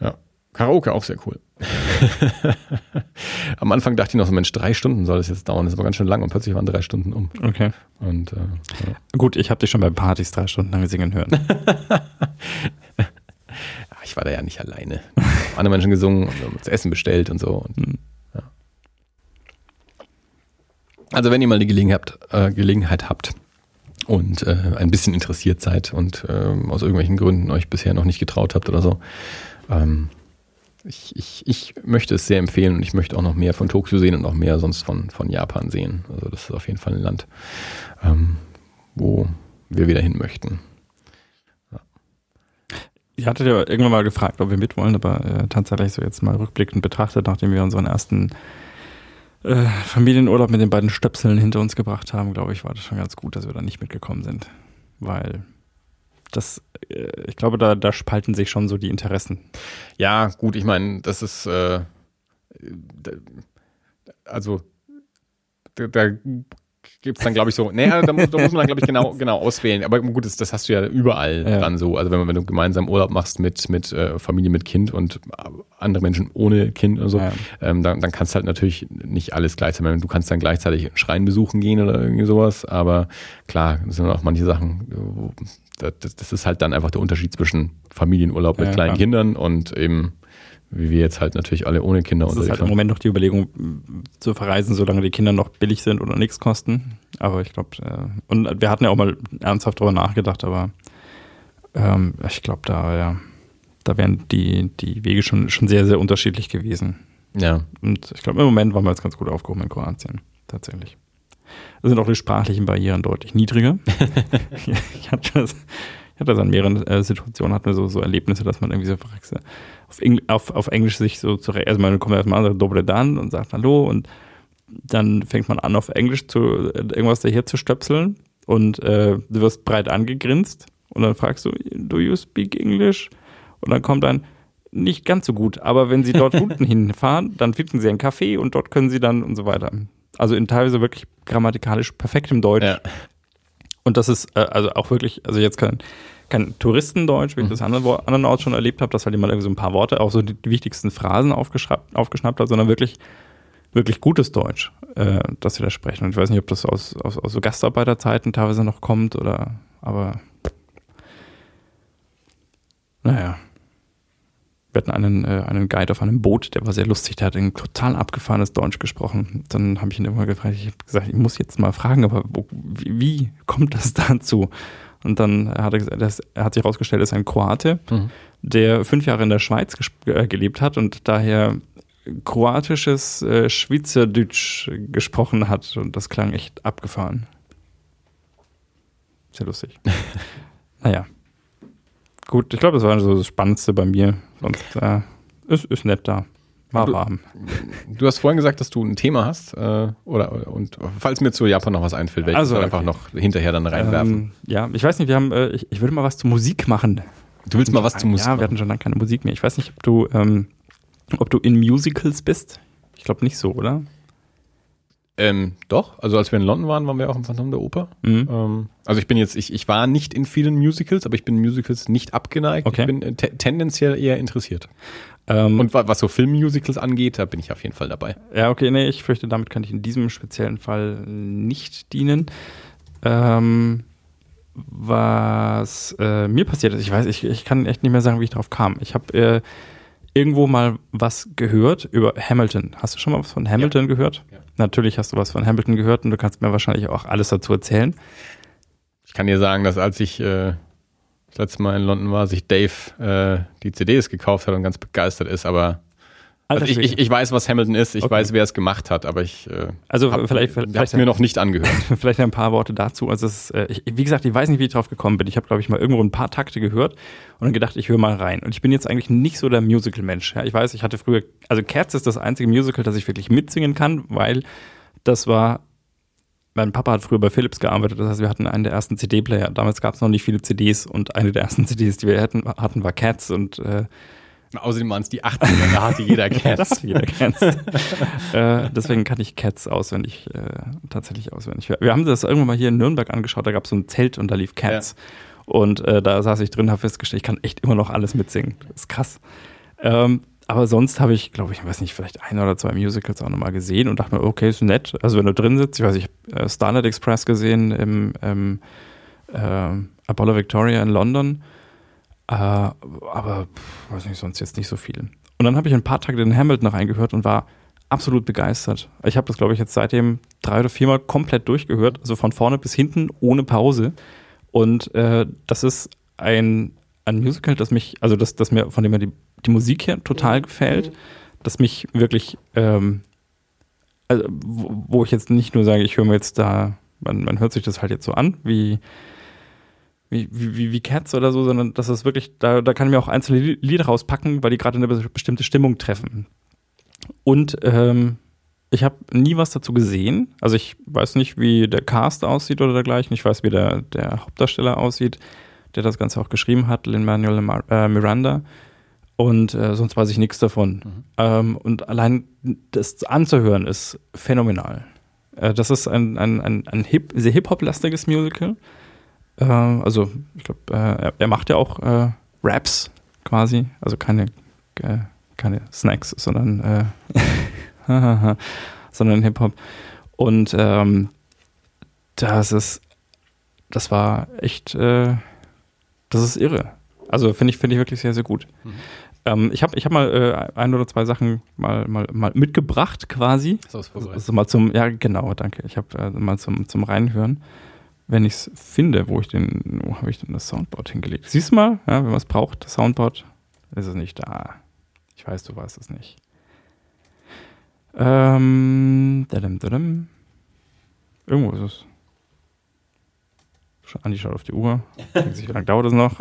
Ja. Karaoke auch sehr cool. Am Anfang dachte ich noch so, Mensch, drei Stunden soll das jetzt dauern. Das ist aber ganz schön lang und plötzlich waren drei Stunden um. Okay. Und äh, ja. Gut, ich habe dich schon bei Partys drei Stunden lang singen hören. ich war da ja nicht alleine. Andere Menschen gesungen und uns Essen bestellt und so. Und, Hm. ja. Also wenn ihr mal die Gelegenheit habt, äh, Gelegenheit habt und äh, ein bisschen interessiert seid und ähm, aus irgendwelchen Gründen euch bisher noch nicht getraut habt oder so, ähm, ich, ich, ich möchte es sehr empfehlen und ich möchte auch noch mehr von Tokio sehen und noch mehr sonst von, von Japan sehen. Also das ist auf jeden Fall ein Land, ähm, wo wir wieder hin möchten. Ich hatte ja irgendwann mal gefragt, ob wir mitwollen, aber äh, tatsächlich so jetzt mal rückblickend betrachtet, nachdem wir unseren ersten äh, Familienurlaub mit den beiden Stöpseln hinter uns gebracht haben, glaube ich, war das schon ganz gut, dass wir da nicht mitgekommen sind. Weil das, äh, ich glaube, da, da spalten sich schon so die Interessen. Ja, gut, ich meine, das ist äh, also da, da gibt es dann, glaube ich, so, naja, da, muss- da muss man dann, glaube ich, genau, genau auswählen. Aber gut, das, das hast du ja überall Ja. dann so. Also wenn, man, wenn du gemeinsam Urlaub machst mit, mit äh, Familie mit Kind und andere Menschen ohne Kind und so, Ja. ähm, dann, dann kannst du halt natürlich nicht alles gleichzeitig machen. Du kannst dann gleichzeitig einen Schrein besuchen gehen oder irgendwie sowas, aber klar, das sind auch manche Sachen, wo, das, das ist halt dann einfach der Unterschied zwischen Familienurlaub mit Ja, kleinen klar. Kindern und eben, wie wir jetzt halt natürlich alle ohne Kinder Das ist halt unterwegs im. Moment noch die Überlegung, zu verreisen, solange die Kinder noch billig sind oder nichts kosten. Aber ich glaube, äh, und wir hatten ja auch mal ernsthaft darüber nachgedacht, aber ähm, ich glaube, da, ja, da wären die, die Wege schon, schon sehr, sehr unterschiedlich gewesen. Ja, Und ich glaube, im Moment waren wir jetzt ganz gut aufgehoben in Kroatien, tatsächlich. Sind auch die sprachlichen Barrieren deutlich niedriger. ich hatte das, ich hatte das an mehreren äh, Situationen, hatten wir so, so Erlebnisse, dass man irgendwie so fragt, so, auf, Engl auf, auf Englisch sich so zurecht, also man kommt erstmal an, sagt Dobre Dan und sagt Hallo und dann fängt man an, auf Englisch zu, äh, irgendwas daher zu stöpseln und äh, du wirst breit angegrinst und dann fragst du, do you speak English? Und dann kommt dann, nicht ganz so gut, aber wenn sie dort unten hinfahren, dann finden sie einen Café und dort können sie dann und so weiter. Also in teilweise wirklich grammatikalisch perfektem Deutsch. ja. Und das ist äh, also auch wirklich, also jetzt kein, kein Touristendeutsch, wie ich das anderen, andernorts schon erlebt habe, dass halt jemand irgendwie so ein paar Worte, auch so die, die wichtigsten Phrasen aufgeschnappt, aufgeschnappt hat, sondern wirklich, wirklich gutes Deutsch, äh, das sie da sprechen. Und ich weiß nicht, ob das aus, aus, aus so Gastarbeiterzeiten teilweise noch kommt oder, aber naja. Wir hatten einen, äh, einen Guide auf einem Boot, der war sehr lustig, der hat ein total abgefahrenes Deutsch gesprochen. Dann habe ich ihn irgendwann gefragt, ich habe gesagt, ich muss jetzt mal fragen, aber wo, wie, wie kommt das dazu? Und dann hat er gesagt, das, er hat sich herausgestellt, er ist ein Kroate, Mhm. der fünf Jahre in der Schweiz äh, gelebt hat und daher kroatisches äh, Schweizerdeutsch gesprochen hat. Und das klang echt abgefahren. Sehr lustig. naja. Gut, ich glaube, das war so das Spannendste bei mir. Sonst äh, ist, ist nett da. War Du- warm. Du hast vorhin gesagt, dass du ein Thema hast, äh, oder und falls mir zu Japan noch was einfällt, werde ich Also, das okay. einfach noch hinterher dann reinwerfen. Ähm, ja, ich weiß nicht, wir haben, äh, ich, ich würde mal was zur Musik machen. du willst mal was zu Musik Ja, wir hatten schon lange keine Musik mehr. Ich weiß nicht, ob du, ähm, ob du in Musicals bist. Ich glaube nicht so, oder? Ähm, doch, also als wir in London waren, waren wir auch im Phantom der Oper. Mhm. Ähm, also ich bin jetzt, ich, ich war nicht in vielen Musicals, aber ich bin Musicals nicht abgeneigt. Okay. Ich bin äh, te tendenziell eher interessiert. Ähm, Und wa was so Filmmusicals angeht, da bin ich auf jeden Fall dabei. Ja, okay, nee, ich fürchte, damit kann ich in diesem speziellen Fall nicht dienen. Ähm, was äh, mir passiert ist, ich weiß, ich, ich kann echt nicht mehr sagen, wie ich drauf kam. Ich habe äh, irgendwo mal was gehört über Hamilton. Hast du schon mal was von Hamilton gehört? Ja. Natürlich hast du was von Hamilton gehört und du kannst mir wahrscheinlich auch alles dazu erzählen. Ich kann dir sagen, dass als ich äh, das letzte Mal in London war, sich Dave äh, die CDs gekauft hat und ganz begeistert ist, aber also ich, ich, ich weiß, was Hamilton ist, ich Okay. weiß, wer es gemacht hat, aber ich äh, Also hab, vielleicht- hab's vielleicht- mir noch nicht angehört. Vielleicht ein paar Worte dazu. Also es ist, äh, ich, wie gesagt, ich weiß nicht, wie ich drauf gekommen bin. Ich habe, glaube ich, mal irgendwo ein paar Takte gehört und dann gedacht, ich höre mal rein. Und ich bin jetzt eigentlich nicht so der Musical-Mensch. Ja, ich weiß, ich hatte früher, also Cats ist das einzige Musical, das ich wirklich mitsingen kann, weil das war, mein Papa hat früher bei Philips gearbeitet, das heißt, wir hatten einen der ersten CD-Player. Damals gab es noch nicht viele CDs und eine der ersten CDs, die wir hatten, hatten war Cats und äh, Außerdem waren es die 80er, da hatte jeder Cats. jeder Cats. äh, deswegen kann ich Cats auswendig, äh, tatsächlich auswendig. Wir, wir haben das irgendwann mal hier in Nürnberg angeschaut, da gab es so ein Zelt und da lief Cats. Und äh, da saß ich drin, habe festgestellt, ich kann echt immer noch alles mitsingen. Das ist krass. Ähm, aber sonst habe ich, glaube ich, weiß nicht, vielleicht ein oder zwei Musicals auch nochmal gesehen und dachte mir, okay, ist nett. Also wenn du drin sitzt, ich weiß, ich habe äh, Starlight Express gesehen im, im äh, Apollo Victoria in London. Äh, aber pff, weiß nicht, sonst jetzt nicht so viel. Und dann habe ich ein paar Tage den Hamilton reingehört und war absolut begeistert. Ich habe das, glaube ich, jetzt seitdem drei oder viermal komplett durchgehört, also von vorne bis hinten ohne Pause. Und äh, das ist ein, ein Musical, das mich, also das, das mir, von dem mir die, die Musik her total gefällt, das mich wirklich, ähm, also, wo, wo ich jetzt nicht nur sage, ich höre mir jetzt da, man, man hört sich das halt jetzt so an, wie wie, wie, wie Cats oder so, sondern das ist wirklich, da, da kann ich mir auch einzelne Lieder rauspacken, weil die gerade eine bestimmte Stimmung treffen. Und ähm, ich habe nie was dazu gesehen. Also ich weiß nicht, wie der Cast aussieht oder dergleichen. Ich weiß, wie der, der Hauptdarsteller aussieht, der das Ganze auch geschrieben hat, Lin-Manuel äh, Miranda. Und äh, sonst weiß ich nichts davon. Mhm. Ähm, und allein das anzuhören ist phänomenal. Äh, das ist ein, ein, ein, ein Hip, sehr Hip-Hop-lastiges Musical. Äh, also, ich glaube, äh, er, macht ja auch äh, Raps quasi, also keine, äh, keine Snacks, sondern, äh, sondern Hip-Hop. Und ähm, das ist, das war echt, äh, das ist irre. Also finde ich, finde ich wirklich sehr, sehr gut. Mhm. Ähm, ich habe ich hab mal äh, ein oder zwei Sachen mal, mal, mal mitgebracht quasi. Das ist also mal zum, ja genau, danke. Ich habe äh, mal zum, zum Reinhören wenn ich es finde, wo ich den, wo habe ich denn das Soundboard hingelegt? Siehst du mal, ja, wenn man es braucht, das Soundboard, ist es nicht da. Ich weiß, du weißt es nicht. Ähm, dadam, dadam. Irgendwo ist es. Andi schaut auf die Uhr. Denkt sich, wie lange dauert es noch?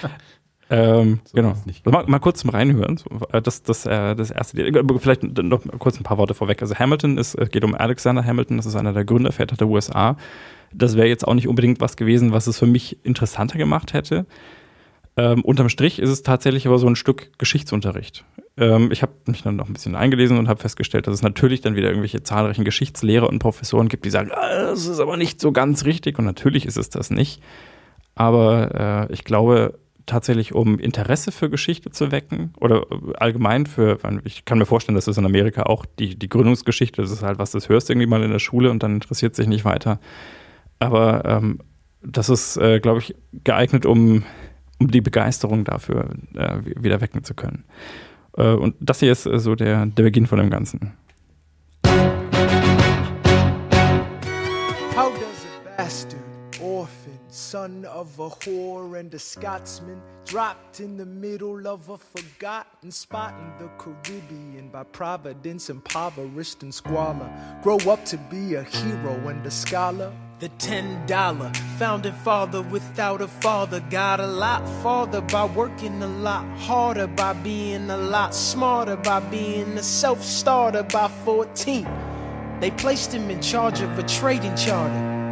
ähm, so genau. Mal, mal, kurz zum Reinhören. Äh, das, das, äh, das erste, vielleicht noch kurz ein paar Worte vorweg. Also Hamilton ist, es geht um Alexander Hamilton, das ist einer der Gründerväter der USA. Das wäre jetzt auch nicht unbedingt was gewesen, was es für mich interessanter gemacht hätte. Ähm, unterm Strich ist es tatsächlich aber so ein Stück Geschichtsunterricht. Ähm, ich habe mich dann noch ein bisschen eingelesen und habe festgestellt, dass es natürlich dann wieder irgendwelche zahlreichen Geschichtslehrer und Professoren gibt, die sagen, ah, das ist aber nicht so ganz richtig und natürlich ist es das nicht. Aber äh, ich glaube tatsächlich, um Interesse für Geschichte zu wecken oder allgemein für, ich kann mir vorstellen, dass es in Amerika auch die, die Gründungsgeschichte, das ist halt was, das hörst irgendwie mal in der Schule und dann interessiert sich nicht weiter. Aber ähm, das ist, äh, glaube ich, geeignet, um, um die Begeisterung dafür äh, wieder wecken zu können. Äh, und das hier ist äh, so der, der Beginn von dem Ganzen. How does a bastard, orphan, son of a whore and a Scotsman, dropped in the middle of a forgotten spot in the Caribbean by providence, impoverished and squalor, grow up to be a hero and a scholar? The ten dollar founding father without a father got a lot farther by working a lot harder, by being a lot smarter, by being a self starter by 14. They placed him in charge of a trading charter.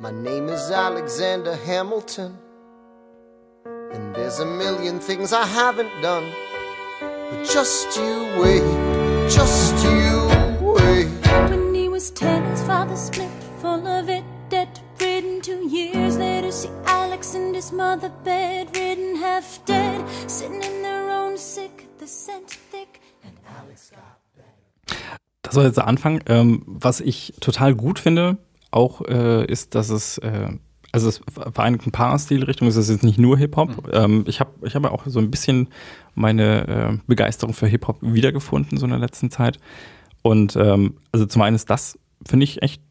My name is Alexander Hamilton, and there's a million things I haven't done. But just you wait, just you wait. When he was ten, his father split, full of it, debt ridden. Two years later, see Alex and his mother bedridden, half dead, sitting in their own sick, the scent thick, and Alex got better. Das war jetzt der Anfang. Ähm, was ich total gut finde, auch äh, ist, dass es, äh, also es vereinigt ein paar Stilrichtungen, es ist jetzt nicht nur Hip-Hop. Mhm. Ähm, ich habe ich hab auch so ein bisschen meine äh, Begeisterung für Hip-Hop wiedergefunden, so in der letzten Zeit. Und ähm, also zum einen ist das, finde ich, echt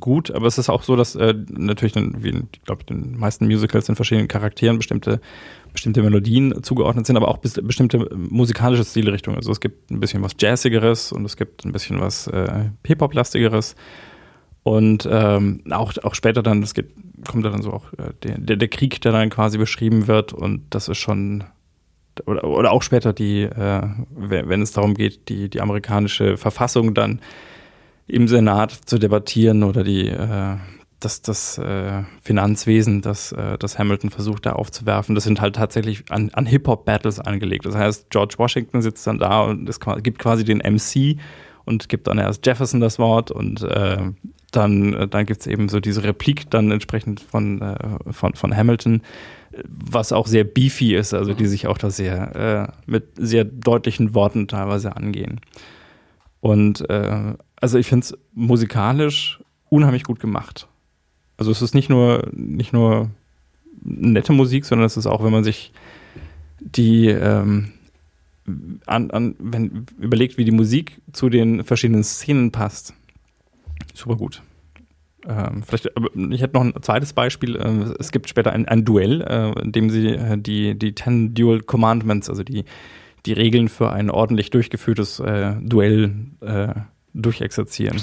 gut, aber es ist auch so, dass äh, natürlich, dann, wie in, ich glaube, den meisten Musicals in verschiedenen Charakteren bestimmte, bestimmte Melodien zugeordnet sind, aber auch bis, bestimmte musikalische Stilrichtungen. Also es gibt ein bisschen was Jazzigeres und es gibt ein bisschen was äh, Hip-Hop-lastigeres. Und ähm, auch, auch später dann, es kommt dann so auch äh, der, der, Krieg, der dann quasi beschrieben wird und das ist schon oder, oder auch später die, äh, wenn es darum geht, die, die amerikanische Verfassung dann im Senat zu debattieren oder die, äh, das, das äh, Finanzwesen, das, äh, das Hamilton versucht da aufzuwerfen, das sind halt tatsächlich an, an Hip-Hop-Battles angelegt. Das heißt, George Washington sitzt dann da und es gibt quasi den MC und gibt dann erst Jefferson das Wort und äh, dann, äh, dann gibt es eben so diese Replik dann entsprechend von, äh, von, von Hamilton, was auch sehr beefy ist, also die sich auch da sehr äh, mit sehr deutlichen Worten teilweise angehen. Und äh, also ich finde es musikalisch unheimlich gut gemacht. Also es ist nicht nur, nicht nur nette Musik, sondern es ist auch, wenn man sich die ähm, an, an, wenn überlegt, wie die Musik zu den verschiedenen Szenen passt, super gut. Ähm, vielleicht, ich hätte noch ein zweites Beispiel. Äh, es gibt später ein, ein Duell, äh, in dem sie äh, die, die Ten Dual Commandments, also die, die Regeln für ein ordentlich durchgeführtes äh, Duell äh, durchexerzieren.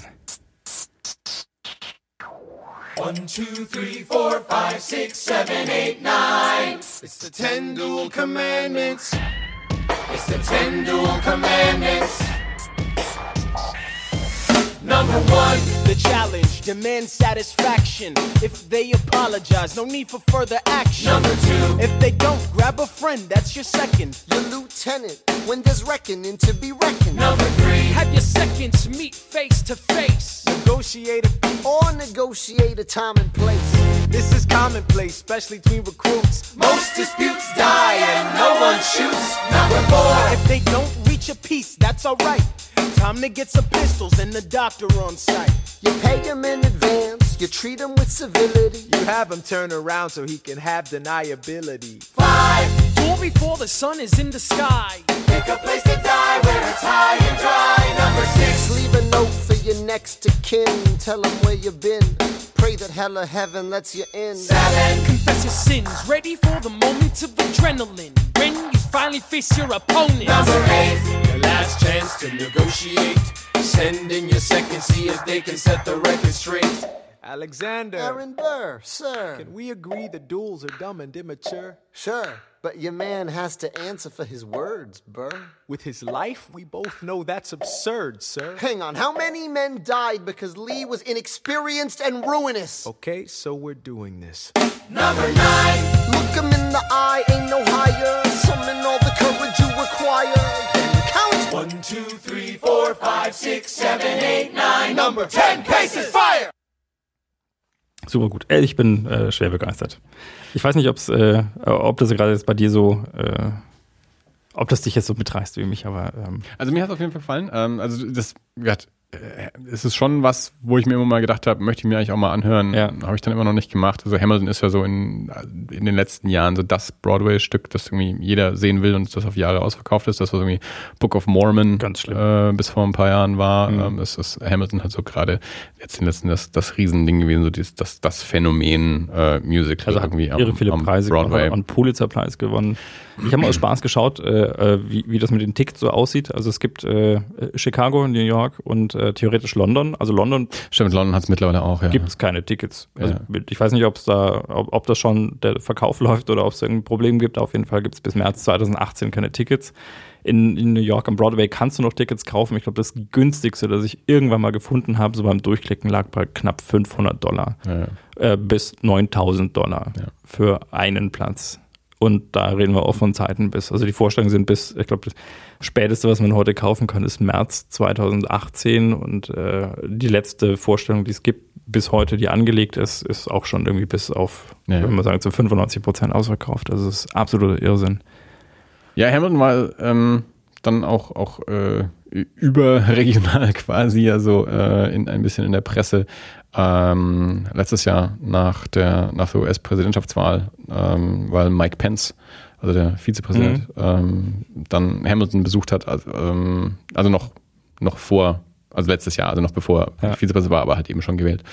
One, two, three, four, five, six, seven, eight, nine. It's the ten dual commandments. It's the ten dual commandments. Number one, the challenge demands satisfaction. If they apologize, no need for further action. Number two, if they don't, grab a friend, that's your second. Your lieutenant, when there's reckoning to be reckoned. Number three, have your seconds meet face to face. Negotiate a or negotiate a time and place. This is commonplace, especially between recruits. Most disputes die and no one shoots. Number four, if they don't reach a peace, that's alright. Time to get some pistols and the doctor on site. You pay him in advance, you treat him with civility. You have him turn around so he can have deniability. Five, duel before the sun is in the sky. Pick a place to die where it's high and dry. Number six, leave a note for your next to kin. Tell him where you've been. Pray that hell or heaven lets you in. Seven, confess your sins. Ready for the moment of adrenaline. When you finally face your opponent. Number eight, your last chance to negotiate. Send in your second, see if they can set the record straight. Alexander. Aaron Burr, sir. Can we agree the duels are dumb and immature? Sure, but your man has to answer for his words, Burr. With his life, we both know that's absurd, sir. Hang on, how many men died because Lee was inexperienced and ruinous? Okay, so we're doing this. Number nine. Look him in the eye, ain't no higher. Summon all the courage you require. Count. One, two, three, four, five, six, seven, eight, nine. Number ten paces, fire! Super gut. Äh, ich bin äh, schwer begeistert. Ich weiß nicht, ob's, äh, ob das gerade jetzt bei dir so, äh, ob das dich jetzt so mitreißt wie mich, aber. Ähm. Also mir hat es auf jeden Fall gefallen. Ähm, also das, äh, es ist schon was, wo ich mir immer mal gedacht habe, möchte ich mir eigentlich auch mal anhören. Ja. Habe ich dann immer noch nicht gemacht. Also Hamilton ist ja so in, in den letzten Jahren so das Broadway-Stück, das irgendwie jeder sehen will und das auf Jahre ausverkauft ist. Das was irgendwie Book of Mormon äh, bis vor ein paar Jahren war. Mhm. Ähm, das ist Hamilton hat so gerade jetzt in den letzten das, das Riesending gewesen, so dieses, das, das Phänomen äh, Musical also irgendwie irre am, viele am Preise Broadway. und Pulitzer-Preis gewonnen. Ich habe mal aus Spaß geschaut, äh, äh, wie, wie das mit den Tickets so aussieht. Also es gibt äh, Chicago, New York und äh, theoretisch London. Also London. Stimmt, London hat es mittlerweile auch, ja. Gibt es keine Tickets. Also ja. Ich weiß nicht, ob's da, ob, ob das schon der Verkauf läuft oder ob es irgendein Problem gibt. Auf jeden Fall gibt es bis März 2018 keine Tickets. In, in, New York am Broadway kannst du noch Tickets kaufen. Ich glaube, das günstigste, das ich irgendwann mal gefunden habe, so beim Durchklicken, lag bei knapp 500 Dollar ja. äh, bis 9000 Dollar ja. für einen Platz. Und da reden wir auch von Zeiten bis, also die Vorstellungen sind bis, ich glaube, das späteste, was man heute kaufen kann, ist März 2018 und äh, die letzte Vorstellung, die es gibt, bis heute, die angelegt ist, ist auch schon irgendwie bis auf, ja. wenn man sagen, zu 95 Prozent ausverkauft. Also es ist absoluter Irrsinn. Ja, Hamilton war ähm, dann auch, auch äh, überregional quasi, also äh, in, ein bisschen in der Presse ähm, letztes Jahr nach der, nach der US-Präsidentschaftswahl, ähm, weil Mike Pence, also der Vizepräsident, mhm. ähm, dann Hamilton besucht hat, also, also noch, noch vor Also letztes Jahr, also noch bevor ja. Vizepräsident war, aber halt eben schon gewählt.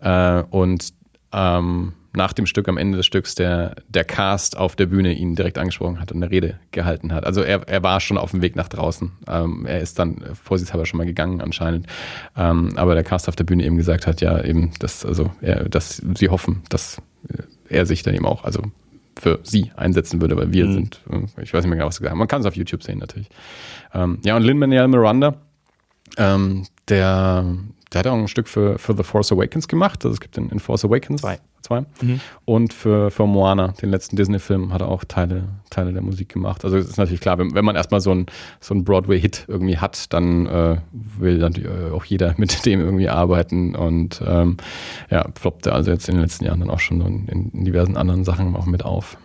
Äh, und ähm, nach dem Stück, am Ende des Stücks, der, der Cast auf der Bühne ihn direkt angesprochen hat und eine Rede gehalten hat. Also er, er war schon auf dem Weg nach draußen. Ähm, er ist dann vorsichtshalber schon mal gegangen anscheinend. Ähm, aber der Cast auf der Bühne eben gesagt hat, ja, eben, dass, also er, dass sie hoffen, dass er sich dann eben auch, also für sie einsetzen würde, weil wir mhm. sind, äh, ich weiß nicht mehr genau, was sie gesagt haben. Man kann es auf YouTube sehen natürlich. Ähm, ja, und Lin-Manuel Miranda, ähm, der, der hat auch ein Stück für, für The Force Awakens gemacht. Also es gibt in, in Force Awakens zwei. zwei. Mhm. Und für, für Moana, den letzten Disney-Film, hat er auch Teile, Teile der Musik gemacht. Also es ist natürlich klar, wenn, wenn man erstmal so ein, so ein Broadway-Hit irgendwie hat, dann äh, will dann äh, auch jeder mit dem irgendwie arbeiten. Und ähm, ja, floppte also jetzt in den letzten Jahren dann auch schon in, in diversen anderen Sachen auch mit auf.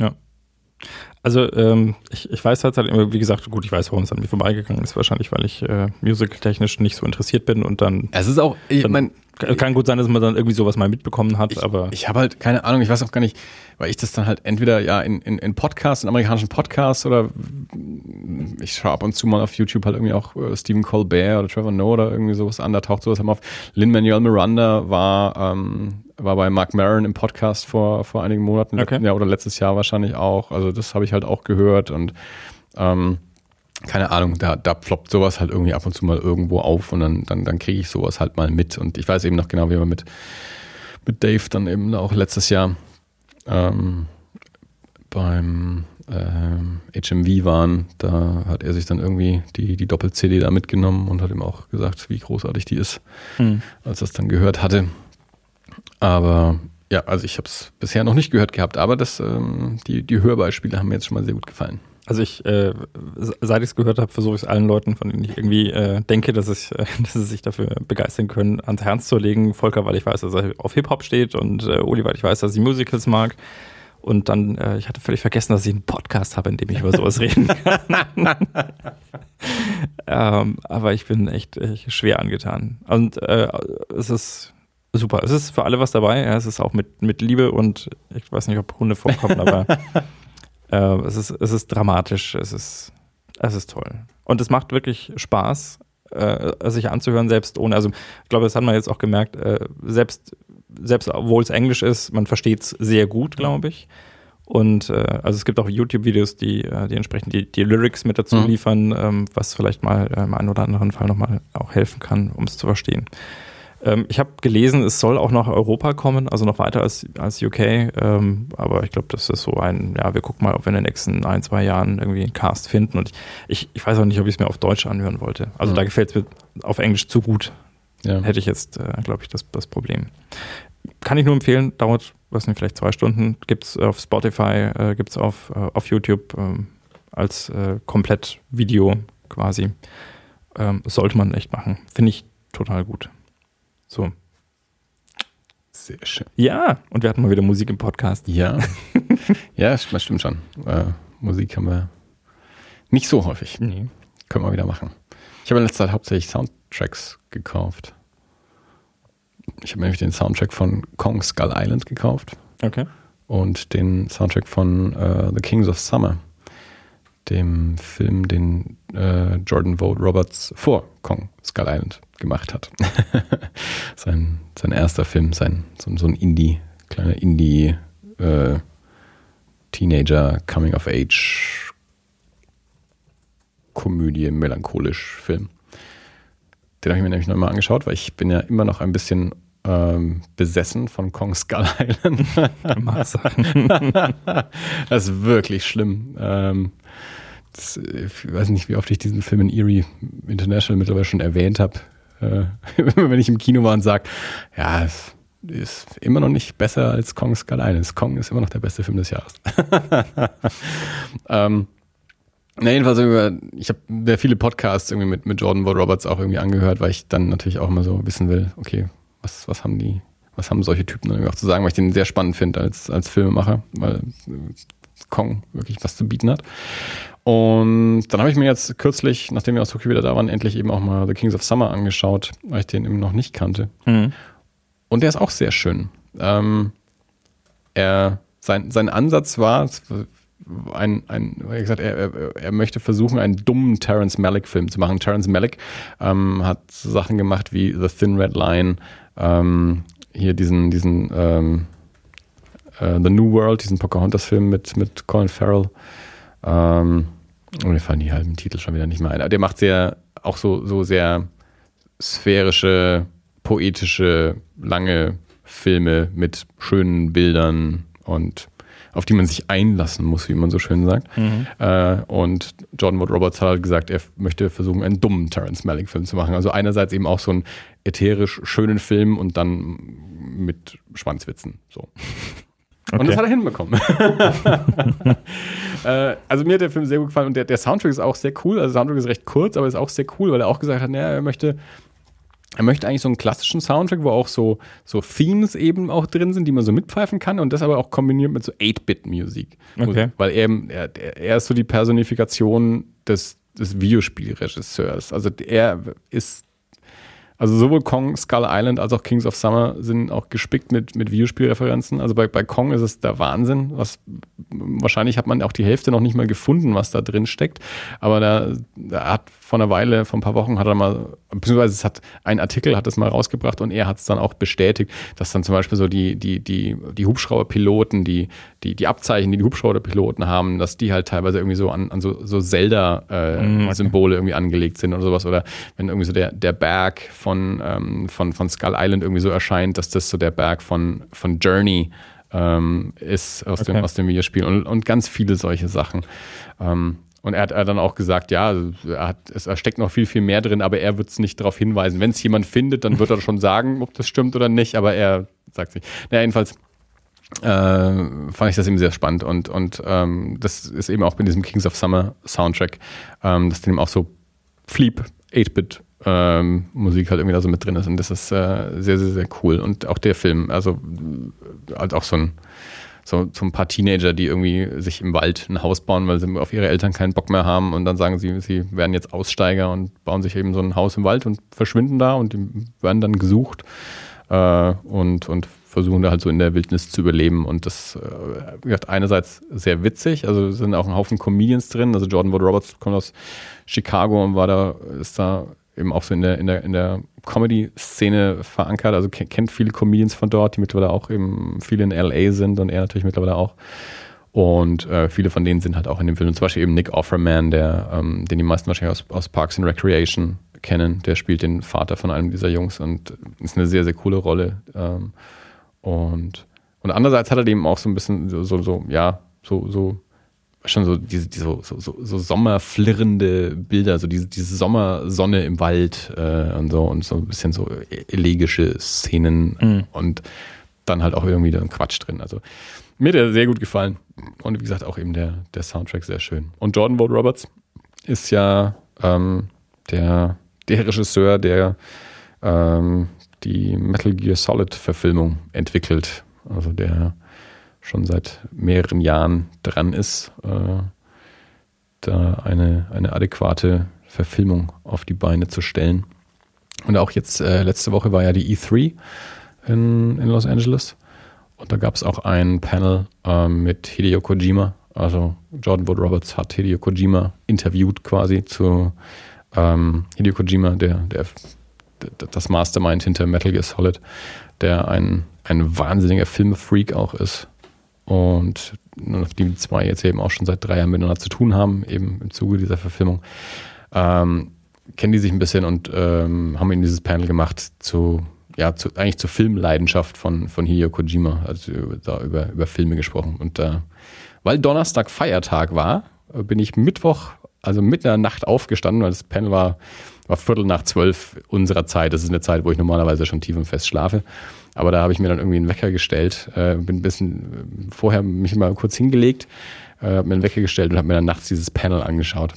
Ja. Also ähm, ich, ich weiß halt, wie gesagt, gut, ich weiß, warum es an mir vorbeigegangen ist. Wahrscheinlich, weil ich äh, musical-technisch nicht so interessiert bin und dann. Es ist auch, ich meine. Kann gut sein, dass man dann irgendwie sowas mal mitbekommen hat, ich, aber. Ich habe halt keine Ahnung, ich weiß auch gar nicht, weil ich das dann halt entweder ja in, in, in Podcasts, in amerikanischen Podcasts oder ich schaue ab und zu mal auf YouTube halt irgendwie auch äh, Stephen Colbert oder Trevor Noah oder irgendwie sowas an, da taucht sowas immer auf. Lin-Manuel Miranda war ähm, war bei Mark Maron im Podcast vor, vor einigen Monaten, okay. ja, oder letztes Jahr wahrscheinlich auch. Also das habe ich halt auch gehört und ähm, keine Ahnung, da, da ploppt sowas halt irgendwie ab und zu mal irgendwo auf und dann, dann, dann kriege ich sowas halt mal mit. Und ich weiß eben noch genau, wie wir mit, mit Dave dann eben auch letztes Jahr ähm, beim ähm, HMV waren. Da hat er sich dann irgendwie die, die Doppel-CD da mitgenommen und hat ihm auch gesagt, wie großartig die ist, hm. als er es dann gehört hatte. Aber ja, also ich habe es bisher noch nicht gehört gehabt, aber das, ähm, die, die Hörbeispiele haben mir jetzt schon mal sehr gut gefallen. Also ich, äh, seit ich es gehört habe, versuche ich es allen Leuten, von denen ich irgendwie äh, denke, dass, ich, äh, dass sie sich dafür begeistern können, ans Herz zu legen. Volker, weil ich weiß, dass er auf Hip-Hop steht und äh, Uli, weil ich weiß, dass ich Musicals mag. Und dann, äh, ich hatte völlig vergessen, dass ich einen Podcast habe, in dem ich über sowas reden kann. ähm, aber ich bin echt, echt schwer angetan. Und äh, es ist super. Es ist für alle was dabei. Ja, es ist auch mit, mit Liebe und ich weiß nicht, ob Hunde vorkommen, aber äh, es, ist, es ist dramatisch. Es ist, es ist toll. Und es macht wirklich Spaß, äh, sich anzuhören, selbst ohne. Also, ich glaube, das hat man jetzt auch gemerkt, äh, selbst, selbst obwohl es Englisch ist, man versteht es sehr gut, glaube ich. Und äh, also es gibt auch YouTube-Videos, die, äh, die entsprechend die, die Lyrics mit dazu mhm. liefern, ähm, was vielleicht mal äh, im einen oder anderen Fall nochmal auch helfen kann, um es zu verstehen. Ähm, ich habe gelesen, es soll auch nach Europa kommen, also noch weiter als, als UK. Ähm, aber ich glaube, das ist so ein, ja, wir gucken mal, ob wir in den nächsten ein, zwei Jahren irgendwie einen Cast finden. Und ich, ich weiß auch nicht, ob ich es mir auf Deutsch anhören wollte. Also mhm. da gefällt es mir auf Englisch zu gut. Ja. Hätte ich jetzt, äh, glaube ich, das, das Problem. Kann ich nur empfehlen, dauert, was nicht, vielleicht zwei Stunden. Gibt es auf Spotify, äh, gibt es auf, äh, auf YouTube ähm, als äh, komplett Video quasi. Ähm, sollte man echt machen. Finde ich total gut. So. Sehr schön. Ja, und wir hatten mal wieder Musik im Podcast. Ja. ja, das stimmt schon. Äh, Musik haben wir nicht so häufig. Nee. Können wir wieder machen. Ich habe in letzter Zeit hauptsächlich Soundtracks gekauft. Ich habe nämlich den Soundtrack von Kong Skull Island gekauft. Okay. Und den Soundtrack von uh, The Kings of Summer, dem Film, den uh, Jordan Vogt Roberts vor Kong Skull Island gemacht hat. sein, sein erster Film, sein, so, so ein Indie, kleiner Indie äh, Teenager Coming of Age Komödie, melancholisch Film. Den habe ich mir nämlich nochmal angeschaut, weil ich bin ja immer noch ein bisschen ähm, besessen von Kong Skull Island. das ist wirklich schlimm. Ähm, das, ich weiß nicht, wie oft ich diesen Film in Erie International mittlerweile schon erwähnt habe. Äh, wenn ich im Kino war und sage, ja, es ist immer noch nicht besser als Kong Skull Island. Kong ist immer noch der beste Film des Jahres. ähm, na, jedenfalls, ich habe sehr viele Podcasts irgendwie mit, mit Jordan Ward Roberts auch irgendwie angehört, weil ich dann natürlich auch immer so wissen will, okay, was, was haben die, was haben solche Typen dann auch zu sagen, weil ich den sehr spannend finde als, als Filmemacher, weil Kong wirklich was zu bieten hat. Und dann habe ich mir jetzt kürzlich, nachdem wir aus Tokio wieder da waren, endlich eben auch mal The Kings of Summer angeschaut, weil ich den eben noch nicht kannte. Mhm. Und der ist auch sehr schön. Ähm, er, sein, sein Ansatz war, ein, ein wie gesagt, er, er, möchte versuchen, einen dummen Terence Malick-Film zu machen. Terence Malick ähm, hat Sachen gemacht wie The Thin Red Line, ähm, hier diesen, diesen ähm, äh, The New World, diesen Pocahontas-Film mit, mit Colin Farrell. Ähm, und mir fallen die halben Titel schon wieder nicht mehr ein. Aber der macht sehr, auch so, so sehr sphärische, poetische, lange Filme mit schönen Bildern und auf die man sich einlassen muss, wie man so schön sagt. Mhm. Äh, und Jordan Wood Roberts hat halt gesagt, er möchte versuchen, einen dummen Terence Malick-Film zu machen. Also einerseits eben auch so einen ätherisch schönen Film und dann mit Schwanzwitzen. So. Okay. Und das hat er hinbekommen. äh, also mir hat der Film sehr gut gefallen und der, der Soundtrack ist auch sehr cool. Also der Soundtrack ist recht kurz, aber ist auch sehr cool, weil er auch gesagt hat, naja, er möchte er möchte eigentlich so einen klassischen Soundtrack, wo auch so, so Themes eben auch drin sind, die man so mitpfeifen kann und das aber auch kombiniert mit so 8-Bit-Musik. Okay. Weil er, er, er ist so die Personifikation des, des Videospielregisseurs. Also er ist also sowohl Kong, Skull Island als auch Kings of Summer sind auch gespickt mit, mit Videospielreferenzen. Also bei, bei Kong ist es der Wahnsinn. Was, wahrscheinlich hat man auch die Hälfte noch nicht mal gefunden, was da drin steckt. Aber da, da hat vor einer Weile, vor ein paar Wochen hat er mal, beziehungsweise es hat ein Artikel hat es mal rausgebracht und er hat es dann auch bestätigt, dass dann zum Beispiel so die, die, die, die Hubschrauberpiloten, die, die, die Abzeichen, die die Hubschrauberpiloten haben, dass die halt teilweise irgendwie so an, an so, so Zelda-Symbole äh, mm, okay. irgendwie angelegt sind oder sowas. Oder wenn irgendwie so der, der Berg von, ähm, von, von Skull Island irgendwie so erscheint, dass das so der Berg von, von Journey ähm, ist aus, okay. dem, aus dem Videospiel und, und ganz viele solche Sachen. Ähm, und er hat dann auch gesagt, ja, er hat, es steckt noch viel, viel mehr drin, aber er wird es nicht darauf hinweisen. Wenn es jemand findet, dann wird er schon sagen, ob das stimmt oder nicht, aber er sagt es nicht. Naja, jedenfalls äh, fand ich das eben sehr spannend und, und ähm, das ist eben auch bei diesem Kings of Summer Soundtrack, ähm, dass dem auch so Fleep, 8-Bit ähm, Musik halt irgendwie da so mit drin ist. Und das ist äh, sehr, sehr, sehr cool. Und auch der Film, also halt auch so ein so, so ein paar Teenager, die irgendwie sich im Wald ein Haus bauen, weil sie auf ihre Eltern keinen Bock mehr haben. Und dann sagen sie, sie werden jetzt Aussteiger und bauen sich eben so ein Haus im Wald und verschwinden da und die werden dann gesucht äh, und, und versuchen da halt so in der Wildnis zu überleben. Und das äh, wie einerseits sehr witzig, also sind auch ein Haufen Comedians drin, also Jordan Wood Roberts kommt aus Chicago und war da, ist da eben auch so in der, in der, in der Comedy-Szene verankert. Also kennt viele Comedians von dort, die mittlerweile auch eben viele in LA sind und er natürlich mittlerweile auch. Und äh, viele von denen sind halt auch in dem Film. Zum Beispiel eben Nick Offerman, der, ähm, den die meisten wahrscheinlich aus, aus Parks and Recreation kennen. Der spielt den Vater von einem dieser Jungs und ist eine sehr, sehr coole Rolle. Ähm, und, und andererseits hat er dem auch so ein bisschen so, so, so ja, so, so schon so diese, diese so, so, so sommerflirrende Bilder, so diese, diese Sommersonne im Wald äh, und so und so ein bisschen so elegische Szenen mhm. und dann halt auch irgendwie ein Quatsch drin. Also mir hat er sehr gut gefallen. Und wie gesagt, auch eben der, der Soundtrack sehr schön. Und Jordan Vogt Roberts ist ja ähm, der, der Regisseur, der ähm, die Metal Gear Solid Verfilmung entwickelt. Also der schon seit mehreren Jahren dran ist, äh, da eine, eine adäquate Verfilmung auf die Beine zu stellen. Und auch jetzt, äh, letzte Woche war ja die E3 in, in Los Angeles. Und da gab es auch ein Panel äh, mit Hideo Kojima. Also Jordan Wood Roberts hat Hideo Kojima interviewt quasi zu ähm, Hideo Kojima, der, der, das Mastermind hinter Metal Gear Solid, der ein, ein wahnsinniger Filmfreak auch ist und die zwei jetzt eben auch schon seit drei Jahren miteinander zu tun haben, eben im Zuge dieser Verfilmung, ähm, kennen die sich ein bisschen und ähm, haben ihnen dieses Panel gemacht zu, ja, zu, eigentlich zur Filmleidenschaft von, von Hideo Kojima, also da über, über Filme gesprochen. Und äh, weil Donnerstag Feiertag war, bin ich Mittwoch, also mitten in der Nacht aufgestanden, weil das Panel war, war Viertel nach zwölf unserer Zeit. Das ist eine Zeit, wo ich normalerweise schon tief und fest schlafe. Aber da habe ich mir dann irgendwie einen Wecker gestellt, äh, bin ein bisschen äh, vorher mich mal kurz hingelegt, äh, mir einen Wecker gestellt und habe mir dann nachts dieses Panel angeschaut.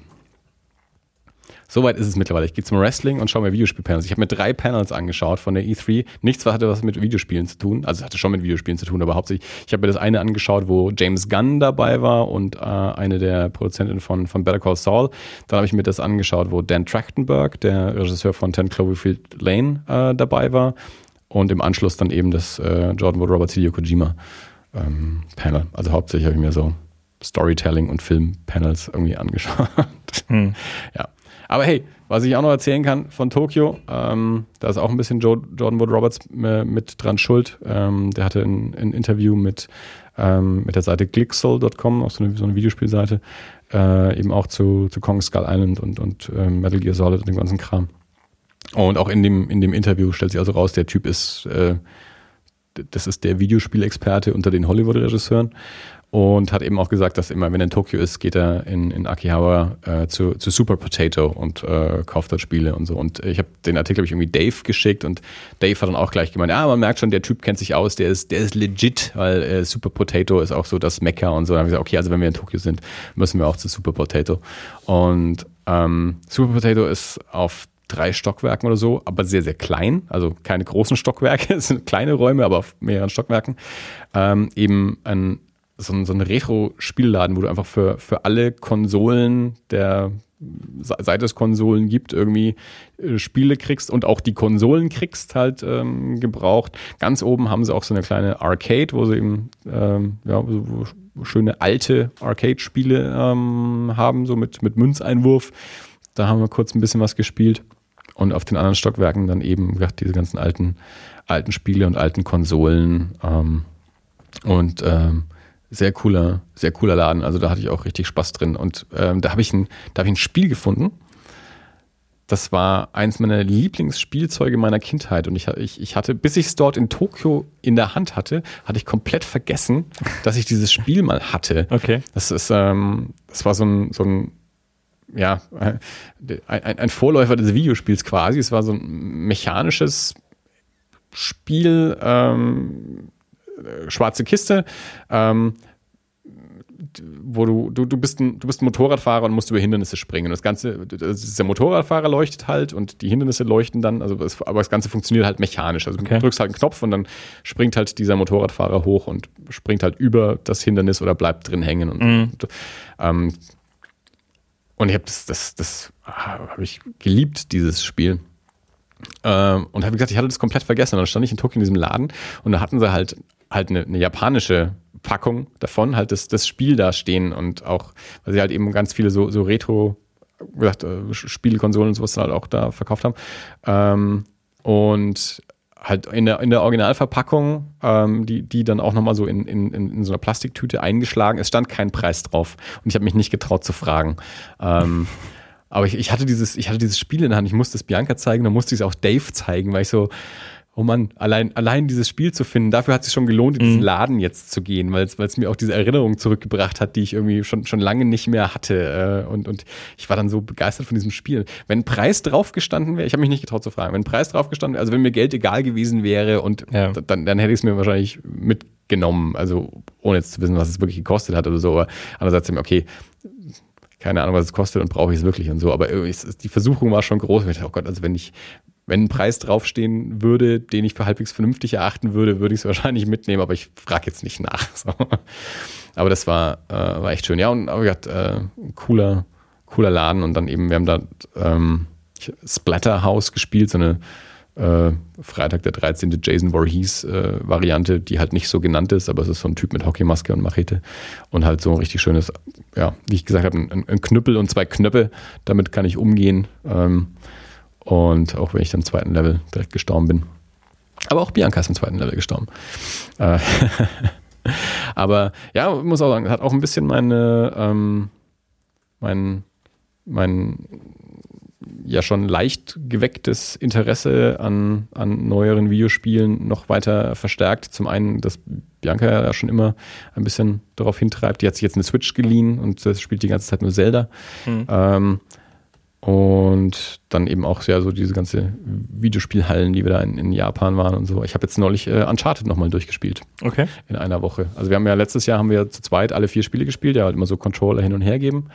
Soweit ist es mittlerweile. Ich gehe zum Wrestling und schaue mir Videospielpanels. Ich habe mir drei Panels angeschaut von der E3. Nichts hatte was mit Videospielen zu tun. Also es hatte schon mit Videospielen zu tun, aber hauptsächlich, ich habe mir das eine angeschaut, wo James Gunn dabei war und äh, eine der Produzentinnen von, von Better Call Saul. Dann habe ich mir das angeschaut, wo Dan Trachtenberg, der Regisseur von 10 Cloverfield Lane, äh, dabei war und im Anschluss dann eben das äh, Jordan Wood Robert Hideo Kojima ähm, Panel. Also hauptsächlich habe ich mir so Storytelling und Filmpanels irgendwie angeschaut. Hm. Ja. Aber hey, was ich auch noch erzählen kann von Tokio, ähm, da ist auch ein bisschen Joe, Jordan Wood Roberts mit dran schuld. Ähm, der hatte ein, ein Interview mit, ähm, mit der Seite Glixel.com, auch so eine, so eine Videospielseite, äh, eben auch zu, zu Kong Skull Island und, und äh, Metal Gear Solid und dem ganzen Kram. Und auch in dem, in dem Interview stellt sich also raus, der Typ ist, äh, das ist der Videospielexperte unter den Hollywood-Regisseuren und hat eben auch gesagt, dass immer, wenn er in Tokio ist, geht er in, in Akihabara äh, zu, zu Super Potato und äh, kauft dort Spiele und so. Und ich habe den Artikel hab ich irgendwie Dave geschickt und Dave hat dann auch gleich gemeint, ja, man merkt schon, der Typ kennt sich aus, der ist, der ist legit, weil äh, Super Potato ist auch so das Mecker und so. Dann habe ich gesagt, okay, also wenn wir in Tokio sind, müssen wir auch zu Super Potato. Und ähm, Super Potato ist auf drei Stockwerken oder so, aber sehr, sehr klein. Also keine großen Stockwerke, es sind kleine Räume, aber auf mehreren Stockwerken. Ähm, eben ein so ein, so ein Retro-Spielladen, wo du einfach für, für alle Konsolen der seit es Konsolen gibt, irgendwie äh, Spiele kriegst und auch die Konsolen kriegst halt ähm, gebraucht. Ganz oben haben sie auch so eine kleine Arcade, wo sie eben ähm, ja, so schöne alte Arcade-Spiele ähm, haben, so mit, mit Münzeinwurf. Da haben wir kurz ein bisschen was gespielt. Und auf den anderen Stockwerken dann eben ja, diese ganzen alten, alten Spiele und alten Konsolen. Ähm, und ähm, sehr cooler, sehr cooler Laden. Also da hatte ich auch richtig Spaß drin. Und ähm, da habe ich, ein, hab ich ein Spiel gefunden. Das war eins meiner Lieblingsspielzeuge meiner Kindheit. Und ich, ich, ich hatte, bis ich es dort in Tokio in der Hand hatte, hatte ich komplett vergessen, dass ich dieses Spiel mal hatte. Okay. Das ist, ähm, das war so ein, so ein ja, ein, ein, Vorläufer des Videospiels quasi. Es war so ein mechanisches Spiel, ähm, äh, schwarze Kiste, ähm, wo du, du, du, bist ein, du bist ein Motorradfahrer und musst über Hindernisse springen. Und das Ganze, das der Motorradfahrer leuchtet halt und die Hindernisse leuchten dann, also das, aber das Ganze funktioniert halt mechanisch. Also okay. du drückst halt einen Knopf und dann springt halt dieser Motorradfahrer hoch und springt halt über das Hindernis oder bleibt drin hängen. Und, mhm. und, ähm, und ich habe das, das, das habe ich geliebt, dieses Spiel. Ähm, und habe gesagt, ich hatte das komplett vergessen. Und dann stand ich in Tokio in diesem Laden und da hatten sie halt halt eine, eine japanische Packung davon, halt das, das Spiel da stehen und auch, weil sie halt eben ganz viele so, so Retro, gesagt, äh, und sowas halt auch da verkauft haben. Ähm, und halt in der, in der Originalverpackung, ähm, die, die dann auch nochmal so in, in, in so einer Plastiktüte eingeschlagen. Es stand kein Preis drauf und ich habe mich nicht getraut zu fragen. Aber ich, ich, hatte dieses, ich hatte dieses Spiel in der Hand, ich musste es Bianca zeigen, dann musste ich es auch Dave zeigen, weil ich so, oh Mann, allein, allein dieses Spiel zu finden, dafür hat es sich schon gelohnt, in diesen mhm. Laden jetzt zu gehen, weil es mir auch diese Erinnerung zurückgebracht hat, die ich irgendwie schon, schon lange nicht mehr hatte. Äh, und, und ich war dann so begeistert von diesem Spiel. Wenn ein Preis draufgestanden wäre, ich habe mich nicht getraut zu fragen, wenn ein Preis draufgestanden wäre, also wenn mir Geld egal gewesen wäre und ja. dann, dann hätte ich es mir wahrscheinlich mitgenommen, also ohne jetzt zu wissen, was es wirklich gekostet hat oder so. Aber andererseits, okay, keine Ahnung, was es kostet und brauche ich es wirklich und so. Aber die Versuchung war schon groß. Ich dachte, oh Gott, also wenn ich, wenn ein Preis draufstehen würde, den ich für halbwegs vernünftig erachten würde, würde ich es wahrscheinlich mitnehmen, aber ich frage jetzt nicht nach. So. Aber das war, äh, war echt schön. Ja, und aber gesagt, äh, cooler, cooler Laden und dann eben, wir haben da ähm, Splatterhouse gespielt, so eine äh, Freitag der 13. Jason Voorhees äh, die halt nicht so genannt ist, aber es ist so ein Typ mit Hockeymaske und Machete und halt so ein richtig schönes, ja, wie ich gesagt habe, ein, ein Knüppel und zwei Knöpfe, damit kann ich umgehen. Ähm, und auch wenn ich dann im zweiten Level direkt gestorben bin. Aber auch Bianca ist im zweiten Level gestorben. Äh, aber ja, muss auch sagen, hat auch ein bisschen meine, ähm, mein, mein ja schon leicht gewecktes Interesse an, an neueren Videospielen noch weiter verstärkt. Zum einen, dass Bianca ja schon immer ein bisschen darauf hintreibt. Die hat sich jetzt eine Switch geliehen und das spielt die ganze Zeit nur Zelda. Mhm. Ähm, und dann eben auch ja so diese ganze Videospielhallen, die wir da in, in Japan waren und so. Ich habe jetzt neulich äh, Uncharted nochmal durchgespielt. Okay. In einer Woche. Also wir haben ja letztes Jahr haben wir zu zweit alle vier Spiele gespielt, ja halt immer so Controller hin und her geben.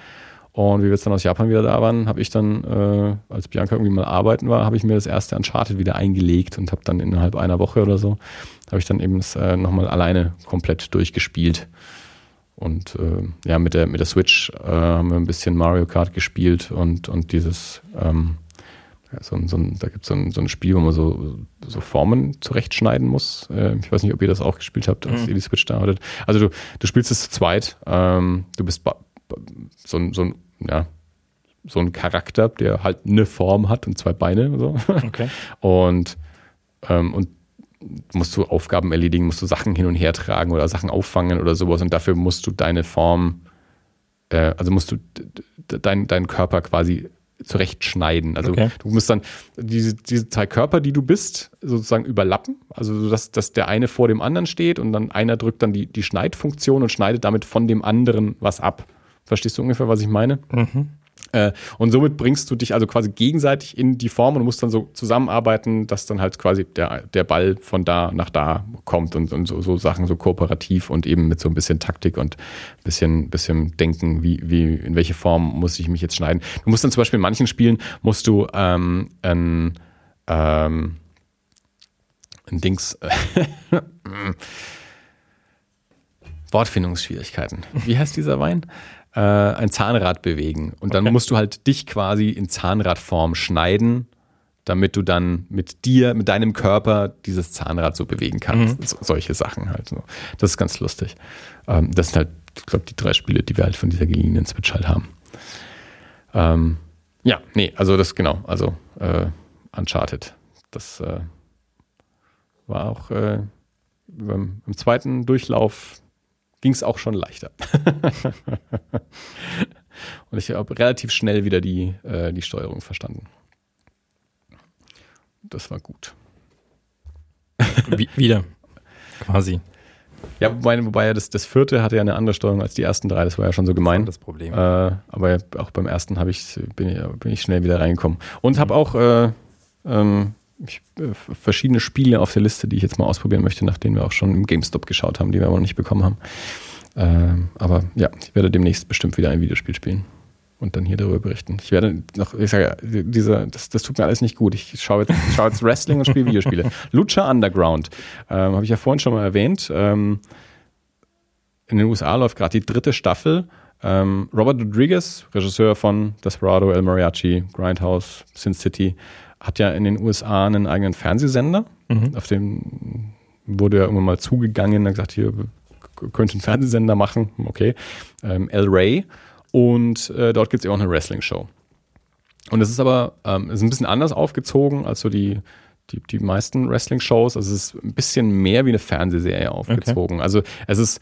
Und wie wir jetzt dann aus Japan wieder da waren, habe ich dann, äh, als Bianca irgendwie mal arbeiten war, habe ich mir das erste Uncharted wieder eingelegt und habe dann innerhalb einer Woche oder so, habe ich dann eben das äh, nochmal alleine komplett durchgespielt. Und äh, ja, mit der, mit der Switch äh, haben wir ein bisschen Mario Kart gespielt und, und dieses, ähm, so ein, so ein, da gibt so es so ein Spiel, wo man so, so Formen zurechtschneiden muss. Äh, ich weiß nicht, ob ihr das auch gespielt habt, als mhm. ihr die Switch da hattet. Also du, du spielst es zu zweit. Ähm, du bist so ein, so ein, ja, so ein Charakter, der halt eine Form hat und zwei Beine und so. Okay. Und, ähm, und musst du Aufgaben erledigen, musst du Sachen hin und her tragen oder Sachen auffangen oder sowas und dafür musst du deine Form, äh, also musst du deinen dein Körper quasi zurechtschneiden. Also okay. du musst dann diese, diese zwei Körper, die du bist, sozusagen überlappen. Also dass, dass der eine vor dem anderen steht und dann einer drückt dann die, die Schneidfunktion und schneidet damit von dem anderen was ab. Verstehst du ungefähr, was ich meine? Mhm. Äh, und somit bringst du dich also quasi gegenseitig in die Form und musst dann so zusammenarbeiten, dass dann halt quasi der, der Ball von da nach da kommt und, und so, so Sachen so kooperativ und eben mit so ein bisschen Taktik und ein bisschen, bisschen denken, wie, wie, in welche Form muss ich mich jetzt schneiden. Du musst dann zum Beispiel in manchen Spielen musst du ähm, ein, ähm, ein Dings Wortfindungsschwierigkeiten. Wie heißt dieser Wein? Äh, ein Zahnrad bewegen. Und dann okay. musst du halt dich quasi in Zahnradform schneiden, damit du dann mit dir, mit deinem Körper dieses Zahnrad so bewegen kannst. Mhm. So, solche Sachen halt. So. Das ist ganz lustig. Ähm, das sind halt, ich glaube, die drei Spiele, die wir halt von dieser geliehenen Switch halt haben. Ähm, ja, nee, also das genau, also äh, Uncharted. Das äh, war auch äh, beim, im zweiten Durchlauf ging es auch schon leichter. und ich habe relativ schnell wieder die, äh, die Steuerung verstanden. Das war gut. Wie, wieder, quasi. Ja, wobei, wobei das, das vierte hatte ja eine andere Steuerung als die ersten drei, das war ja schon so gemein. Das, das Problem. Äh, aber auch beim ersten ich, bin, ich, bin ich schnell wieder reingekommen. Und habe auch äh, ähm, ich, äh, verschiedene Spiele auf der Liste, die ich jetzt mal ausprobieren möchte, nachdem wir auch schon im GameStop geschaut haben, die wir aber noch nicht bekommen haben. Ähm, aber ja, ich werde demnächst bestimmt wieder ein Videospiel spielen und dann hier darüber berichten. Ich werde noch, ich sage ja, dieser, das, das tut mir alles nicht gut. Ich schaue jetzt, schaue jetzt Wrestling und spiele Videospiele. Lucha Underground, ähm, habe ich ja vorhin schon mal erwähnt. Ähm, in den USA läuft gerade die dritte Staffel. Ähm, Robert Rodriguez, Regisseur von Desperado, El Mariachi, Grindhouse, Sin City, hat ja in den USA einen eigenen Fernsehsender, mhm. auf dem wurde ja irgendwann mal zugegangen und gesagt, hier könnte einen Fernsehsender machen, okay, ähm, El Rey. Und äh, dort gibt es ja auch eine Wrestling-Show. Und es ist aber ähm, ist ein bisschen anders aufgezogen als so die, die, die meisten Wrestling-Shows. Also es ist ein bisschen mehr wie eine Fernsehserie aufgezogen. Okay. Also es ist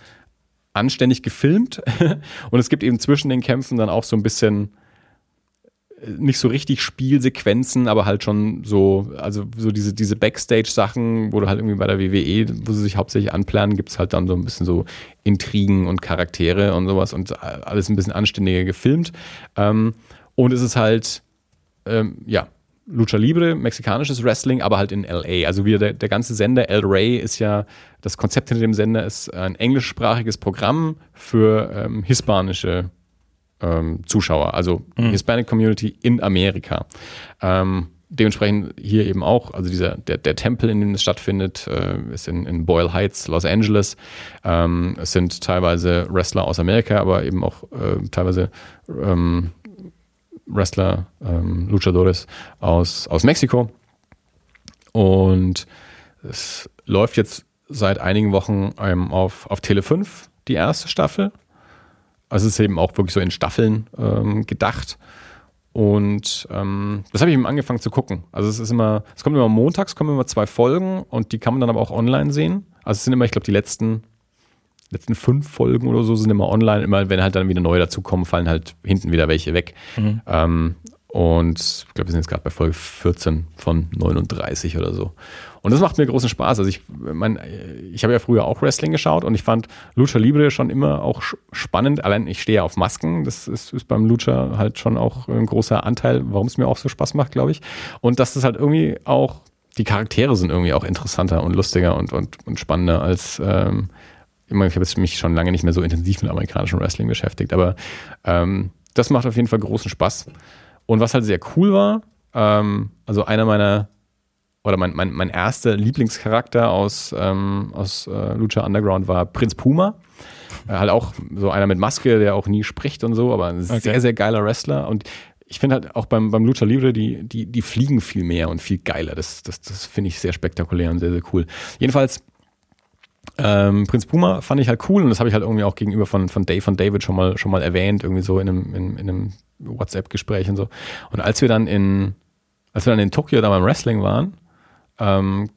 anständig gefilmt und es gibt eben zwischen den Kämpfen dann auch so ein bisschen nicht so richtig Spielsequenzen, aber halt schon so, also so diese, diese Backstage-Sachen, wo du halt irgendwie bei der WWE, wo sie sich hauptsächlich anplanen, gibt es halt dann so ein bisschen so Intrigen und Charaktere und sowas und alles ein bisschen anständiger gefilmt. Ähm, und es ist halt, ähm, ja, Lucha Libre, mexikanisches Wrestling, aber halt in LA. Also wie der, der ganze Sender El Rey ist ja, das Konzept hinter dem Sender ist ein englischsprachiges Programm für ähm, hispanische ähm, Zuschauer, also mhm. Hispanic Community in Amerika. Ähm, dementsprechend hier eben auch, also dieser, der, der Tempel, in dem es stattfindet, äh, ist in, in Boyle Heights, Los Angeles. Ähm, es sind teilweise Wrestler aus Amerika, aber eben auch äh, teilweise ähm, Wrestler, ähm, Luchadores aus, aus Mexiko. Und es läuft jetzt seit einigen Wochen ähm, auf, auf Tele 5 die erste Staffel. Also es ist eben auch wirklich so in Staffeln ähm, gedacht. Und ähm, das habe ich eben angefangen zu gucken. Also es ist immer, es kommt immer montags, kommen immer zwei Folgen und die kann man dann aber auch online sehen. Also es sind immer, ich glaube, die letzten, letzten fünf Folgen oder so sind immer online. Immer wenn halt dann wieder neue dazukommen, fallen halt hinten wieder welche weg. Mhm. Ähm, und ich glaube, wir sind jetzt gerade bei Folge 14 von 39 oder so. Und das macht mir großen Spaß. Also ich mein, ich habe ja früher auch Wrestling geschaut und ich fand Lucha Libre schon immer auch spannend. Allein ich stehe auf Masken. Das ist, ist beim Lucha halt schon auch ein großer Anteil, warum es mir auch so Spaß macht, glaube ich. Und dass das halt irgendwie auch, die Charaktere sind irgendwie auch interessanter und lustiger und, und, und spannender als ähm, ich habe jetzt mich schon lange nicht mehr so intensiv mit amerikanischem Wrestling beschäftigt, aber ähm, das macht auf jeden Fall großen Spaß. Und was halt sehr cool war, ähm, also einer meiner, oder mein, mein, mein erster Lieblingscharakter aus, ähm, aus äh, Lucha Underground war Prinz Puma. Äh, halt auch so einer mit Maske, der auch nie spricht und so, aber ein okay. sehr, sehr geiler Wrestler. Und ich finde halt auch beim, beim Lucha Libre, die, die, die fliegen viel mehr und viel geiler. Das, das, das finde ich sehr spektakulär und sehr, sehr cool. Jedenfalls, ähm, Prinz Puma fand ich halt cool und das habe ich halt irgendwie auch gegenüber von, von Dave und David schon mal, schon mal erwähnt, irgendwie so in einem, in, in einem WhatsApp-Gespräch und so. Und als wir dann in, als wir dann in Tokio da beim Wrestling waren, ähm,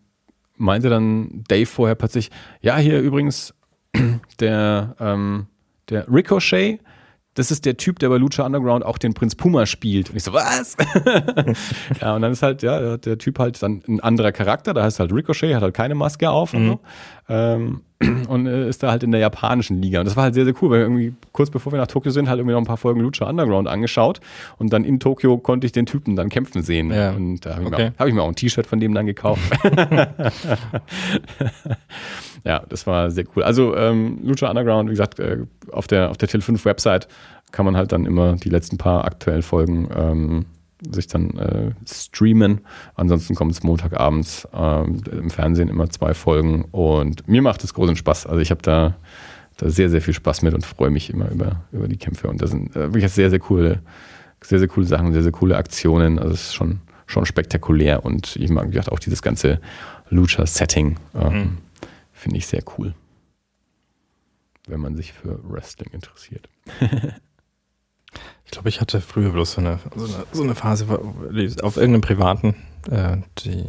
meinte dann Dave vorher plötzlich, ja, hier übrigens der, ähm, der Ricochet, das ist der Typ, der bei Lucha Underground auch den Prinz Puma spielt. Und ich so, was? ja, und dann ist halt, ja, der Typ halt dann ein anderer Charakter, da heißt halt Ricochet, hat halt keine Maske auf und mhm. so. Ähm, und äh, ist da halt in der japanischen Liga. Und das war halt sehr, sehr cool, weil irgendwie kurz bevor wir nach Tokio sind, halt irgendwie noch ein paar Folgen Lucha Underground angeschaut. Und dann in Tokio konnte ich den Typen dann kämpfen sehen. Ja. Und da habe ich, okay. hab ich, mir auch ein T-Shirt von dem dann gekauft. ja, das war sehr cool. Also ähm, Lucha Underground, wie gesagt, äh, auf der, auf der Tele5-Website kann man halt dann immer die letzten paar aktuellen Folgen ähm, sich dann äh, streamen. Ansonsten kommt es Montagabends äh, im Fernsehen immer zwei Folgen und mir macht es großen Spaß. Also ich habe da, da sehr, sehr viel Spaß mit und freue mich immer über, über die Kämpfe. Und da sind äh, wirklich sehr, sehr coole, sehr, sehr coole Sachen, sehr, sehr coole Aktionen. Also es ist schon, schon spektakulär und ich mag auch dieses ganze Lucha-Setting ähm, mhm. Finde ich sehr cool. Wenn man sich für Wrestling interessiert. Ich glaube, ich hatte früher bloß so eine, so eine, so eine Phase auf irgendeinem privaten, äh, die.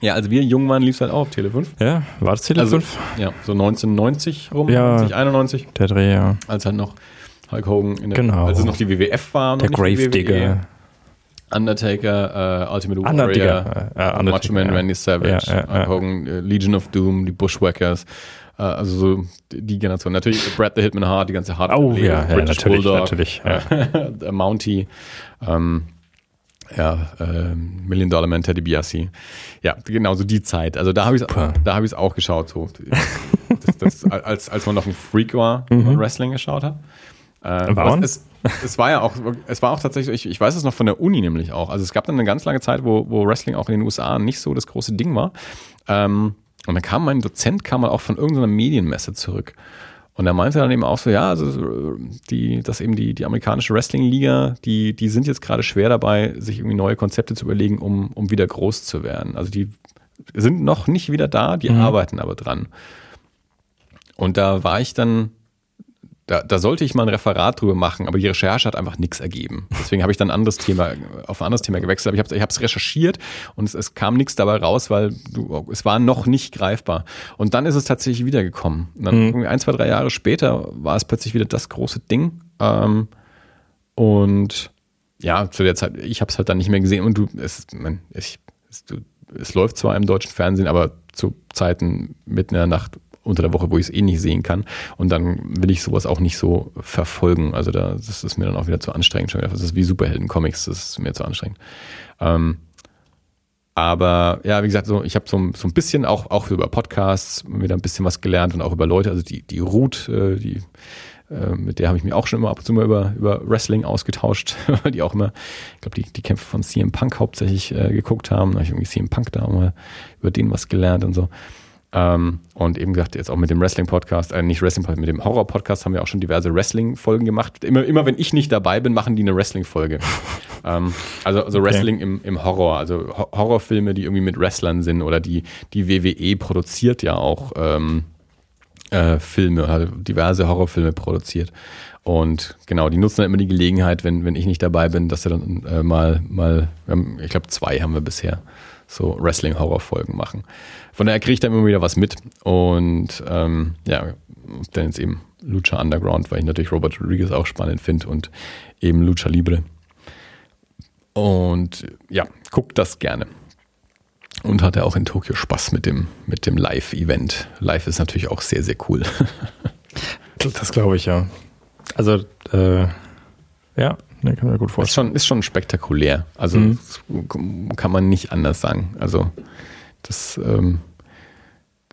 Ja, also wir jung waren, lief es halt auch auf Tele 5. Ja, war das Tele 5? Also, ja, so 1990 rum, ja, 1991. Der Dreh, ja. Als halt noch Hulk Hogan, in der, genau. als es noch die WWF war. Der Gravedigger. Undertaker, uh, Ultimate Warrior, uh, Macho Man, Randy Savage, Hogan, uh, Legion of Doom, die Bushwhackers, äh, also so die Generation. Natürlich Brad the Hitman Hart, die ganze Hard Oh ja, ja, natürlich, Bulldog, natürlich. Ja. Mountie, ähm, ja, äh, Million Dollar Man, Teddy Biassi. Ja, genau so die Zeit. Also da habe ich da habe ich es auch geschaut, so das, das, als als man noch ein Freak war, mhm. man Wrestling geschaut hat. Äh, Warum? Es, es war ja auch, es war auch tatsächlich, ich, ich weiß es noch von der Uni nämlich auch. Also es gab dann eine ganz lange Zeit, wo, wo Wrestling auch in den USA nicht so das große Ding war. Ähm, und dann kam mein Dozent, kam mal auch von irgendeiner Medienmesse zurück. Und er meinte dann eben auch so, ja, also die, dass eben die, die amerikanische Wrestling-Liga, die, die sind jetzt gerade schwer dabei, sich irgendwie neue Konzepte zu überlegen, um, um wieder groß zu werden. Also die sind noch nicht wieder da, die mhm. arbeiten aber dran. Und da war ich dann da, da sollte ich mal ein Referat drüber machen, aber die Recherche hat einfach nichts ergeben. Deswegen habe ich dann ein anderes Thema, auf ein anderes Thema gewechselt. Aber ich habe es recherchiert und es, es kam nichts dabei raus, weil du, es war noch nicht greifbar. Und dann ist es tatsächlich wiedergekommen. Und dann mhm. ein, zwei, drei Jahre später war es plötzlich wieder das große Ding. Ähm, und ja, zu der Zeit, ich habe es halt dann nicht mehr gesehen. Und du, es, man, ich, es, du, es läuft zwar im deutschen Fernsehen, aber zu Zeiten mitten in der Nacht unter der Woche, wo ich es eh nicht sehen kann. Und dann will ich sowas auch nicht so verfolgen. Also da, das ist mir dann auch wieder zu anstrengend. Das ist wie Superhelden-Comics, das ist mir zu anstrengend. Ähm, aber ja, wie gesagt, so, ich habe so, so ein bisschen auch, auch über Podcasts wieder ein bisschen was gelernt und auch über Leute, also die, die Ruth, äh, die, äh, mit der habe ich mich auch schon immer ab und zu mal über, über Wrestling ausgetauscht, die auch immer, ich glaube, die, die Kämpfe von CM Punk hauptsächlich äh, geguckt haben. Da habe ich irgendwie CM Punk da auch mal über den was gelernt und so. Ähm, und eben gesagt, jetzt auch mit dem Wrestling-Podcast, äh, nicht Wrestling-Podcast, mit dem Horror-Podcast haben wir auch schon diverse Wrestling-Folgen gemacht. Immer, immer wenn ich nicht dabei bin, machen die eine Wrestling-Folge. ähm, also, also okay. Wrestling im, im Horror, also Ho Horrorfilme, die irgendwie mit Wrestlern sind oder die, die WWE produziert ja auch ähm, äh, Filme, also diverse Horrorfilme produziert. Und genau, die nutzen dann immer die Gelegenheit, wenn, wenn ich nicht dabei bin, dass sie dann äh, mal, mal, ich glaube, zwei haben wir bisher, so Wrestling-Horror-Folgen machen. Von daher kriege ich dann immer wieder was mit. Und ähm, ja, dann jetzt eben Lucha Underground, weil ich natürlich Robert Rodriguez auch spannend finde und eben Lucha Libre. Und ja, guckt das gerne. Und hatte auch in Tokio Spaß mit dem, mit dem Live-Event. Live ist natürlich auch sehr, sehr cool. das glaube ich, ja. Also, äh, ja, ne, kann mir gut vorstellen. Ist schon, ist schon spektakulär. Also, mhm. kann man nicht anders sagen. Also, das, ähm,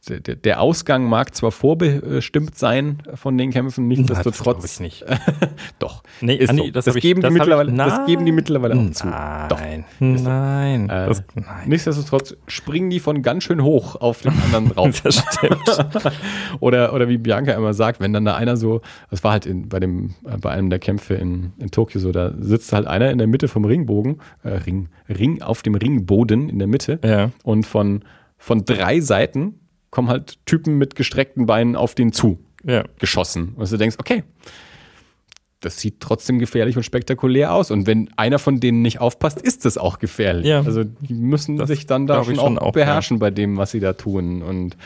der, Ausgang mag zwar vorbestimmt sein von den Kämpfen, nichtsdestotrotz. Das nicht. Doch. Nee, Ist Andi, so. das, das, hab ich- geben das die mittlerweile, ich, das geben die mittlerweile auch zu. Doch. Nein, so. nein, Äh, das, nein. Nichtsdestotrotz springen die von ganz schön hoch auf den anderen drauf. Das stimmt. oder, oder wie Bianca immer sagt, wenn dann da einer so, das war halt in, bei, dem, äh, bei einem der Kämpfe in, in Tokio so, da sitzt halt einer in der Mitte vom Ringbogen, äh, Ring, Ring auf dem Ringboden in der Mitte Ja. und von, von drei Seiten kommen halt Typen mit gestreckten Beinen auf den zu ja. geschossen. Und du denkst, okay, das sieht trotzdem gefährlich und spektakulär aus. Und wenn einer von denen nicht aufpasst, ist das auch gefährlich. Ja. Also die müssen Das sich dann da schon ich auch, schon auch, beherrschen bei dem, was sie da tun. Und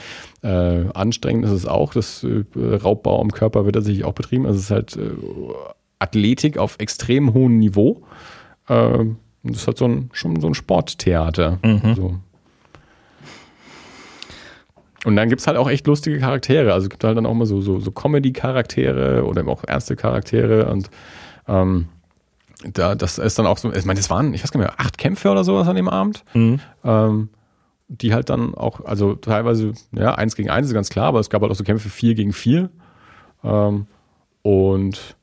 äh, anstrengend ist es auch. Das äh, Raubbau am Körper wird tatsächlich auch betrieben. Also es ist halt äh, Athletik auf extrem hohem Niveau. Äh, das ist halt so ein, schon so ein Sporttheater. Mhm. So. Und dann gibt es halt auch echt lustige Charaktere. Also es gibt halt dann auch mal so, so, so Comedy-Charaktere oder eben auch ernste Charaktere. Und ähm, da, das ist dann auch so, ich meine, das waren, ich weiß gar nicht mehr, acht Kämpfe oder sowas an dem Abend. Mhm. Ähm, die halt dann auch, also teilweise, ja, eins gegen eins ist ganz klar, aber es gab halt auch so Kämpfe vier gegen vier. Ähm, und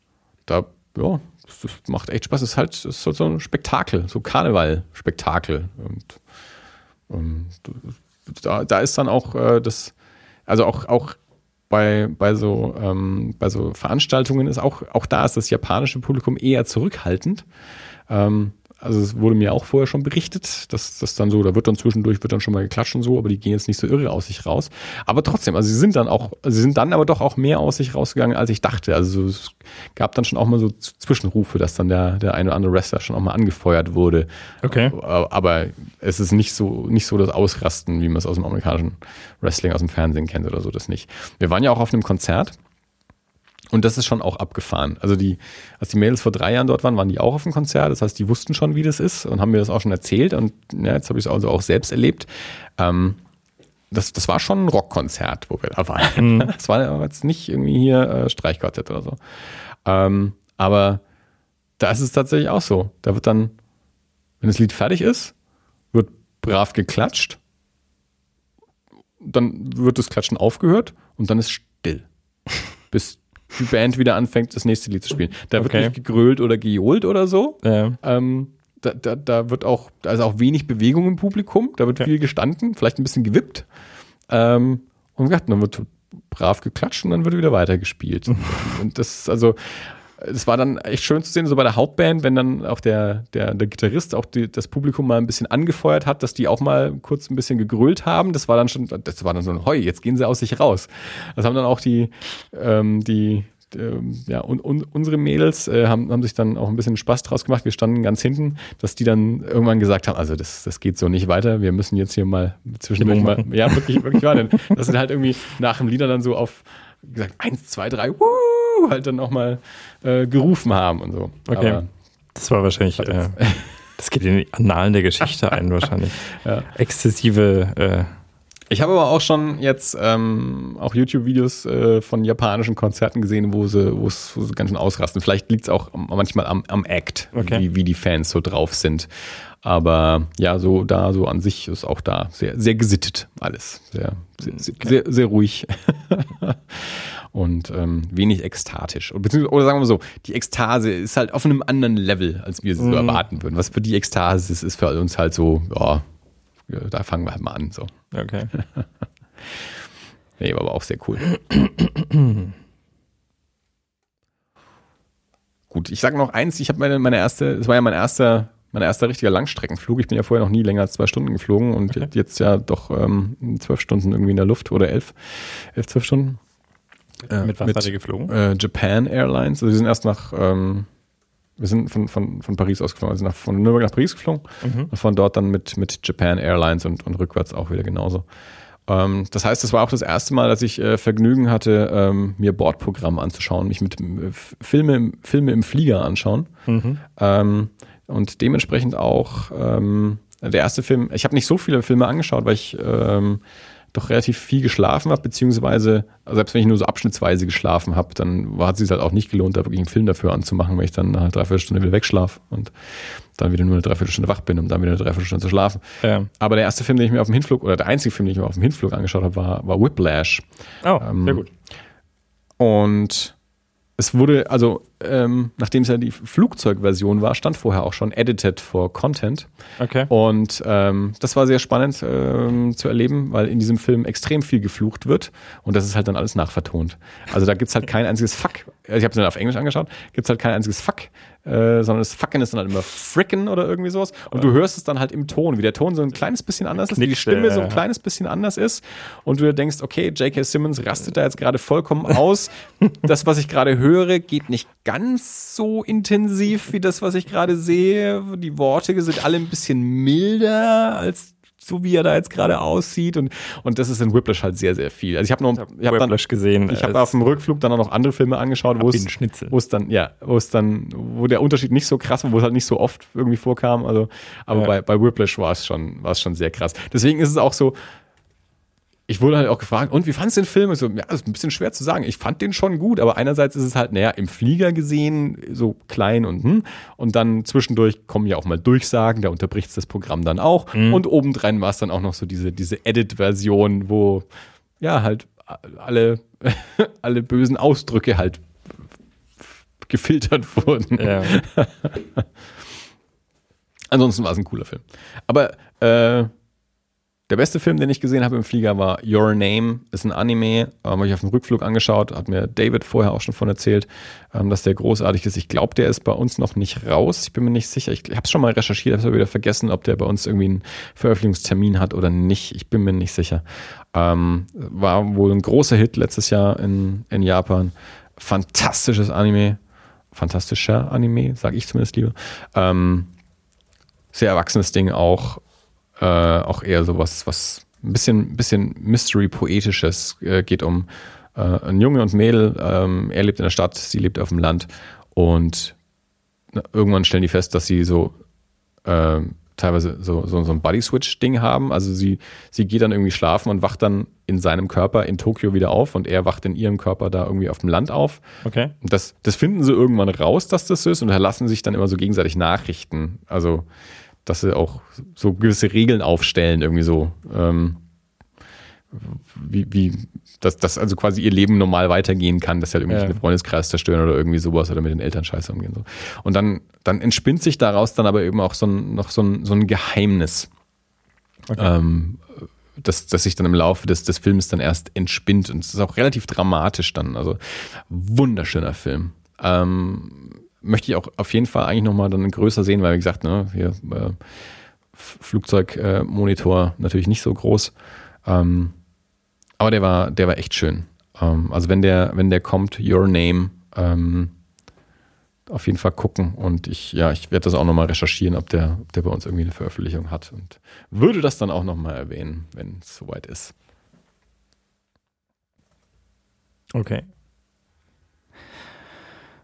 da, ja, das, das macht echt Spaß. Es ist halt, es ist halt so ein Spektakel, so Karneval-Spektakel. Und ähm, da, da ist dann auch äh, das, also auch, auch bei, bei, so, ähm, bei so Veranstaltungen ist auch, auch da ist das japanische Publikum eher zurückhaltend. Ähm, also es wurde mir auch vorher schon berichtet, dass das dann so, da wird dann zwischendurch wird dann schon mal geklatscht und so, aber die gehen jetzt nicht so irre aus sich raus. Aber trotzdem, also sie sind dann auch, sie sind dann aber doch auch mehr aus sich rausgegangen, als ich dachte. Also es gab dann schon auch mal so Zwischenrufe, dass dann der, der eine oder andere Wrestler schon auch mal angefeuert wurde. Okay. Aber es ist nicht so, nicht so das Ausrasten, wie man es aus dem amerikanischen Wrestling aus dem Fernsehen kennt oder so, das nicht. Wir waren ja auch auf einem Konzert und das ist schon auch abgefahren. Also die, als die Mädels vor drei Jahren dort waren, waren die auch auf dem Konzert. Das heißt, die wussten schon, wie das ist und haben mir das auch schon erzählt. Und ja, jetzt habe ich es also auch selbst erlebt. Ähm, das, das war schon ein Rockkonzert, wo wir da waren. Das war jetzt nicht irgendwie hier äh, Streichquartett oder so. Ähm, aber da ist es tatsächlich auch so. Da wird dann, wenn das Lied fertig ist, wird brav geklatscht. Dann wird das Klatschen aufgehört und dann ist still. Bis die Band wieder anfängt, das nächste Lied zu spielen. Da wird Okay. nicht gegrölt oder gejohlt oder so. Ja. Ähm, da, da, da wird auch, ist auch wenig Bewegung im Publikum, da wird Ja. viel gestanden, vielleicht ein bisschen gewippt. Ähm, und gesagt, dann wird brav geklatscht und dann wird wieder weitergespielt. und das, ist also, es war dann echt schön zu sehen, so bei der Hauptband, wenn dann auch der, der, der Gitarrist auch die, das Publikum mal ein bisschen angefeuert hat, dass die auch mal kurz ein bisschen gegrölt haben. Das war dann schon, das war dann so ein Heu, jetzt gehen sie aus sich raus. Das haben dann auch die, ähm, die, ähm, ja, und, und unsere Mädels äh, haben, haben sich dann auch ein bisschen Spaß draus gemacht. Wir standen ganz hinten, dass die dann irgendwann gesagt haben, also das, das geht so nicht weiter, wir müssen jetzt hier mal zwischendurch mal, ja, wirklich, wirklich war denn. Das sind halt irgendwie nach dem Lieder dann so auf gesagt, eins, zwei, drei, wuh, halt dann auch mal äh, gerufen haben und so. Okay. Aber, Das war wahrscheinlich, äh, das geht in die Annalen der Geschichte ein, wahrscheinlich. Ja. Exzessive, äh, Ich habe aber auch schon jetzt ähm, auch YouTube-Videos äh, von japanischen Konzerten gesehen, wo sie, wo sie ganz schön ausrasten. Vielleicht liegt es auch manchmal am, am Act, Okay. wie, wie die Fans so drauf sind. Aber ja, so da, so an sich ist auch da sehr, sehr gesittet alles. Sehr, sehr, sehr, sehr, sehr ruhig. Und ähm, wenig ekstatisch. Oder, beziehungsweise- oder sagen wir so, die Ekstase ist halt auf einem anderen Level, als wir sie so Mhm. erwarten würden. Was für die Ekstase ist, ist für uns halt so, ja, da fangen wir halt mal an. So. okay. Nee, war aber auch sehr cool. Gut, ich sage noch eins, ich habe meine, meine erste, es war ja mein erster, mein erster richtiger Langstreckenflug. Ich bin ja vorher noch nie länger als zwei Stunden geflogen und Okay. jetzt ja doch ähm, zwölf Stunden irgendwie in der Luft oder elf, elf, zwölf Stunden. Äh, mit was mit- hat er geflogen? Äh, Japan Airlines, also wir sind erst nach, ähm, wir sind von, von, von Paris ausgeflogen, also nach, von Nürnberg nach Paris geflogen Mhm. und von dort dann mit, mit Japan Airlines und, und rückwärts auch wieder genauso. Ähm, das heißt, es war auch das erste Mal, dass ich äh, Vergnügen hatte, ähm, mir Bordprogramm anzuschauen, mich mit äh, Filme, im- Filme im Flieger anschauen. Mhm. Ähm, und dementsprechend auch ähm, der erste Film, ich habe nicht so viele Filme angeschaut, weil ich ähm, doch relativ viel geschlafen habe, beziehungsweise selbst wenn ich nur so abschnittsweise geschlafen habe, dann hat es sich halt auch nicht gelohnt, da wirklich einen Film dafür anzumachen, weil ich dann eine Dreiviertelstunde wieder wegschlafe und dann wieder nur eine Dreiviertelstunde wach bin, um dann wieder eine Dreiviertelstunde zu schlafen. Ja. Aber der erste Film, den ich mir auf dem Hinflug, oder der einzige Film, den ich mir auf dem Hinflug angeschaut habe, war, war Whiplash. Oh, ähm, sehr gut. Und es wurde, also ähm, nachdem es ja die Flugzeugversion war, stand vorher auch schon Edited for Content. Okay. Und ähm, das war sehr spannend ähm, zu erleben, weil in diesem Film extrem viel geflucht wird und das ist halt dann alles nachvertont. Also da gibt es halt kein einziges Fuck. Also ich habe es dann auf Englisch angeschaut, gibt es halt kein einziges Fuck äh, sondern das Fucken ist dann halt immer Fricken oder irgendwie sowas. Und du hörst es dann halt im Ton, wie der Ton so ein kleines bisschen anders ist, wie die Stimme so ein kleines bisschen anders ist. Und du denkst, okay, J.K. Simmons rastet da jetzt gerade vollkommen aus. das, was ich gerade höre, geht nicht ganz so intensiv wie das, was ich gerade sehe. Die Worte sind alle ein bisschen milder als so wie er da jetzt gerade aussieht und und das ist in Whiplash halt sehr sehr viel. Also ich habe noch ich habe Whiplash dann, gesehen. Ich habe auf dem Rückflug dann auch noch andere Filme angeschaut, wo es wo es dann ja, wo es dann wo der Unterschied nicht so krass war, wo es halt nicht so oft irgendwie vorkam, also aber ja. bei bei Whiplash war es schon war es schon sehr krass. Deswegen ist es auch so ich wurde halt auch gefragt, und wie fandest du den Film? Ich so, ja, das ist ein bisschen schwer zu sagen. Ich fand den schon gut, aber einerseits ist es halt, naja, im Flieger gesehen, so klein und hm, und dann zwischendurch kommen ja auch mal Durchsagen, da unterbricht das Programm dann auch. Mhm. Und obendrein war es dann auch noch so diese, diese Edit-Version, wo ja halt alle, alle bösen Ausdrücke halt gefiltert wurden. Ja. Ansonsten war es ein cooler Film. Aber äh, der beste Film, den ich gesehen habe im Flieger, war Your Name. Ist ein Anime, ähm, habe ich auf dem Rückflug angeschaut, hat mir David vorher auch schon von erzählt, ähm, dass der großartig ist. Ich glaube, der ist bei uns noch nicht raus. Ich bin mir nicht sicher. Ich habe es schon mal recherchiert, habe es aber wieder vergessen, ob der bei uns irgendwie einen Veröffentlichungstermin hat oder nicht. Ich bin mir nicht sicher. Ähm, war wohl ein großer Hit letztes Jahr in, in Japan. Fantastisches Anime. Fantastischer Anime, sage ich zumindest lieber. Ähm, sehr erwachsenes Ding auch äh, auch eher so was, was ein bisschen, bisschen Mystery-Poetisches äh, geht um äh, ein Junge und Mädel. Ähm, er lebt in der Stadt, sie lebt auf dem Land und na, irgendwann stellen die fest, dass sie so äh, teilweise so, so, so ein Body-Switch-Ding haben. Also sie, sie geht dann irgendwie schlafen und wacht dann in seinem Körper in Tokio wieder auf und er wacht in ihrem Körper da irgendwie auf dem Land auf. Okay. Und das, das finden sie irgendwann raus, dass das so ist und da lassen sich dann immer so gegenseitig Nachrichten. Also dass sie auch so gewisse Regeln aufstellen, irgendwie so. Ähm, wie, wie dass, dass also quasi ihr Leben normal weitergehen kann, dass sie halt irgendwie ja. den Freundeskreis zerstören oder irgendwie sowas oder mit den Eltern scheiße umgehen. So. Und dann, dann entspinnt sich daraus dann aber eben auch so ein, noch so ein, so ein Geheimnis. Okay. Ähm, das, das sich dann im Laufe des, des Films dann erst entspinnt. Und es ist auch relativ dramatisch dann. Also wunderschöner Film. Ähm, möchte ich auch auf jeden Fall eigentlich nochmal dann größer sehen, weil wie gesagt, ne, hier äh, Flugzeugmonitor äh, natürlich nicht so groß. Ähm, aber der war, der war echt schön. Ähm, also wenn der, wenn der kommt, Your Name, ähm, auf jeden Fall gucken und ich, ja, ich werde das auch nochmal recherchieren, ob der, ob der bei uns irgendwie eine Veröffentlichung hat und würde das dann auch nochmal erwähnen, wenn es soweit ist. Okay.